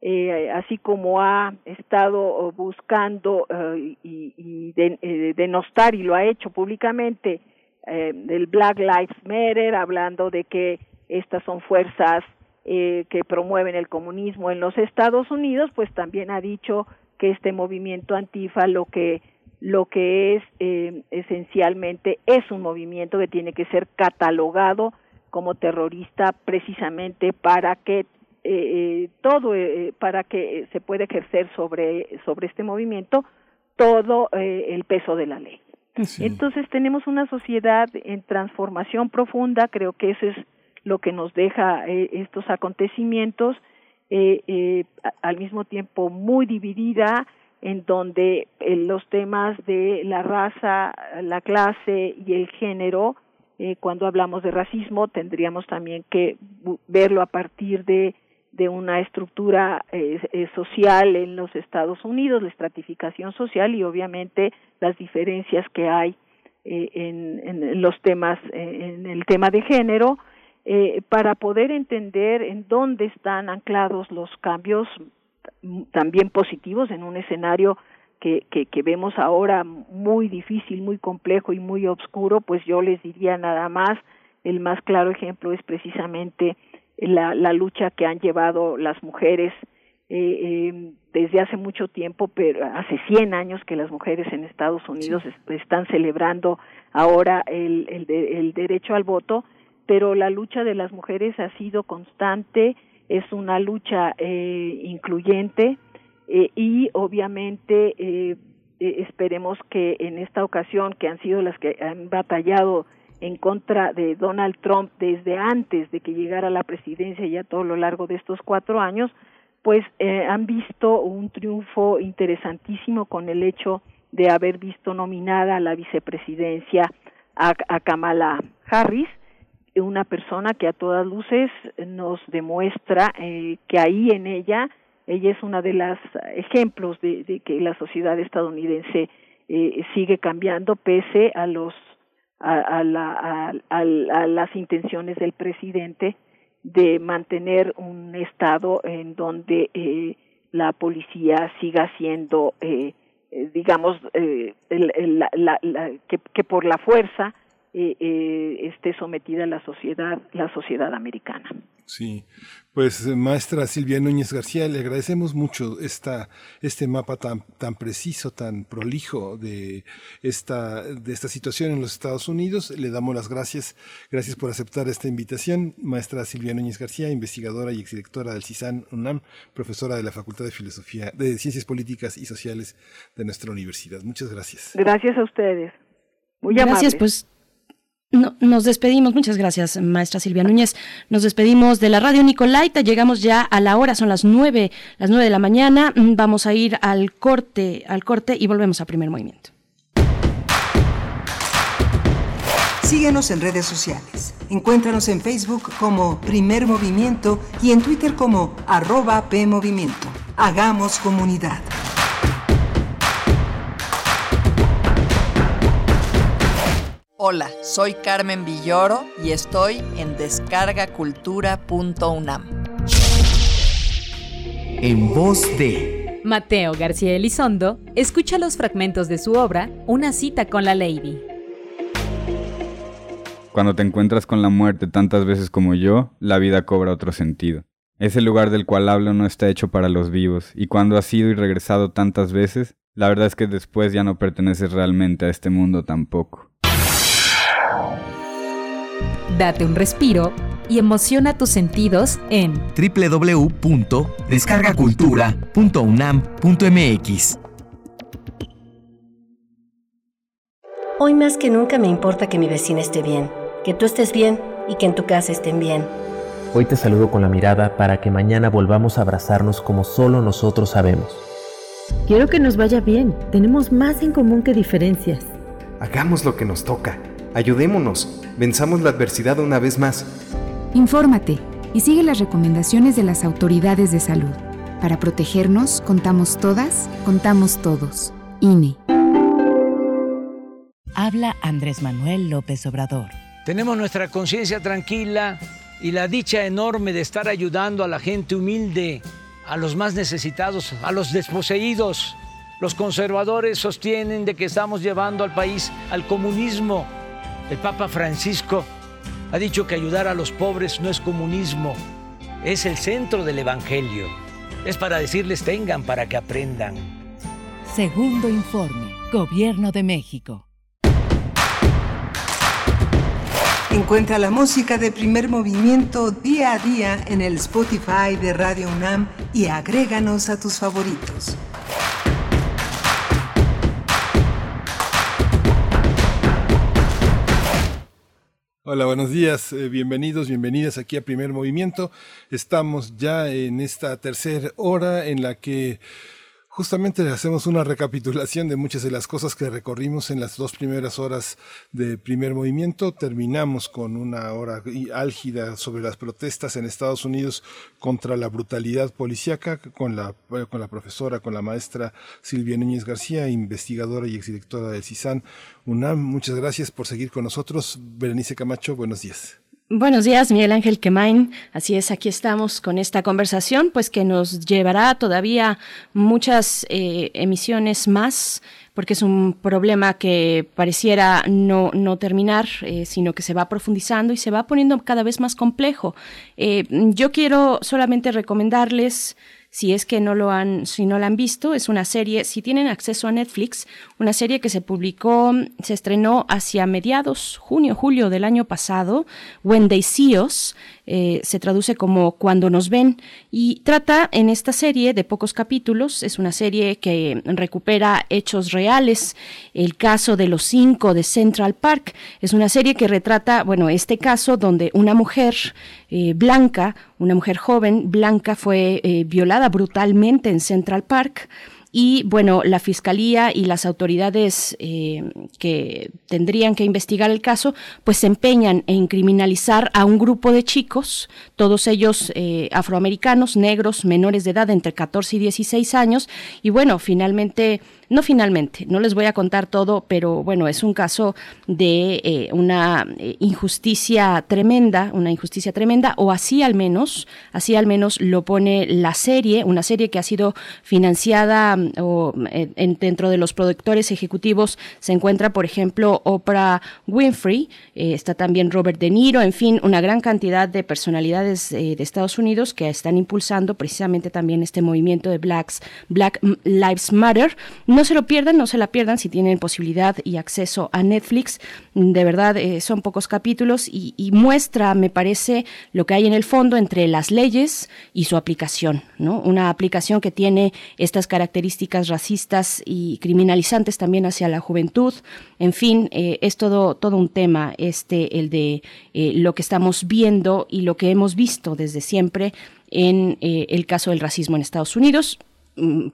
eh, así como ha estado buscando y, y de- denostar y lo ha hecho públicamente eh, del Black Lives Matter, hablando de que estas son fuerzas eh, que promueven el comunismo en los Estados Unidos, pues también ha dicho que este movimiento antifa lo que lo que es eh, esencialmente es un movimiento que tiene que ser catalogado como terrorista precisamente para que eh, eh, todo eh, para que se pueda ejercer sobre sobre este movimiento todo eh, el peso de la ley. Entonces tenemos una sociedad en transformación profunda, creo que eso es lo que nos deja eh, estos acontecimientos, eh, eh, al mismo tiempo muy dividida, en donde eh, los temas de la raza, la clase y el género, eh, cuando hablamos de racismo, tendríamos también que verlo a partir de, una estructura eh, social en los Estados Unidos, la estratificación social y obviamente las diferencias que hay en, los temas, en el tema de género, para poder entender en dónde están anclados los cambios también positivos en un escenario que, que, que vemos ahora muy difícil, muy complejo y muy oscuro, pues yo les diría nada más, el más claro ejemplo es precisamente la, la lucha que han llevado las mujeres eh, eh, desde hace mucho tiempo, pero hace 100 años que las mujeres en Estados Unidos es- están celebrando ahora el, el, de- el derecho al voto, pero la lucha de las mujeres ha sido constante, es una lucha eh, incluyente eh, y obviamente eh, eh, esperemos que en esta ocasión, que han sido las que han batallado en contra de Donald Trump desde antes de que llegara a la presidencia y a todo lo largo de estos cuatro años, pues eh, han visto un triunfo interesantísimo con el hecho de haber visto nominada a la vicepresidencia a, a Kamala Harris, una persona que a todas luces nos demuestra eh, que ahí en ella, ella es una de las ejemplos de, que la sociedad estadounidense eh, sigue cambiando pese a los a, a la, a, a- las intenciones del presidente de mantener un estado en donde eh, la policía siga siendo eh, eh, digamos eh, el- el- la- la- que, que por la fuerza eh, eh, esté sometida la sociedad la sociedad americana Sí, pues maestra Silvia Núñez García, le agradecemos mucho esta, este mapa tan, tan preciso, tan prolijo de esta, de esta situación en los Estados Unidos. Le damos las gracias, gracias por aceptar esta invitación. Maestra Silvia Núñez García, investigadora y exdirectora del CISAN UNAM, profesora de la Facultad de Filosofía, de Ciencias Políticas y Sociales de nuestra universidad. Muchas gracias. gracias a ustedes muy Gracias, amables. pues no- nos despedimos. Muchas gracias, maestra Silvia Núñez. Nos despedimos de la radio Nicolaita. Llegamos ya a la hora, son las nueve, las nueve de la mañana. Mm, Vamos a ir al corte, al corte y volvemos a primer movimiento. Síguenos en redes sociales. Encuéntranos en Facebook como Primer Movimiento y en Twitter como arroba PMovimiento. Hagamos comunidad. Hola, soy Carmen Villoro y estoy en descargacultura.unam. En voz de Mateo García Elizondo escucha los fragmentos de su obra Una cita con la Lady. Cuando te encuentras con la muerte tantas veces como yo, la vida cobra otro sentido. Ese lugar del cual hablo no está hecho para los vivos, y cuando has ido y regresado tantas veces, la verdad es que después ya no perteneces realmente a este mundo tampoco. Date un respiro y emociona tus sentidos en www.descargacultura.unam.mx. Hoy más que nunca me importa que mi vecina esté bien, que tú estés bien y que en tu casa estén bien. Hoy te saludo con la mirada para que mañana volvamos a abrazarnos como solo nosotros sabemos. Quiero que nos vaya bien. Tenemos más en común que diferencias. Hagamos lo que nos toca. Ayudémonos. Venzamos la adversidad una vez más. Infórmate y sigue las recomendaciones de las autoridades de salud. Para protegernos, contamos todas, contamos todos. INE. Habla Andrés Manuel López Obrador. Tenemos nuestra conciencia tranquila y la dicha enorme de estar ayudando a la gente humilde, a los más necesitados, a los desposeídos. Los conservadores sostienen de que estamos llevando al país al comunismo. El Papa Francisco ha dicho que ayudar a los pobres no es comunismo, es el centro del Evangelio. Es para decirles tengan para que aprendan. Segundo informe. Gobierno de México. Encuentra la música de primer movimiento día a día en el Spotify de Radio UNAM y agréganos a tus favoritos. Hola, buenos días, eh, bienvenidos, bienvenidas aquí a Primer Movimiento. Estamos ya en esta tercera hora en la que justamente hacemos una recapitulación de muchas de las cosas que recorrimos en las dos primeras horas de primer movimiento. Terminamos con una hora álgida sobre las protestas en Estados Unidos contra la brutalidad policíaca con la, eh, con la profesora, con la maestra Silvia Núñez García, investigadora y exdirectora del CISAN UNAM. Muchas gracias por seguir con nosotros. Berenice Camacho, buenos días. Buenos días, Miguel Ángel Quemain. Así es, aquí estamos con esta conversación, pues que nos llevará todavía muchas eh, emisiones más, porque es un problema que pareciera no, no terminar, eh, sino que se va profundizando y se va poniendo cada vez más complejo. Eh, yo quiero solamente recomendarles si es que no lo han, si no la han visto, es una serie, si tienen acceso a Netflix, una serie que se publicó, se estrenó hacia mediados, junio, julio del año pasado, When They See Us, eh, se traduce como Cuando nos ven, y trata en esta serie de pocos capítulos, es una serie que recupera hechos reales, el caso de los cinco de Central Park, es una serie que retrata, bueno, este caso donde una mujer eh, blanca, una mujer joven blanca fue eh, violada brutalmente en Central Park. Y bueno, la fiscalía y las autoridades eh, que tendrían que investigar el caso, pues se empeñan en criminalizar a un grupo de chicos, todos ellos eh, afroamericanos, negros, menores de edad entre 14 y 16 años. Y bueno, finalmente, no finalmente, no les voy a contar todo, pero bueno, es un caso de eh, una eh, injusticia tremenda, una injusticia tremenda, o así al menos, así al menos lo pone la serie, una serie que ha sido financiada mm, o eh, en- dentro de los productores ejecutivos se encuentra, por ejemplo, Oprah Winfrey, está también Robert De Niro, en fin, una gran cantidad de personalidades de Estados Unidos que están impulsando precisamente también este movimiento de Blacks, Black Lives Matter. Se lo pierdan, no se la pierdan si tienen posibilidad y acceso a Netflix. De verdad, eh, son pocos capítulos y, muestra, me parece, lo que hay en el fondo entre las leyes y su aplicación, ¿no? Una aplicación que tiene estas características racistas y criminalizantes también hacia la juventud. En fin, eh, es todo, todo un tema este, el de eh, lo que estamos viendo y lo que hemos visto desde siempre en el caso del racismo en Estados Unidos.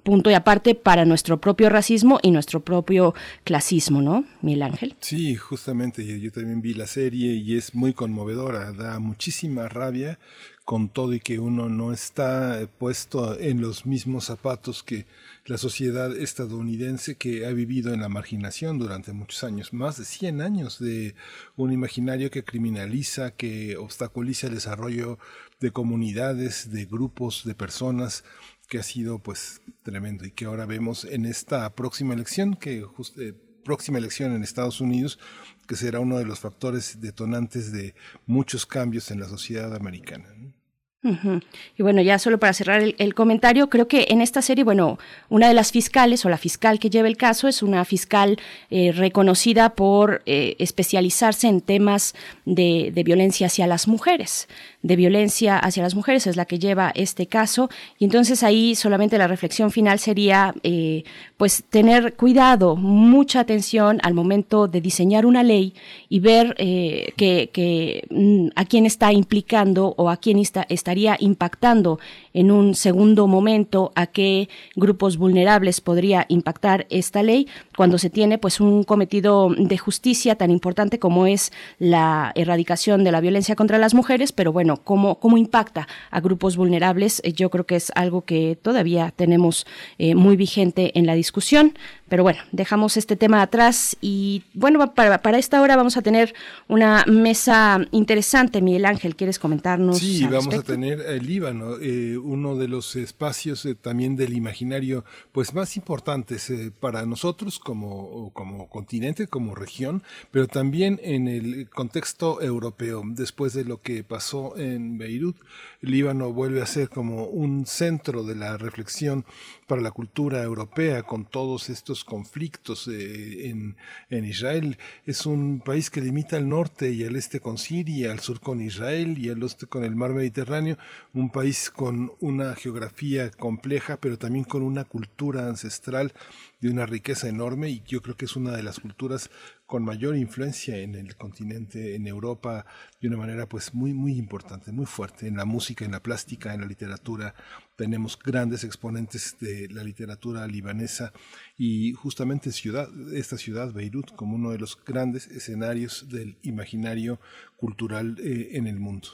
Punto y aparte para nuestro propio racismo y nuestro propio clasismo, ¿no, Miguel Ángel? Sí, justamente, yo, también vi la serie y es muy conmovedora, da muchísima rabia con todo y que uno no está puesto en los mismos zapatos que la sociedad estadounidense que ha vivido en la marginación durante muchos años, más de 100 años de un imaginario que criminaliza, que obstaculiza el desarrollo de comunidades, de grupos, de personas, que ha sido pues tremendo y que ahora vemos en esta próxima elección, que eh, próxima elección en Estados Unidos, que será uno de los factores detonantes de muchos cambios en la sociedad americana. Y bueno, ya solo para cerrar el, comentario, creo que en esta serie, bueno, una de las fiscales o la fiscal que lleva el caso es una fiscal eh, reconocida por eh, especializarse en temas de, violencia hacia las mujeres, de violencia hacia las mujeres es la que lleva este caso. Y entonces ahí solamente la reflexión final sería, eh, pues, tener cuidado, mucha atención al momento de diseñar una ley y ver que, mm, a quién está implicando o a quién está, estaría impactando en un segundo momento, a qué grupos vulnerables podría impactar esta ley cuando se tiene pues un cometido de justicia tan importante como es la erradicación de la violencia contra las mujeres, pero bueno, cómo, cómo impacta a grupos vulnerables, eh, yo creo que es algo que todavía tenemos eh, muy vigente en la discusión. Pero bueno, dejamos este tema atrás y bueno, para, para esta hora vamos a tener una mesa interesante. Miguel Ángel, ¿quieres comentarnos? Sí, al vamos a tener el Líbano, eh, uno de los espacios eh, también del imaginario pues más importantes eh, para nosotros como, como continente, como región, pero también en el contexto europeo. Después de lo que pasó en Beirut, Líbano vuelve a ser como un centro de la reflexión para la cultura europea con todos estos conflictos eh, en, en Israel. Es un país que limita al norte y al este con Siria, al sur con Israel y al oeste con el mar Mediterráneo. Un país con una geografía compleja, pero también con una cultura ancestral de una riqueza enorme y yo creo que es una de las culturas con mayor influencia en el continente, en Europa, de una manera pues muy, muy importante, muy fuerte, en la música, en la plástica, en la literatura. Tenemos grandes exponentes de la literatura libanesa y justamente esta ciudad, Beirut, como uno de los grandes escenarios del imaginario cultural eh, en el mundo.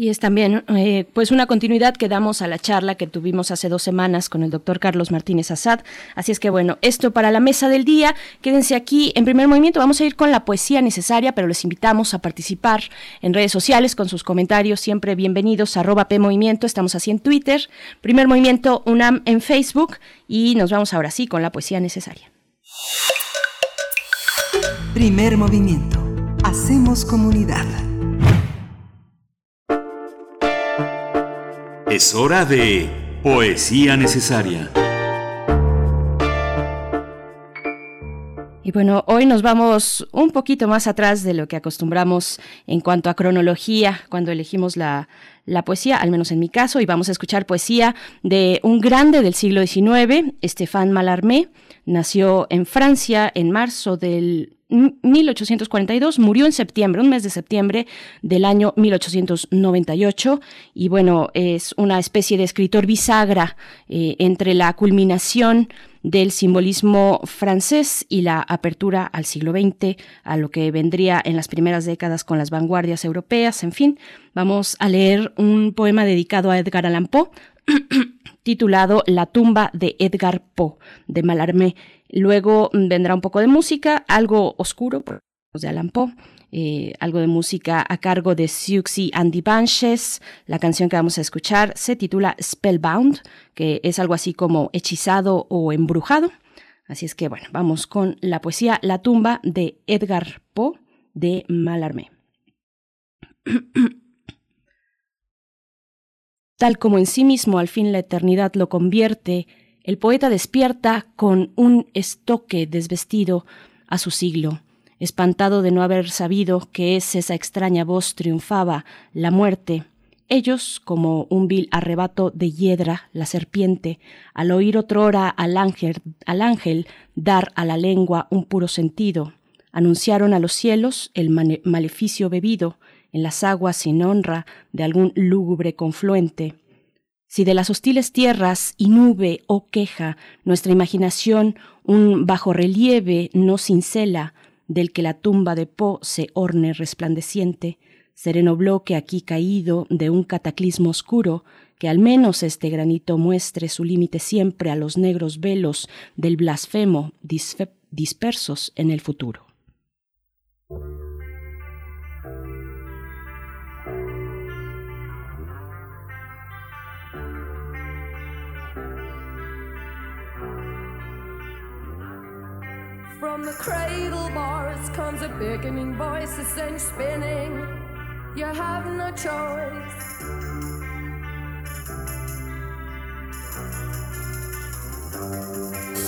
Y es también eh, pues una continuidad que damos a la charla que tuvimos hace dos semanas con el doctor Carlos Martínez Azad. Así es que bueno, esto para la mesa del día. Quédense aquí en primer movimiento. Vamos a ir con la poesía necesaria, pero les invitamos a participar en redes sociales con sus comentarios. Siempre bienvenidos arroba P Movimiento. Estamos así en Twitter. Primer Movimiento UNAM en Facebook. Y nos vamos ahora sí con la poesía necesaria. Primer movimiento. Hacemos comunidad. Es hora de Poesía Necesaria. Y bueno, hoy nos vamos un poquito más atrás de lo que acostumbramos en cuanto a cronología cuando elegimos la, la poesía, al menos en mi caso, y vamos a escuchar poesía de un grande del siglo XIX, Stéphane Mallarmé. Nació en Francia en marzo del 1842, murió en septiembre, un mes de septiembre del año 1898 y bueno, es una especie de escritor bisagra eh, entre la culminación del simbolismo francés y la apertura al siglo XX, a lo que vendría en las primeras décadas con las vanguardias europeas, en fin, vamos a leer un poema dedicado a Edgar Allan Poe, [clears throat] titulado La tumba de Edgar Poe, de Mallarmé. Luego mm, vendrá un poco de música, algo oscuro, de Allan Poe, eh, algo de música a cargo de Siouxsie and the Banshees. La canción que vamos a escuchar se titula Spellbound, que es algo así como hechizado o embrujado. Así es que bueno, vamos con la poesía La tumba de Edgar Poe de Mallarmé. [clears throat] Tal como en sí mismo al fin la eternidad lo convierte, el poeta despierta con un estoque desvestido a su siglo, espantado de no haber sabido que es esa extraña voz triunfaba, la muerte. Ellos, como un vil arrebato de hiedra, la serpiente, al oír otrora al ángel, al ángel dar a la lengua un puro sentido, anunciaron a los cielos el maleficio bebido en las aguas sin honra de algún lúgubre confluente. Si de las hostiles tierras y nube o queja nuestra imaginación un bajorrelieve no cincela, del que la tumba de Po se orne resplandeciente, sereno bloque aquí caído de un cataclismo oscuro, que al menos este granito muestre su límite siempre a los negros velos del blasfemo dispersos en el futuro. From the cradle bars comes a beckoning voice a sends spinning. You have no choice. Thank you.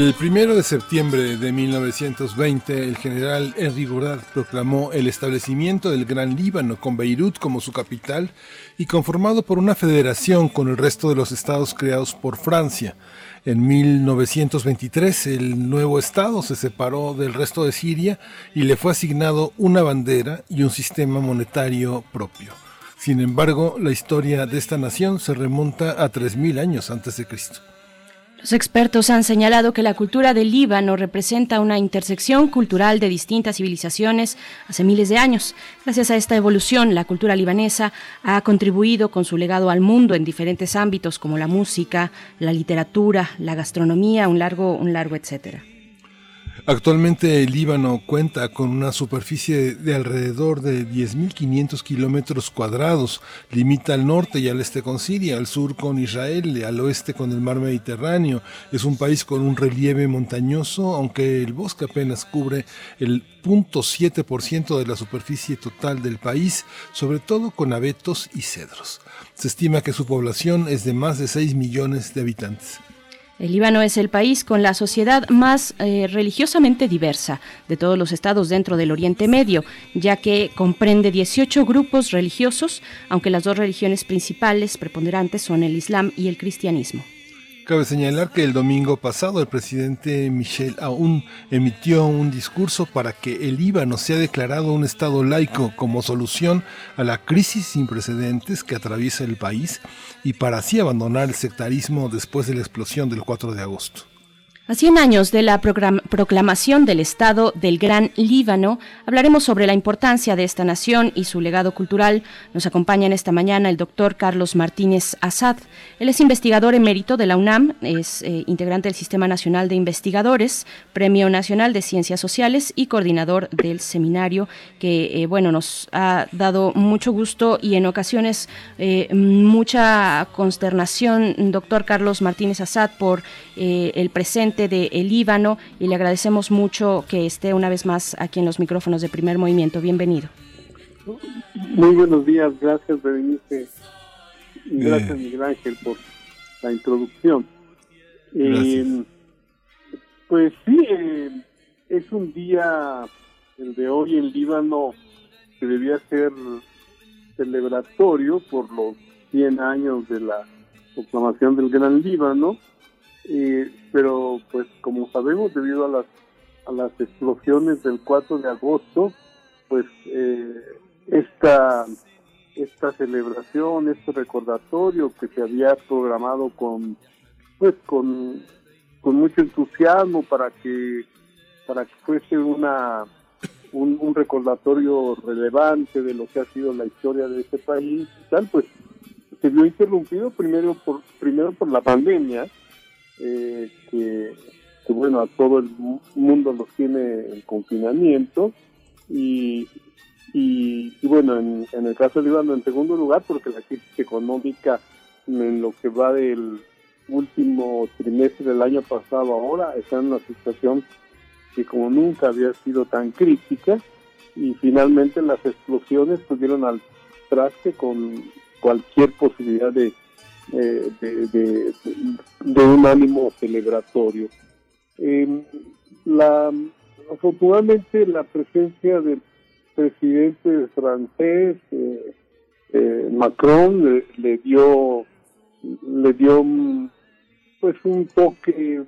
El primero de septiembre de 1920, el general Henry Goddard proclamó el establecimiento del Gran Líbano con Beirut como su capital y conformado por una federación con el resto de los estados creados por Francia. En 1923, el nuevo estado se separó del resto de Siria y le fue asignado una bandera y un sistema monetario propio. Sin embargo, la historia de esta nación se remonta a 3.000 años antes de Cristo. Los expertos han señalado que la cultura del Líbano representa una intersección cultural de distintas civilizaciones hace miles de años. Gracias a esta evolución, la cultura libanesa ha contribuido con su legado al mundo en diferentes ámbitos como la música, la literatura, la gastronomía, un largo, un largo etcétera. Actualmente el Líbano cuenta con una superficie de alrededor de 10.500 kilómetros cuadrados. Limita al norte y al este con Siria, al sur con Israel, al oeste con el mar Mediterráneo. Es un país con un relieve montañoso, aunque el bosque apenas cubre el 0.7% de la superficie total del país, sobre todo con abetos y cedros. Se estima que su población es de más de 6 millones de habitantes. El Líbano es el país con la sociedad más eh, religiosamente diversa de todos los estados dentro del Oriente Medio, ya que comprende 18 grupos religiosos, aunque las dos religiones principales preponderantes son el Islam y el cristianismo. Cabe señalar que el domingo pasado el presidente Michel Aoun emitió un discurso para que el Líbano sea declarado un Estado laico como solución a la crisis sin precedentes que atraviesa el país y para así abandonar el sectarismo después de la explosión del 4 de agosto. A 100 años de la proclamación del Estado del Gran Líbano, hablaremos sobre la importancia de esta nación y su legado cultural. Nos acompaña en esta mañana el doctor Carlos Martínez Azad. Él es investigador emérito de la UNAM, es eh, integrante del Sistema Nacional de Investigadores, Premio Nacional de Ciencias Sociales y coordinador del seminario, que eh, bueno nos ha dado mucho gusto y en ocasiones eh, mucha consternación, doctor Carlos Martínez Azad, por el presente de el Líbano y le agradecemos mucho que esté una vez más aquí en los micrófonos de Primer Movimiento. Bienvenido. Muy buenos días, gracias Berenice. Y Gracias Miguel Ángel por la introducción. Eh, pues sí, eh, es un día, el de hoy en Líbano, que debía ser celebratorio por los 100 años de la proclamación del Gran Líbano, eh, pero pues como sabemos debido a las a las explosiones del 4 de agosto, pues eh, esta esta celebración, este recordatorio que se había programado con pues con, con mucho entusiasmo para que para que fuese una un, recordatorio relevante de lo que ha sido la historia de este país y tal, pues se vio interrumpido primero por primero por la pandemia eh, que, bueno a todo el mu- mundo los tiene en confinamiento y, y, y bueno en, el caso de Líbano en segundo lugar porque la crisis económica en lo que va del último trimestre del año pasado ahora está en una situación que como nunca había sido tan crítica y finalmente las explosiones pudieron al traste con cualquier posibilidad de, eh, de, un ánimo celebratorio. Eh, la, afortunadamente la presencia del presidente francés eh, eh, Macron le, dio le dio pues un toque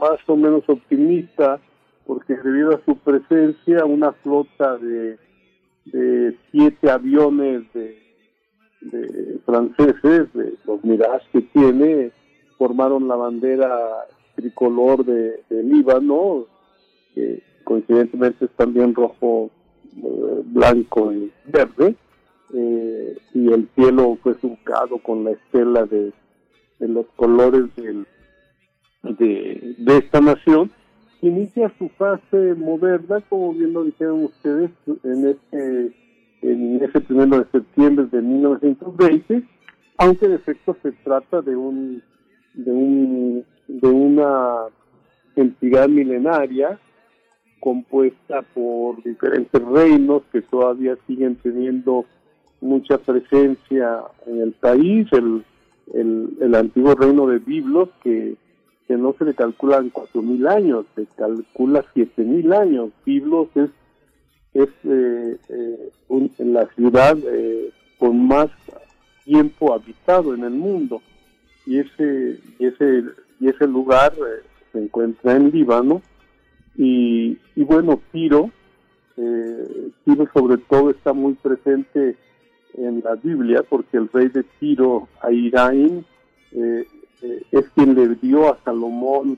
más o menos optimista porque debido a su presencia una flota de siete aviones de, de franceses de los Mirage que tiene formaron la bandera tricolor de, de Líbano que coincidentemente es también rojo eh, blanco y verde eh, y el cielo fue surcado con la estela de, los colores del, de, de esta nación. Inicia su fase moderna como bien lo dijeron ustedes en este en ese primero de septiembre de 1920 aunque en efecto se trata de un de un de una entidad milenaria compuesta por diferentes reinos que todavía siguen teniendo mucha presencia en el país, el, el, el antiguo reino de Biblos, que, que no se le calculan cuatro mil años, se calcula siete mil años. Biblos es, es eh, eh, un- la ciudad eh, con más tiempo habitado en el mundo. Y ese y ese y ese lugar eh, se encuentra en Líbano. Y, y bueno Tiro eh, Tiro sobre todo está muy presente en la Biblia porque el rey de Tiro Airain eh, eh, es quien le dio a Salomón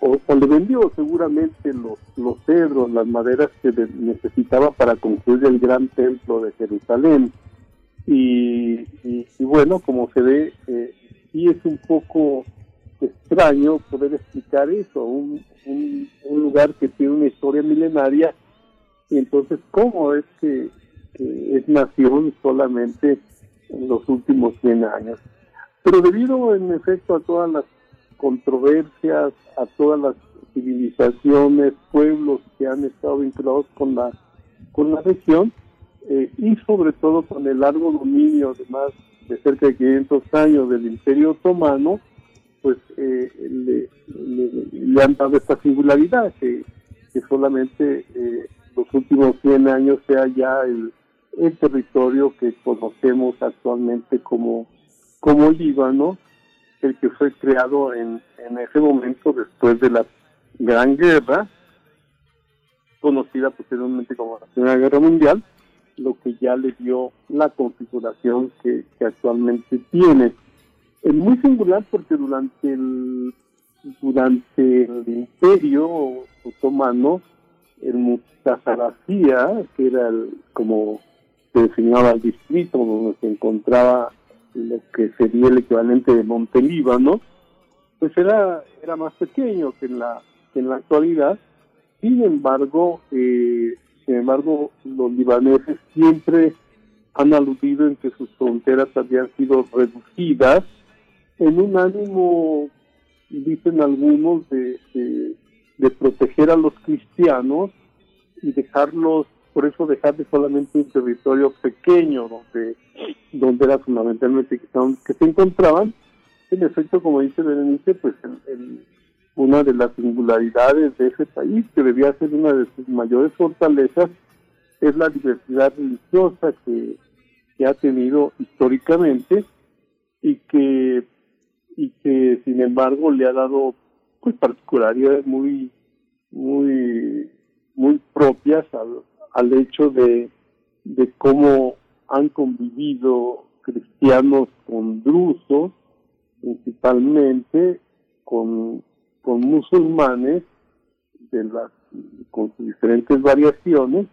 o- o vendió seguramente los los cedros las maderas que necesitaba para construir el gran templo de Jerusalén y, bueno, como se ve, eh, sí es un poco extraño poder explicar eso, un, un, un lugar que tiene una historia milenaria, y entonces, ¿cómo es que, que es nación solamente en los últimos 100 años? Pero debido, en efecto, a todas las controversias, a todas las civilizaciones, pueblos que han estado vinculados con la, con la región, eh, y sobre todo con el largo dominio de más de cerca de 500 años del Imperio Otomano, pues eh, le, han dado esta singularidad que, que solamente eh, los últimos 100 años sea ya el, el territorio que conocemos actualmente como, como Líbano, el que fue creado en, en ese momento después de la Gran Guerra, conocida posteriormente como la Primera Guerra Mundial, lo que ya le dio la configuración que, actualmente tiene. Es muy singular porque durante el durante el imperio otomano, el Mustazaracía, que era el, como se designaba el distrito donde se encontraba lo que sería el equivalente de Montelíbano, pues era, era más pequeño que en la, que en la actualidad. Sin embargo, eh, sin embargo, los libaneses siempre han aludido en que sus fronteras habían sido reducidas en un ánimo, dicen algunos, de, de, de proteger a los cristianos y dejarlos, por eso dejar de solamente un territorio pequeño donde, donde era fundamentalmente que, se encontraban. En efecto, como dice Berenice, pues el- una de las singularidades de ese país, que debía ser una de sus mayores fortalezas, es la diversidad religiosa que, ha tenido históricamente y que y que sin embargo le ha dado pues particularidades muy muy muy propias al, al hecho de, de cómo han convivido cristianos con drusos principalmente con, con musulmanes de las con sus diferentes variaciones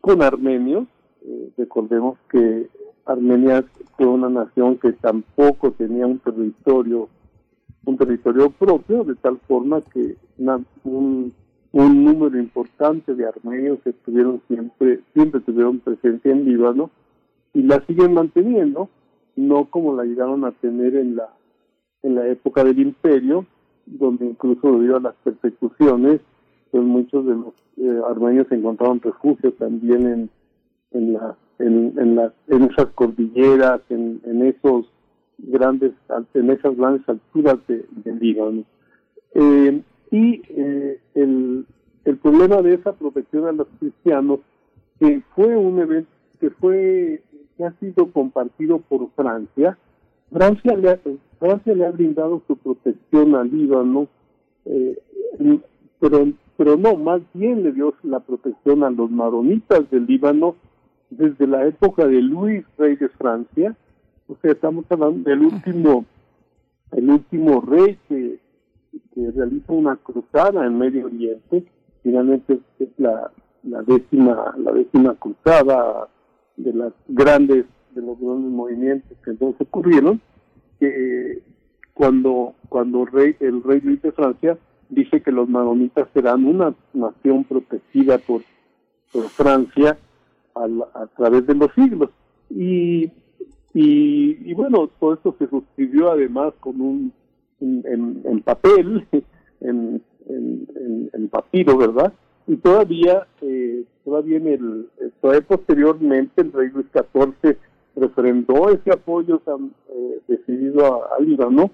con armenios. Eh, recordemos que Armenia fue una nación que tampoco tenía un territorio un territorio propio de tal forma que un, un número importante de armenios estuvieron siempre siempre tuvieron presencia en Líbano y la siguen manteniendo no como la llegaron a tener en la en la época del imperio donde incluso debido a las persecuciones pues muchos de los eh, armenios encontraron refugio también en en la en, las en esas cordilleras en, en esos grandes en esas grandes alturas de, del Líbano. Eh, y eh, el el problema de esa protección a los cristianos que fue un evento que fue ha sido compartido por Francia Francia le ha, Francia le ha brindado su protección al Líbano eh, pero pero no más bien le dio la protección a los maronitas del Líbano desde la época de Luis, rey de Francia, o sea, estamos hablando del último, el último rey que, que realiza una cruzada en Medio Oriente, finalmente es la, la décima, la décima cruzada de las grandes, de los grandes movimientos que entonces ocurrieron, que cuando, cuando rey, el rey Luis de Francia dice que los maronitas serán una nación protegida por, por Francia a, la- a través de los siglos. Y, y, y bueno, todo esto se suscribió además con un, en, en- en papel, [laughs] en, en, papiro, ¿verdad? Y todavía, eh, todavía el, todavía posteriormente el rey Luis XIV refrendó ese apoyo tan eh, decidido a, a Líbano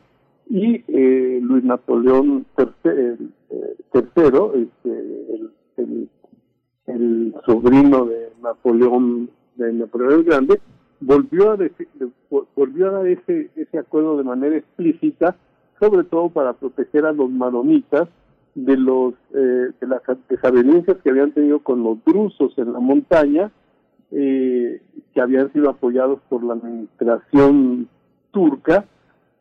y eh, Luis Napoleón III, eh, este, el, el el sobrino de Napoleón, de Napoleón el Grande, volvió a, deci- de- vol- volvió a dar ese, ese acuerdo de manera explícita, sobre todo para proteger a los maronitas de los eh, de las desavenencias que habían tenido con los drusos en la montaña, eh, que habían sido apoyados por la administración turca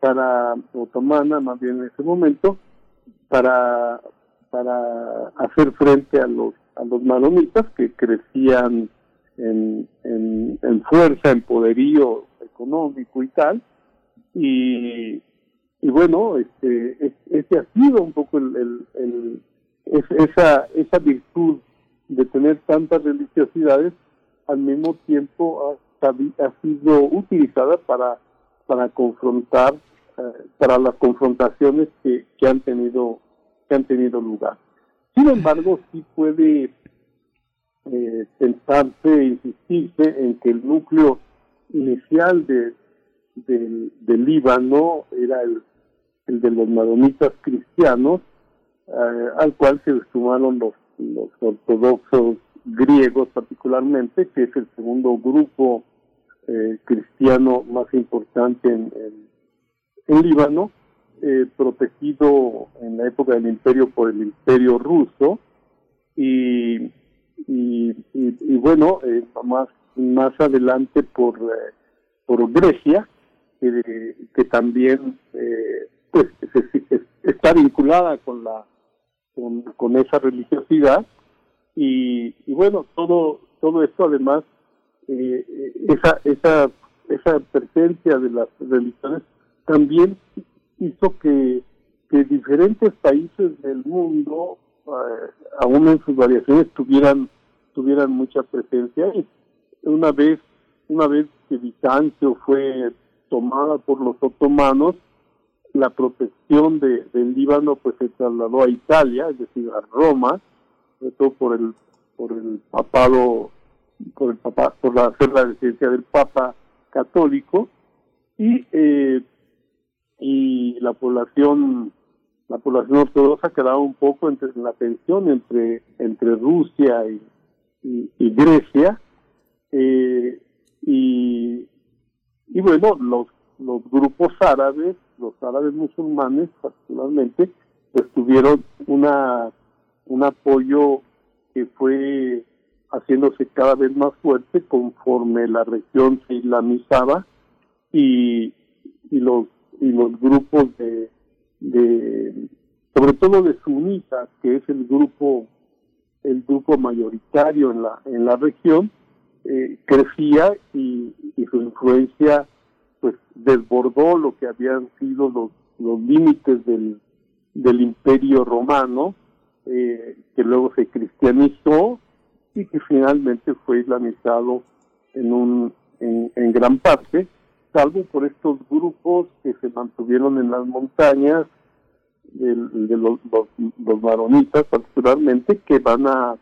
para otomana, más bien en ese momento, para para hacer frente a los a los maronitas que crecían en, en, en fuerza, en poderío económico y tal. Y, y bueno, este, es- ese ha sido un poco el, el, el- es- esa, esa virtud de tener tantas religiosidades, al mismo tiempo ha, ha sido utilizada para, para confrontar, eh, para las confrontaciones que, que han tenido que han tenido lugar. Sin embargo, sí puede eh, pensarse, insistirse en que el núcleo inicial de, del, del Líbano era el, el de los maronitas cristianos, eh, al cual se sumaron los, los ortodoxos griegos particularmente, que es el segundo grupo eh, cristiano más importante en, en, Líbano, eh, protegido en la época del imperio por el imperio ruso. Y, y, y- y bueno, más, más adelante por, por Grecia, que también se- se- está vinculada con, la, con, esa religiosidad y, y bueno, todo, todo esto además, eh, esa, esa, esa presencia de las religiones también hizo que, que diferentes países del mundo, eh, aún en sus variaciones, tuvieran, tuvieran mucha presencia. Y una vez, una vez que Bizancio fue tomada por los otomanos, la protección de, del Líbano pues se trasladó a Italia, es decir, a Roma, sobre todo por el, por el papado, por el papa, por la, hacer la residencia del Papa católico, y eh, y la población la población ortodoxa quedaba un poco entre en la tensión entre entre Rusia y, y, y Grecia eh, y y bueno los los grupos árabes, los árabes musulmanes particularmente, pues tuvieron una, un apoyo que fue haciéndose cada vez más fuerte conforme la región se islamizaba y, y los y los grupos de, de sobre todo de sunitas que es el grupo el grupo mayoritario en la en la región eh, crecía y, y su influencia pues desbordó lo que habían sido los los límites del del imperio romano eh, que luego se cristianizó y que finalmente fue islamizado en un en, en gran parte salvo por estos grupos que se mantuvieron en las montañas de, los, los, los maronitas particularmente que van a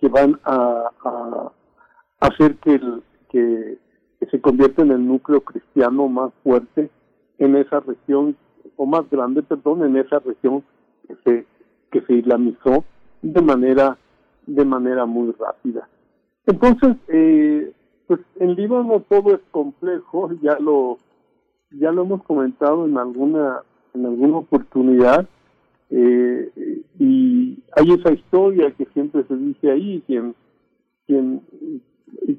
que van a, a hacer que, el, que, se convierta en el núcleo cristiano más fuerte en esa región o más grande perdón en esa región que se que se islamizó de manera de manera muy rápida. Entonces eh, pues en Líbano todo es complejo, [laughs] ya lo ya lo hemos comentado en alguna en alguna oportunidad eh, y hay esa historia que siempre se dice ahí quien quien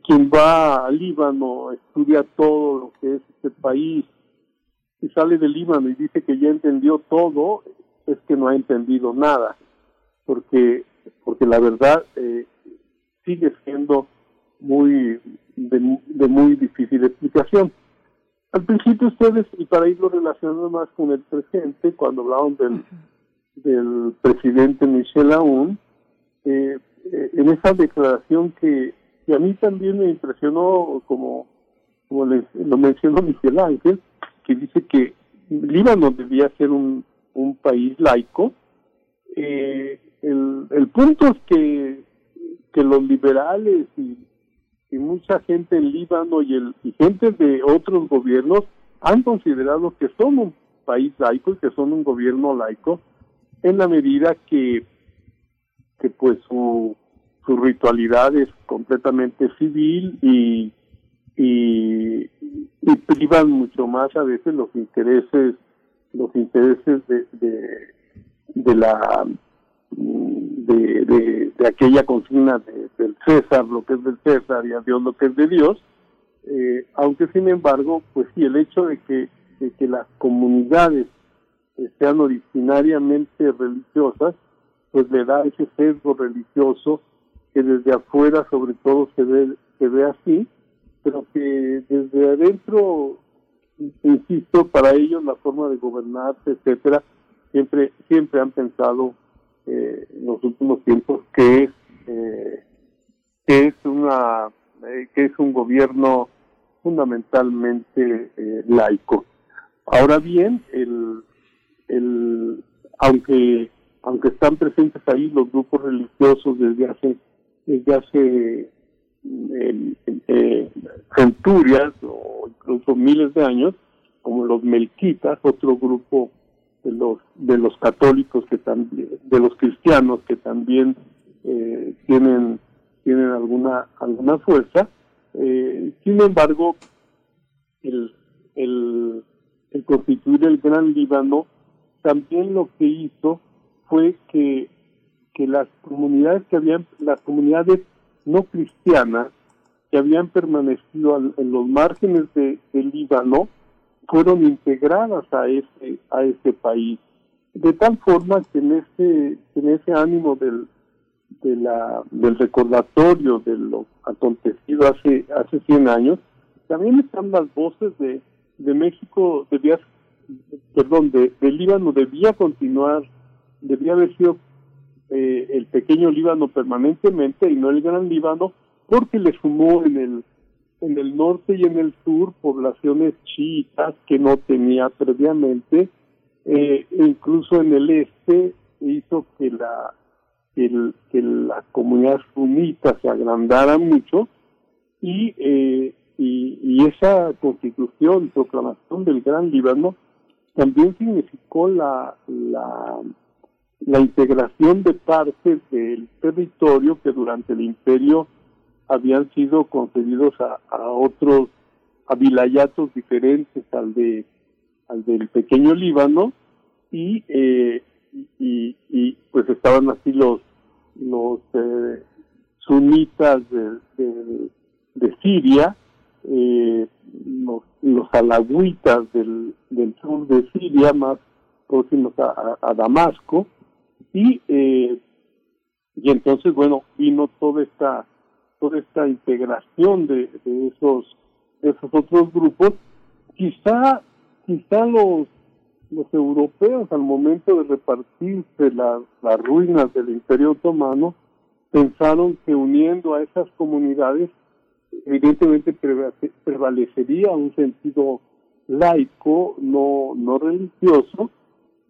quien va a Líbano estudia todo lo que es este país y sale de Líbano y dice que ya entendió todo es que no ha entendido nada porque porque la verdad eh, sigue siendo muy de, de, muy difícil explicación. Al principio ustedes, y para irlo relacionando más con el presente, cuando hablaban del, del presidente Michel Aoun, eh, eh, en esa declaración que, que, a mí también me impresionó, como, como les, lo mencionó Miguel Ángel, que dice que Líbano debía ser un, un país laico. Eh, el, el punto es que, que los liberales y y mucha gente en Líbano y, el, y gente de otros gobiernos han considerado que son un país laico y que son un gobierno laico en la medida que, que pues su, su ritualidad es completamente civil y, y, privan mucho más a veces los intereses los intereses de, de, de la de, de, de aquella consigna de, del César, lo que es del César y a Dios lo que es de Dios, eh, aunque sin embargo, pues sí, el hecho de que, de que las comunidades sean originariamente religiosas, pues le da ese sesgo religioso que desde afuera sobre todo se ve, se ve así, pero que desde adentro, insisto, para ellos la forma de gobernarse, etcétera, siempre, siempre han pensado eh, en los últimos tiempos que es eh, que es una eh, que es un gobierno fundamentalmente eh, laico. Ahora bien el el aunque aunque están presentes ahí los grupos religiosos desde hace desde hace centurias o incluso miles de años como los melquitas otro grupo de los de los católicos que también de los cristianos que también eh, tienen tienen alguna alguna fuerza eh, sin embargo el, el el constituir el gran Líbano también lo que hizo fue que que las comunidades que habían las comunidades no cristianas que habían permanecido al, en los márgenes de, del Líbano fueron integradas a ese a ese país. De tal forma que en ese en ese ánimo del de la del recordatorio de lo acontecido hace hace 100 años también están las voces de de México debía perdón de, de Líbano debía continuar debía haber sido eh, el pequeño Líbano permanentemente y no el gran Líbano porque le sumó en el en el norte y en el sur poblaciones chiitas que no tenía previamente, eh, incluso en el este hizo que la el, que la comunidad sunita se agrandara mucho y, eh, y, y esa constitución, proclamación del Gran Líbano, también significó la, la, la integración de partes del territorio que durante el imperio habían sido concedidos a, a otros a diferentes al de al del pequeño Líbano y eh, y, y pues estaban así los los eh, sunitas de, de, Siria eh, los, los alagüitas del, del sur de Siria más próximos a- a Damasco y eh, y entonces bueno vino toda esta toda esta integración de, de esos esos otros grupos. Quizá quizá los los europeos al momento de repartirse las las ruinas del Imperio Otomano pensaron que uniendo a esas comunidades evidentemente prevale- prevalecería un sentido laico no no religioso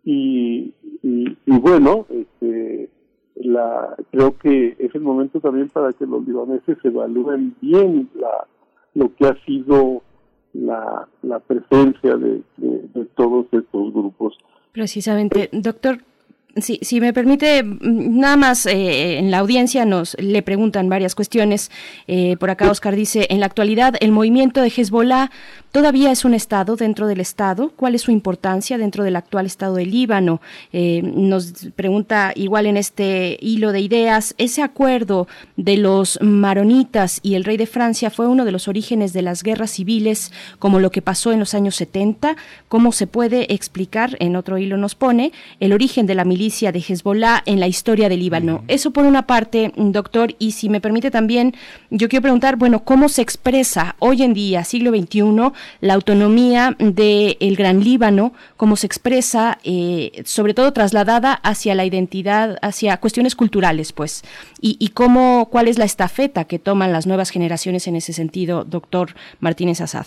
y, y, y bueno este la creo que es el momento también para que los libaneses evalúen bien la lo que ha sido la, la presencia de, de, de todos estos grupos Precisamente, doctor. Si, si me permite, mm, nada más eh, en la audiencia nos le preguntan varias cuestiones. Eh, por acá Oscar dice, en la actualidad el movimiento de Hezbollah todavía es un Estado dentro del Estado. ¿Cuál es su importancia dentro del actual Estado del Líbano? Eh, nos pregunta igual en este hilo de ideas, ese acuerdo de los maronitas y el rey de Francia fue uno de los orígenes de las guerras civiles como lo que pasó en los años 70. ¿Cómo se puede explicar, en otro hilo nos pone, el origen de la milicia de Hezbollah en la historia del Líbano? Eso por una parte, doctor, y si me permite también, yo quiero preguntar, bueno, ¿cómo se expresa hoy en día, siglo XXI, la autonomía del Gran Líbano? ¿Cómo se expresa, eh, sobre todo trasladada hacia la identidad, hacia cuestiones culturales, pues? ¿Y, y cómo, cuál es la estafeta que toman las nuevas generaciones en ese sentido, doctor Martínez Azad?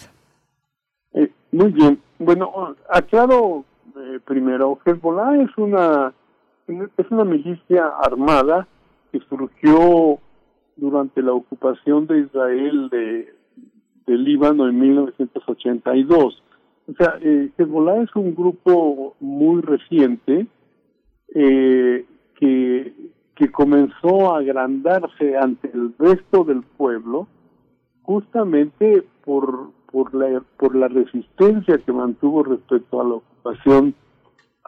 Eh, muy bien. Bueno, aclaro eh, primero, Hezbollah es una es una milicia armada que surgió durante la ocupación de Israel de, de Líbano en 1982. O sea, eh, Hezbollah es un grupo muy reciente eh, que, que comenzó a agrandarse ante el resto del pueblo justamente por, por, la, por la resistencia que mantuvo respecto a la ocupación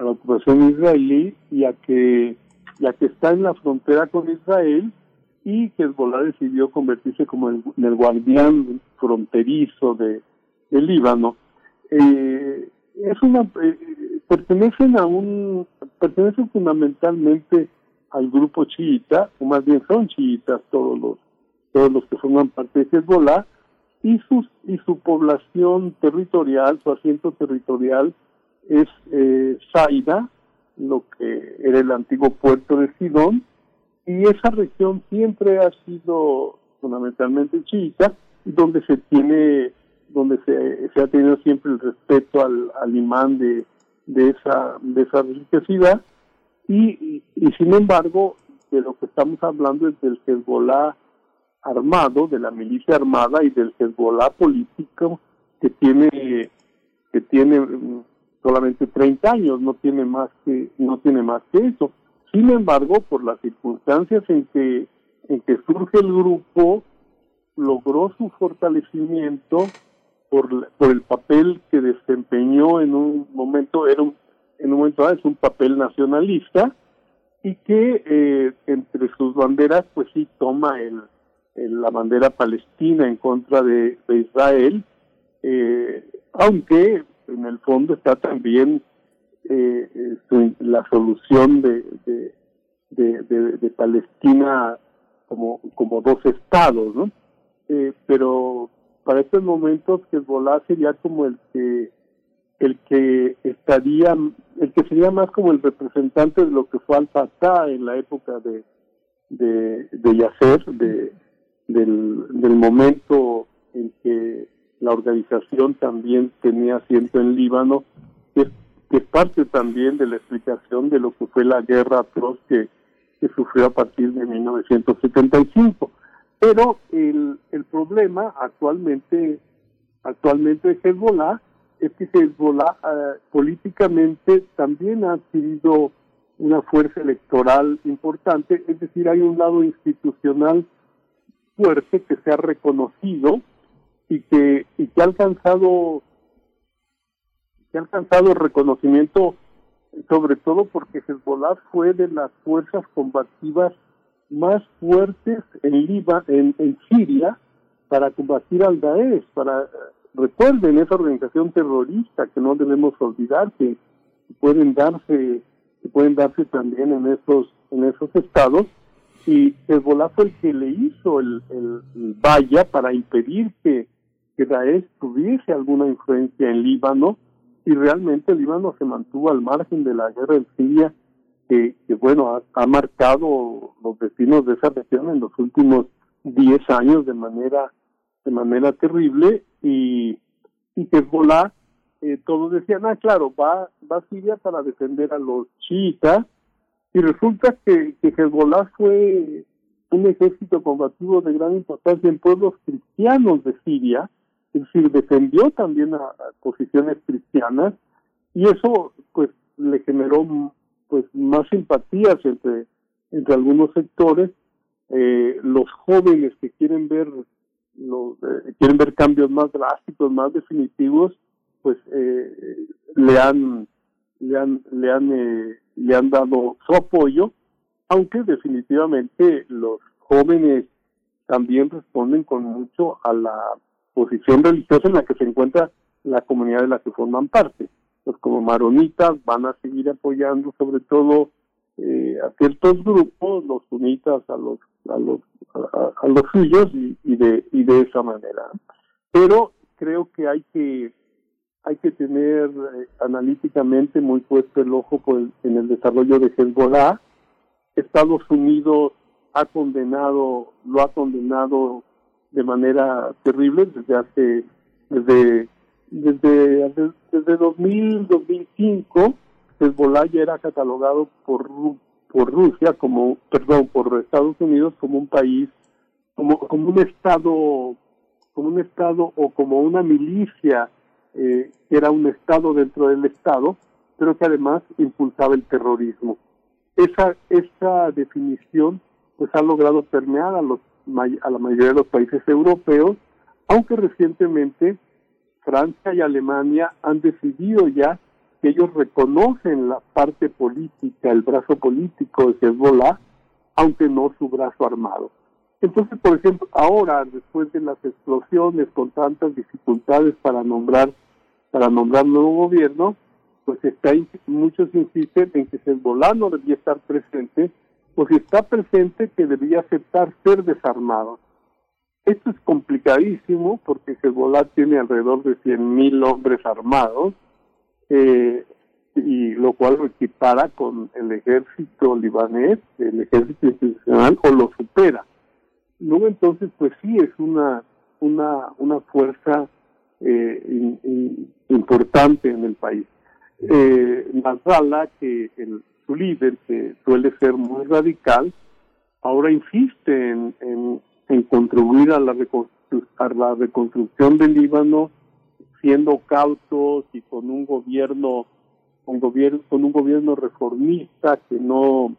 a la ocupación israelí y a que ya que está en la frontera con Israel y Hezbollah decidió convertirse como el, en el guardián fronterizo de, de Líbano. Eh, es una eh, pertenecen a un pertenecen fundamentalmente al grupo chiita o más bien son chiitas todos los todos los que forman parte de Hezbollah y sus y su población territorial su asiento territorial es eh, Saida lo que era el antiguo puerto de Sidón y esa región siempre ha sido fundamentalmente chiita donde se tiene donde se, se ha tenido siempre el respeto al, al imán de, de esa de esa religiosidad. Y, y, y sin embargo de lo que estamos hablando es del Hezbollah armado, de la milicia armada y del Hezbollah político que tiene que tiene solamente 30 años, no tiene más que no tiene más que eso. Sin embargo, por las circunstancias en que en que surge el grupo, logró su fortalecimiento por, por el papel que desempeñó en un momento era un, en un momento es un papel nacionalista y que eh, entre sus banderas pues sí toma el, el- la bandera palestina en contra de, de Israel eh, aunque en el fondo está también eh, eh, su- la solución de, de, de, de- Palestina como, como dos estados, ¿no? Eh, pero para estos momentos Hezbollah sería como el que el que estaría el que sería más como el representante de lo que fue Al-Fatah en la época de de, de Yasser, de, del momento en que la organización también tenía asiento en Líbano, que, que es parte también de la explicación de lo que fue la guerra atroz que, que sufrió a partir de 1975. Pero el, el problema actualmente, actualmente de Hezbollah es que Hezbollah eh, políticamente también ha adquirido una fuerza electoral importante, es decir, hay un lado institucional fuerte que se ha reconocido y que y que ha alcanzado que ha alcanzado reconocimiento sobre todo porque Hezbollah fue de las fuerzas combativas más fuertes en Liba, en, en Siria para combatir al Daesh, para recuerden esa organización terrorista que no debemos olvidar que pueden darse que pueden darse también en esos en esos estados y Hezbollah fue el que le hizo el, el, el valla para impedir que, que tuviese alguna influencia en Líbano y realmente Líbano se mantuvo al margen de la guerra en Siria que, bueno ha, marcado los destinos de esa región en los últimos 10 años de manera de manera terrible y, y Hezbollah eh, todos decían, ah, claro, va, va Siria para defender a los chiitas, y resulta que, que Hezbollah fue un ejército combativo de gran importancia en pueblos cristianos de Siria, es decir, defendió también a, posiciones cristianas, y eso pues le generó pues más simpatías entre, entre algunos sectores, eh, los jóvenes que quieren ver los, eh, quieren ver cambios más drásticos, más definitivos, pues eh, le han le han le han eh, le han dado su apoyo, aunque definitivamente los jóvenes también responden con mucho a la posición religiosa en la que se encuentra la comunidad de la que forman parte. Pues como maronitas van a seguir apoyando sobre todo eh, a ciertos grupos, los sunitas a los a los a, a los suyos y, y de y de esa manera. Pero creo que hay que hay que tener eh, analíticamente muy puesto el ojo por el- en el desarrollo de Hezbollah. Estados Unidos ha condenado, lo ha condenado de manera terrible desde hace, desde, desde, desde 2000, 2005, Hezbollah ya era catalogado por, por Rusia como, perdón, por Estados Unidos como un país, como, como un estado, como un estado o como una milicia eh, que era un Estado dentro del Estado, pero que además impulsaba el terrorismo. Esa, esa definición pues ha logrado permear a, los, a la mayoría de los países europeos, aunque recientemente Francia y Alemania han decidido ya que ellos reconocen la parte política, el brazo político de Hezbollah, aunque no su brazo armado. Entonces, por ejemplo, ahora, después de las explosiones con tantas dificultades para nombrar para nombrar nuevo gobierno, pues está muchos insisten en que Hezbollah no debía estar presente, si está presente que debía aceptar ser desarmado. Esto es complicadísimo porque Hezbollah tiene alrededor de 100.000 hombres armados, eh, y lo cual lo equipara con el ejército libanés, el ejército institucional, o lo supera. Luego entonces, pues sí, es una, una, una fuerza eh, in- in- importante en el país. Eh, Nasrallah, que el, su líder, que suele ser muy radical, ahora insiste en, en, contribuir a la, a la reconstrucción del Líbano, siendo cautos y con un gobierno con un gobierno reformista que no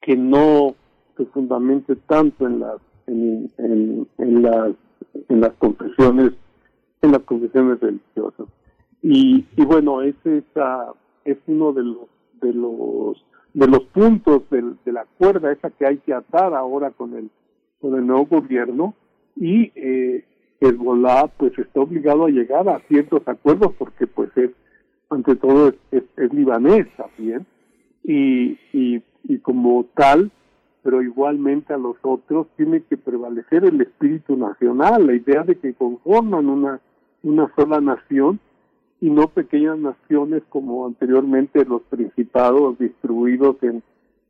que no se fundamente tanto en las en, en, las en las confesiones en las confesiones religiosas. Y, y bueno es esa es uno de los de los de los puntos del- de la cuerda esa que hay que atar ahora con el con el nuevo gobierno y eh, Hezbollah pues está obligado a llegar a ciertos acuerdos porque pues es ante todo es, es, es libanés también y, y, y como tal pero igualmente a los otros tiene que prevalecer el espíritu nacional, la idea de que conforman una, una sola nación y no pequeñas naciones como anteriormente los principados distribuidos en,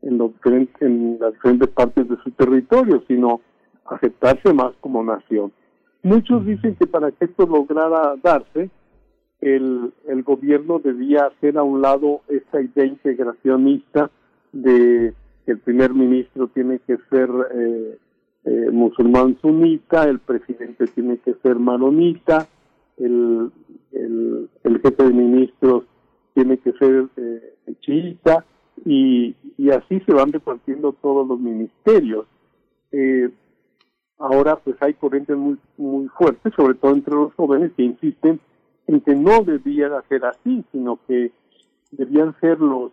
en, los en las diferentes partes de su territorio, sino aceptarse más como nación. Muchos dicen que para que esto lograra darse, el, el gobierno debía hacer a un lado esta idea integracionista de que el primer ministro tiene que ser eh, eh, musulmán sunita, el presidente tiene que ser maronita, el, el, el jefe de ministros tiene que ser eh, chiita y, y así se van repartiendo todos los ministerios. Eh, ahora pues hay corrientes muy, muy fuertes, sobre todo entre los jóvenes, que insisten en que no debía ser así, sino que debían ser los,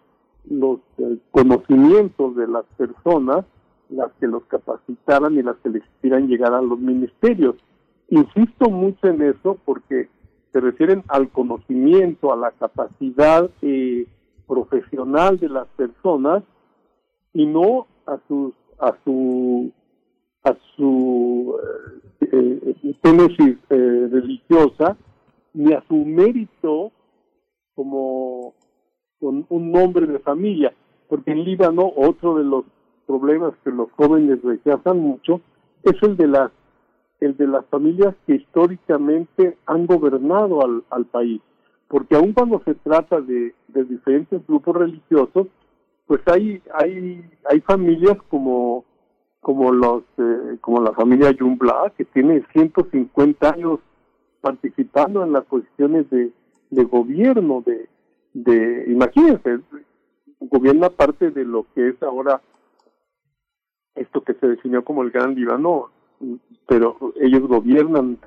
los eh, conocimientos de las personas las que los capacitaran y las que les hicieran llegar a los ministerios. Insisto mucho en eso porque se refieren al conocimiento, a la capacidad eh, profesional de las personas y no a sus a su a su eh, eh, eh, religiosa ni a su mérito como con un nombre de familia. Porque en Líbano otro de los problemas que los jóvenes rechazan mucho es el de las el de las familias que históricamente han gobernado al, al país. Porque aun cuando se trata de, de diferentes grupos religiosos pues hay hay hay familias como como los eh, como la familia Yumbla que tiene 150 años participando en las posiciones de, de gobierno de de imagínense gobierna parte de lo que es ahora esto que se definió como el Gran Líbano pero ellos gobiernan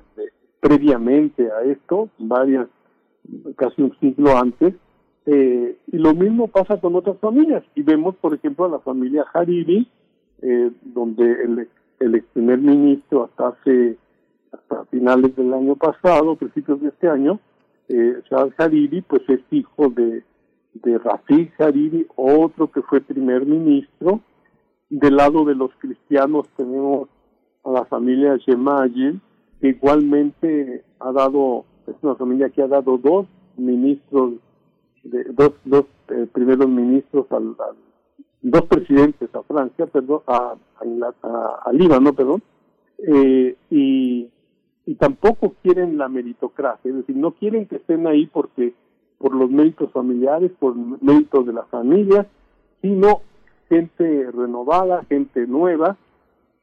previamente a esto varias casi un siglo antes eh, y lo mismo pasa con otras familias y vemos por ejemplo a la familia Hariri eh, donde el, el ex primer ministro hasta hace hasta finales del año pasado, principios de este año, eh, Saad Hariri, pues es hijo de, de Rafik Hariri, otro que fue primer ministro. Del lado de los cristianos tenemos a la familia Shemayel, que igualmente ha dado, es una familia que ha dado dos ministros, de, dos, dos eh, primeros ministros al, dos presidentes a Francia, perdón, a, a- a Líbano, perdón, eh, y, y tampoco quieren la meritocracia, es decir, no quieren que estén ahí porque por los méritos familiares, por méritos de la familia, sino gente renovada, gente nueva,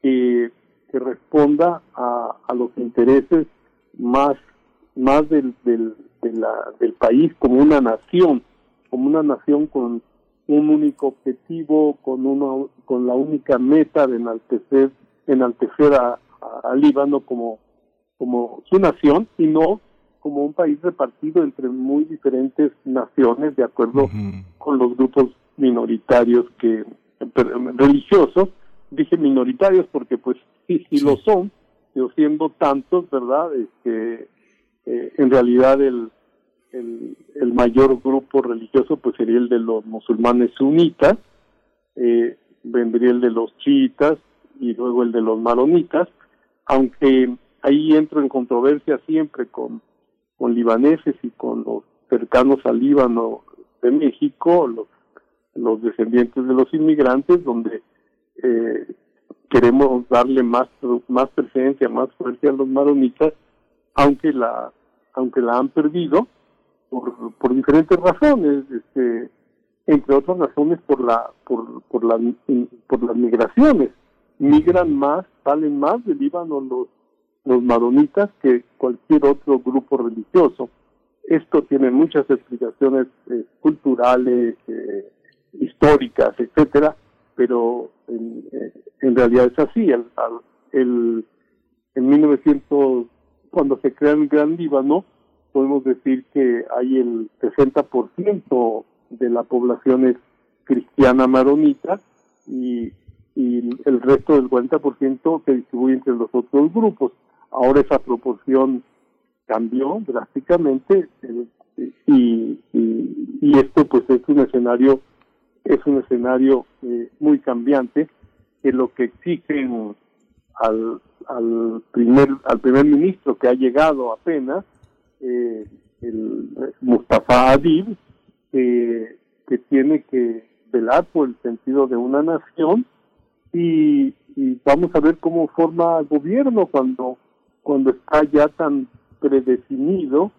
que, que responda a, a los intereses más, más del, del, de la- del país como una nación, como una nación con un único objetivo, con una, con la única meta de enaltecer, enaltecer a, a- a Líbano como, como su nación y no como un país repartido entre muy diferentes naciones de acuerdo con los grupos minoritarios que religiosos dije minoritarios porque pues sí sí. lo son pero siendo tantos verdad este eh, en realidad el, el el mayor grupo religioso pues sería el de los musulmanes sunitas eh, vendría el de los chiitas y luego el de los maronitas aunque ahí entro en controversia siempre con con libaneses y con los cercanos al Líbano de México, los, los descendientes de los inmigrantes, donde eh, queremos darle más más presencia, más fuerza a los maronitas, aunque la aunque la han perdido por, por diferentes razones, este, entre otras razones por la por por la por las migraciones, migran más, salen más del Líbano los los maronitas que cualquier otro grupo religioso. Esto tiene muchas explicaciones eh, culturales, eh, históricas, etcétera, pero en, realidad es así. El, el- en 1900, cuando se crea el Gran Líbano, podemos decir que hay el 60% de la población es cristiana maronita y, y el resto del 40% se distribuye entre los otros grupos. Ahora esa proporción cambió drásticamente eh, y, y, y esto pues es un escenario es un escenario eh, muy cambiante que lo que exigen al, al primer al primer ministro que ha llegado apenas eh, el Mustafa Adib que, que tiene que velar por el sentido de una nación y, y vamos a ver cómo forma el gobierno cuando cuando está ya tan predefinido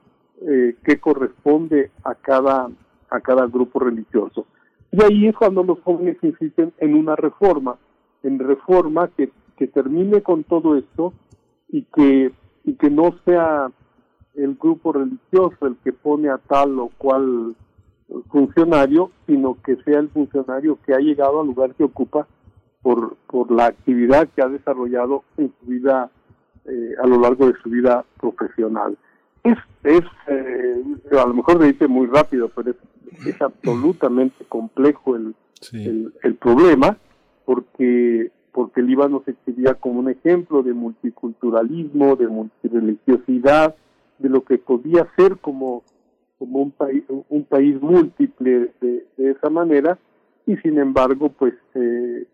eh, qué corresponde a cada a cada grupo religioso y ahí es cuando los jóvenes insisten en una reforma en reforma que, que termine con todo esto y que y que no sea el grupo religioso el que pone a tal o cual funcionario, sino que sea el funcionario que ha llegado al lugar que ocupa por, por la actividad que ha desarrollado en su vida, eh, a lo largo de su vida profesional. Es, es eh, a lo mejor se dice muy rápido, pero es, es absolutamente complejo el, el, el problema, porque porque el Líbano se exhibía como un ejemplo de multiculturalismo, de multireligiosidad, de lo que podía ser como, como un país un país múltiple de, de esa manera y sin embargo pues eh,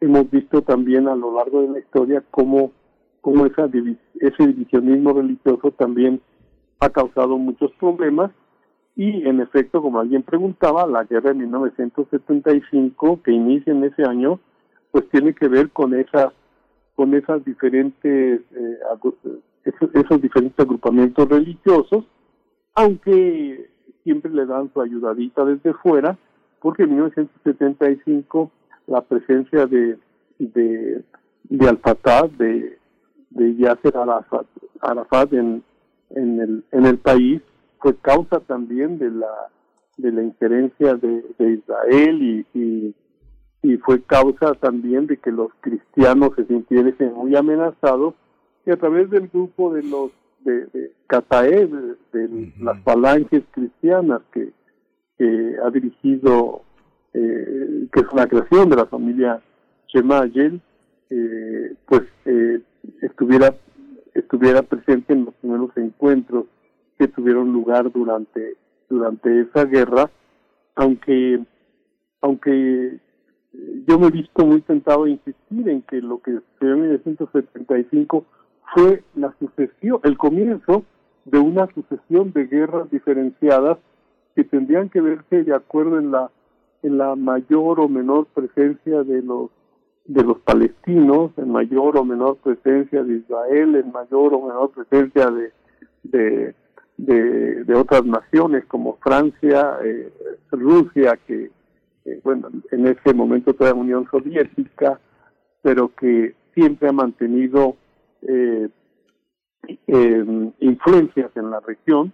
hemos visto también a lo largo de la historia cómo, cómo esa ese divisionismo religioso también ha causado muchos problemas y en efecto como alguien preguntaba la guerra de 1975 que inicia en ese año pues tiene que ver con esas con esas diferentes eh, esos diferentes agrupamientos religiosos aunque siempre le dan su ayudadita desde fuera porque en 1975 la presencia de de, de Al-Fatah de de Yasser Arafat, Arafat en, en el en el país fue causa también de la de la injerencia de, de Israel y, y y fue causa también de que los cristianos se sintiesen muy amenazados y a través del grupo de los de, de, de las falanges cristianas que, que ha dirigido, eh, que es una creación de la familia Shemayel, eh, pues eh, estuviera estuviera presente en los primeros encuentros que tuvieron lugar durante durante esa guerra, aunque aunque yo me he visto muy tentado a insistir en que lo que sucedió en 1975 fue la sucesión, el comienzo de una sucesión de guerras diferenciadas que tendrían que verse de acuerdo en la en la mayor o menor presencia de los de los palestinos, en mayor o menor presencia de Israel, en mayor o menor presencia de de, de, otras naciones como Francia, eh, Rusia, que eh, bueno, en ese momento toda Unión Soviética, pero que siempre ha mantenido eh, eh, influencias en la región,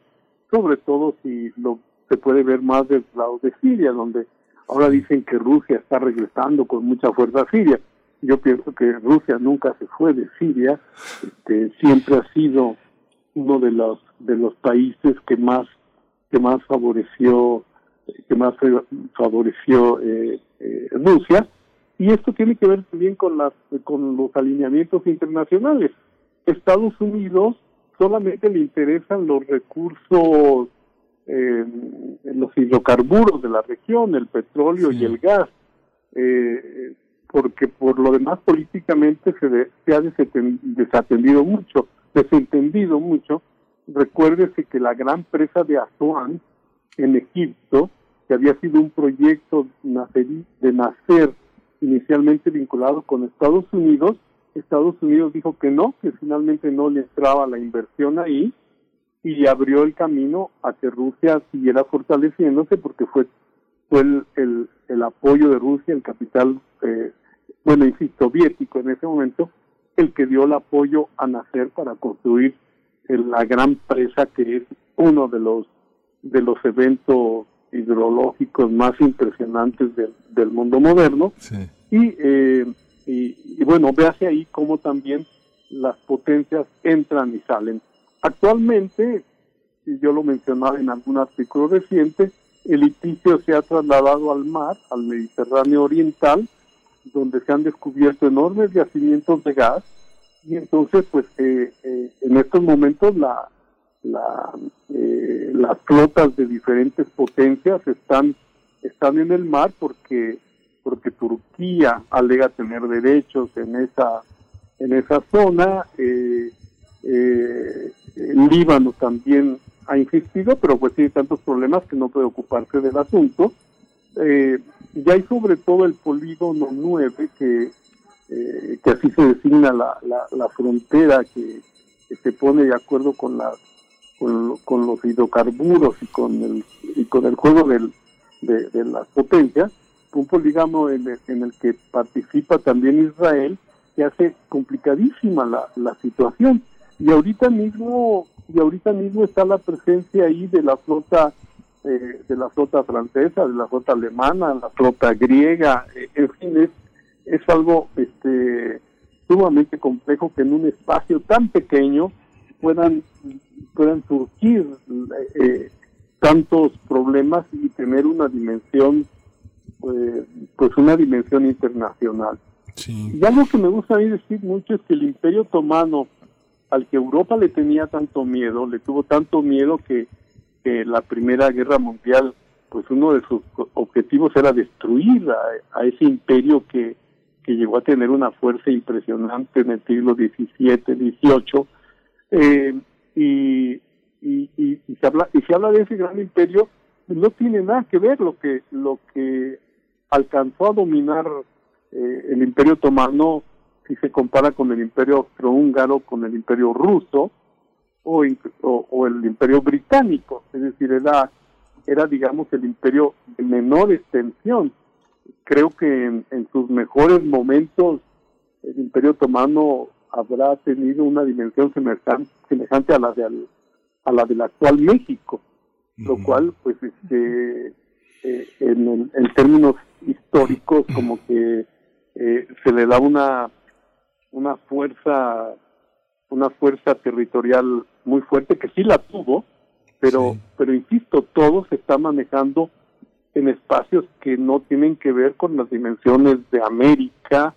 sobre todo si lo se puede ver más del lado de Siria, donde ahora dicen que Rusia está regresando con mucha fuerza a Siria. Yo pienso que Rusia nunca se fue de Siria, este, siempre ha sido uno de los de los países que más que más favoreció que más favoreció eh, eh, Rusia. Y esto tiene que ver también con las con los alineamientos internacionales. Estados Unidos solamente le interesan los recursos eh, los hidrocarburos de la región el petróleo y el gas eh, porque por lo demás políticamente se, de- se ha desaten- desatendido mucho desentendido mucho. Recuérdese que la gran presa de Asuán en Egipto, que había sido un proyecto de nacer inicialmente vinculado con Estados Unidos, Estados Unidos dijo que no, que finalmente no le entraba la inversión ahí y abrió el camino a que Rusia siguiera fortaleciéndose porque fue fue el, el, el apoyo de Rusia, el capital, eh, bueno, en sí, soviético en ese momento, el que dio el apoyo a nacer para construir el- la gran presa que es uno de los de los eventos hidrológicos más impresionantes del, del mundo moderno. Y, eh, y, y bueno véase ahí cómo también las potencias entran y salen actualmente y yo lo mencionaba en algún artículo reciente el litigio se ha trasladado al mar al Mediterráneo oriental donde se han descubierto enormes yacimientos de gas y entonces pues eh, eh, en estos momentos eh, las flotas de diferentes potencias están en el mar porque Turquía alega tener derechos en esa zona eh, Líbano también ha insistido pero pues tiene tantos problemas que no puede ocuparse del asunto. Eh, y hay sobre todo el polígono 9 que eh, que así se designa la, la, la frontera que, se pone de acuerdo con las con, los hidrocarburos y con el y con el juego del, de, las potencias un polígono en el, en el que participa también Israel que hace complicadísima la, la situación y ahorita mismo y ahorita mismo está la presencia ahí de la flota eh, de la flota francesa de la flota alemana la flota griega eh, en fin es es algo este, sumamente complejo que en un espacio tan pequeño puedan, puedan surgir eh, tantos problemas y tener una dimensión, eh, pues una dimensión internacional. Y algo que me gusta a mí decir mucho es que el Imperio Otomano, al que Europa le tenía tanto miedo, le tuvo tanto miedo que, que la Primera Guerra Mundial, pues uno de sus objetivos era destruir a, ese imperio que, que llegó a tener una fuerza impresionante en el siglo XVII, XVIII, eh, y, y, y, y se habla y se habla de ese gran imperio, no tiene nada que ver lo que lo que alcanzó a dominar eh, el imperio otomano si se compara con el imperio austrohúngaro, con el imperio ruso o, o, o el imperio británico, es decir, era, era digamos el imperio de menor extensión. Creo que en, en sus mejores momentos el imperio otomano habrá tenido una dimensión semejan- semejante a la de al- a la del actual México, lo cual pues este eh, en, en términos históricos como que eh, se le da una una fuerza una fuerza territorial muy fuerte que sí la tuvo pero pero insisto todo se está manejando en espacios que no tienen que ver con las dimensiones de América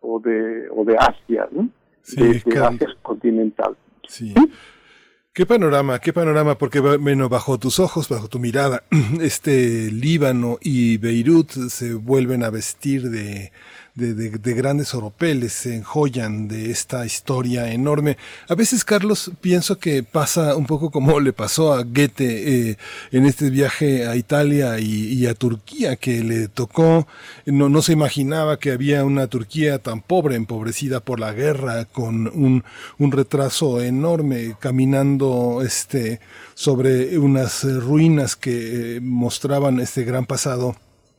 o de o de Asia ¿no? Sí, de, de. Asia continental Sí. Qué panorama, qué panorama, porque bueno, bajo tus ojos, bajo tu mirada, [clears throat] este Líbano y Beirut se vuelven a vestir de, de, de- de grandes oropeles, se enjollan de esta historia enorme. A veces, Carlos, pienso que pasa un poco como le pasó a Goethe eh, en este viaje a Italia y, a Turquía, que le tocó, no, no se imaginaba que había una Turquía tan pobre, empobrecida por la guerra, con un, un retraso enorme, caminando este, sobre unas ruinas que eh, mostraban este gran pasado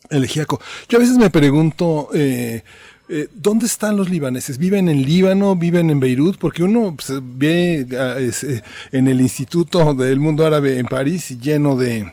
elegíaco. Yo a veces me pregunto, eh, eh, ¿dónde están los libaneses? ¿Viven en Líbano? ¿Viven en Beirut? Porque uno pues, ve ah, eh, en el Instituto del Mundo Árabe en París lleno de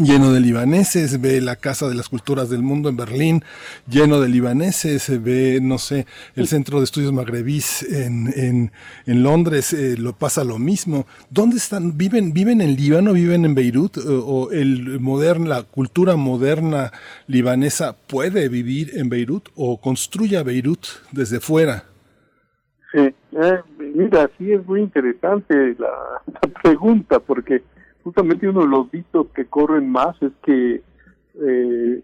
lleno de libaneses, ve la Casa de las Culturas del Mundo en Berlín, lleno de libaneses, se ve, no sé, el Centro de Estudios Magrebís en, en, en Londres, eh, lo pasa lo mismo. ¿Dónde están? ¿Viven, viven en Líbano, viven en Beirut? ¿O, o el moderno, la cultura moderna libanesa puede vivir en Beirut o construye a Beirut desde fuera? Sí, eh, mira, sí es muy interesante la, [laughs] la pregunta, porque justamente uno de los dichos que corren más es que eh,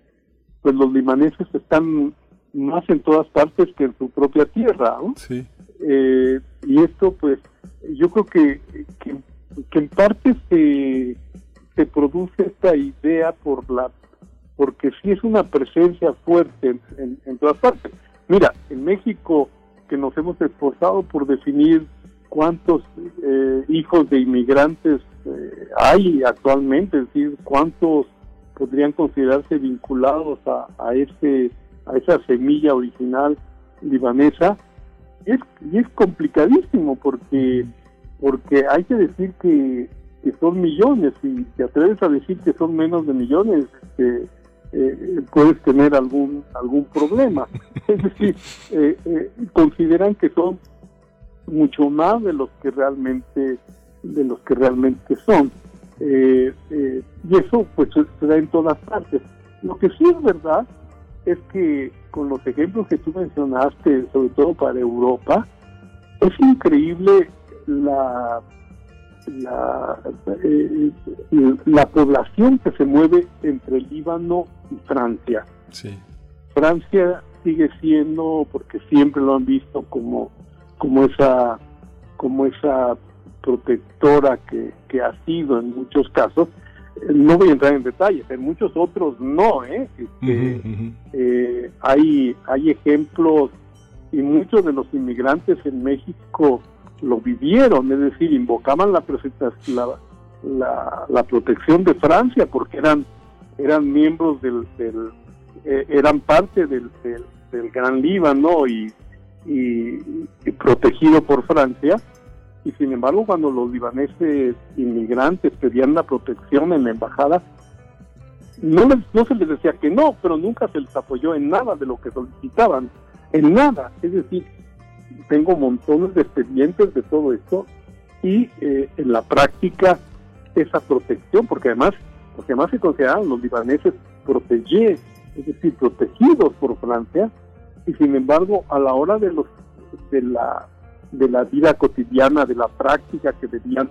pues los libaneses están más en todas partes que en su propia tierra, ¿no? Sí. Eh, y esto, pues, yo creo que, que, que en parte se, se produce esta idea por la porque sí es una presencia fuerte en, en- en todas partes. Mira, en México, que nos hemos esforzado por definir cuántos eh, hijos de inmigrantes eh, hay actualmente, es decir, cuántos podrían considerarse vinculados a, a ese a esa semilla original libanesa. Es, y es complicadísimo porque porque hay que decir que, que son millones y te atreves a decir que son menos de millones este, eh, puedes tener algún algún problema. [laughs] Es decir eh, consideran que son mucho más de los que realmente de los que realmente son. Eh, eh, y eso pues se da en todas partes. Lo que sí es verdad es que con los ejemplos que tú mencionaste sobre todo para Europa es increíble la la, eh, la población que se mueve entre Líbano y Francia. Sí. Francia sigue siendo, porque siempre lo han visto como, como esa, como esa protectora que, que ha sido en muchos casos. Eh, No voy a entrar en detalles, en muchos otros no, ¿eh? Este, eh, hay, hay ejemplos y muchos de los inmigrantes en México lo vivieron, es decir, invocaban la, la, la, la protección de Francia porque eran, eran miembros del, del eh, eran parte del, del, del Gran Líbano y, y, protegido por Francia. Y sin embargo, cuando los libaneses inmigrantes pedían la protección en la embajada, no, les- no se les decía que no, pero nunca se les apoyó en nada de lo que solicitaban, en nada. Es decir, tengo montones de expedientes de todo esto y eh, en la práctica esa protección, porque además, porque además se consideraban los libaneses protegés, es decir, protegidos por Francia, y sin embargo a la hora de los de la de la vida cotidiana, de la práctica que debían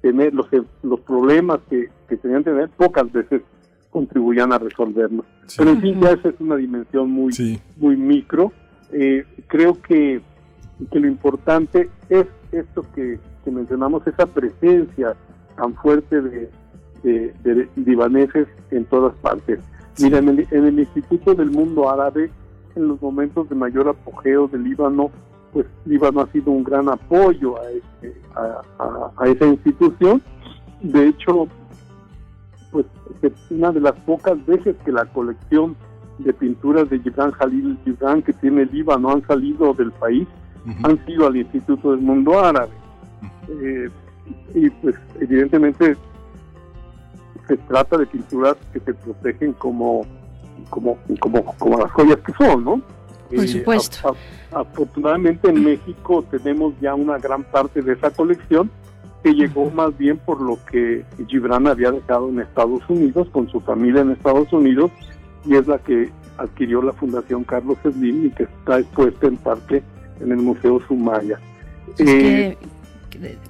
tener, los, los problemas que, que tenían que tener, pocas veces contribuían a resolverlos. Pero en fin, ya esa es una dimensión muy, muy micro. Eh, creo que, que lo importante es esto que, que mencionamos, esa presencia tan fuerte de, de, de libaneses en todas partes. Mira, en el, en el Instituto del Mundo Árabe, en los momentos de mayor apogeo del Líbano, pues Líbano ha sido un gran apoyo a, este- a, a- a esa institución. De hecho, pues es una de las pocas veces que la colección de pinturas de Gibran Jalil Gibran que tiene el Líbano han salido del país, han sido al Instituto del Mundo Árabe. Eh, y pues evidentemente se trata de pinturas que se protegen como como como, como las joyas que son, ¿no? Por Eh, supuesto. a- a- afortunadamente en México tenemos ya una gran parte de esa colección que llegó más bien por lo que Gibran había dejado en Estados Unidos, con su familia en Estados Unidos, y es la que adquirió la Fundación Carlos Slim y que está expuesta en parte en el Museo Sumaya. Es Eh, que-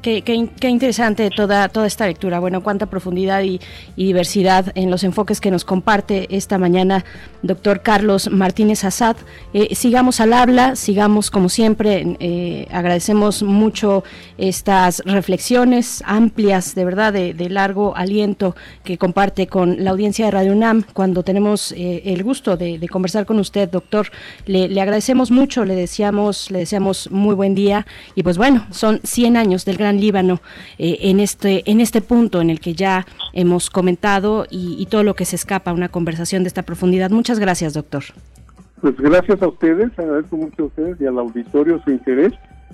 Qué, qué- interesante toda, toda esta lectura. Bueno, cuánta profundidad y, diversidad en los enfoques que nos comparte esta mañana doctor Carlos Martínez Azad. Eh, sigamos al habla, sigamos como siempre. eh, agradecemos mucho estas reflexiones amplias, de verdad, de, largo aliento que comparte con la audiencia de Radio UNAM cuando tenemos eh, el gusto de, conversar con usted, doctor. Le, le agradecemos mucho, le deseamos, le deseamos muy buen día y pues bueno, son 100 años del Gran Líbano eh, en este en este punto en el que ya hemos comentado y, todo lo que se escapa a una conversación de esta profundidad. Muchas gracias, doctor. Pues gracias a ustedes, agradezco mucho a ustedes y al auditorio su interés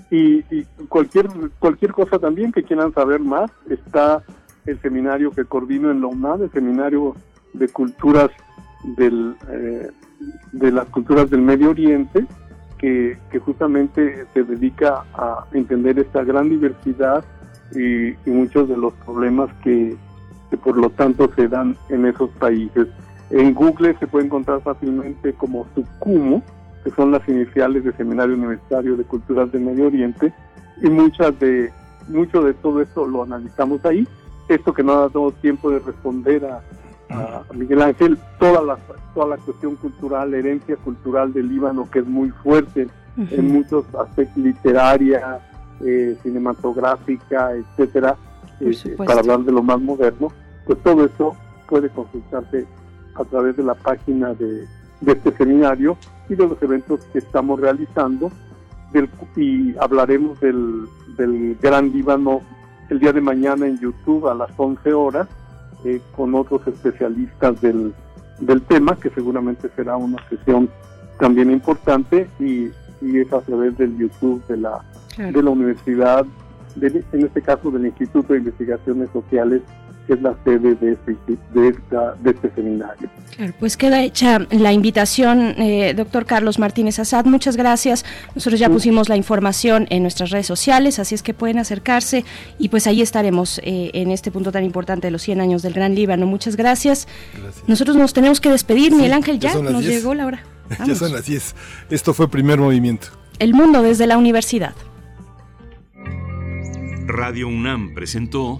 y, y cualquier cualquier cosa también que quieran saber más está el seminario que coordino en la UNAM, el seminario de culturas del eh, de las culturas del Medio Oriente que, justamente se dedica a entender esta gran diversidad y, muchos de los problemas que, que por lo tanto se dan en esos países. En Google se puede encontrar fácilmente como SUCUMO, que son las iniciales de Seminario Universitario de Culturas del Medio Oriente, y muchas de mucho de todo esto lo analizamos ahí. Esto que no ha dado tiempo de responder a, a Miguel Ángel, toda la, toda la cuestión cultural, la herencia cultural del Líbano, que es muy fuerte en muchos aspectos, literaria, eh, cinematográfica, etcétera, eh, para hablar de lo más moderno, pues todo eso puede consultarse a través de la página de, de este seminario y de los eventos que estamos realizando del, y hablaremos del, del Gran Líbano el día de mañana en YouTube a las 11 horas eh, con otros especialistas del, del tema, que seguramente será una sesión también importante y, y es a través del YouTube de la, Claro. de la universidad, de- en este caso del Instituto de Investigaciones Sociales, que es la sede de este, de esta, de este seminario. Claro, pues queda hecha la invitación, eh, doctor Carlos Martínez Azad. Muchas gracias. Nosotros ya pusimos la información en nuestras redes sociales, así es que pueden acercarse y pues ahí estaremos eh, en este punto tan importante de los 100 años del Gran Líbano. Muchas gracias. Nosotros nos tenemos que despedir, Miguel Ángel, ya nos 10. llegó la hora. [laughs] ya son las 10. Esto fue primer movimiento. El mundo desde la universidad. Radio UNAM presentó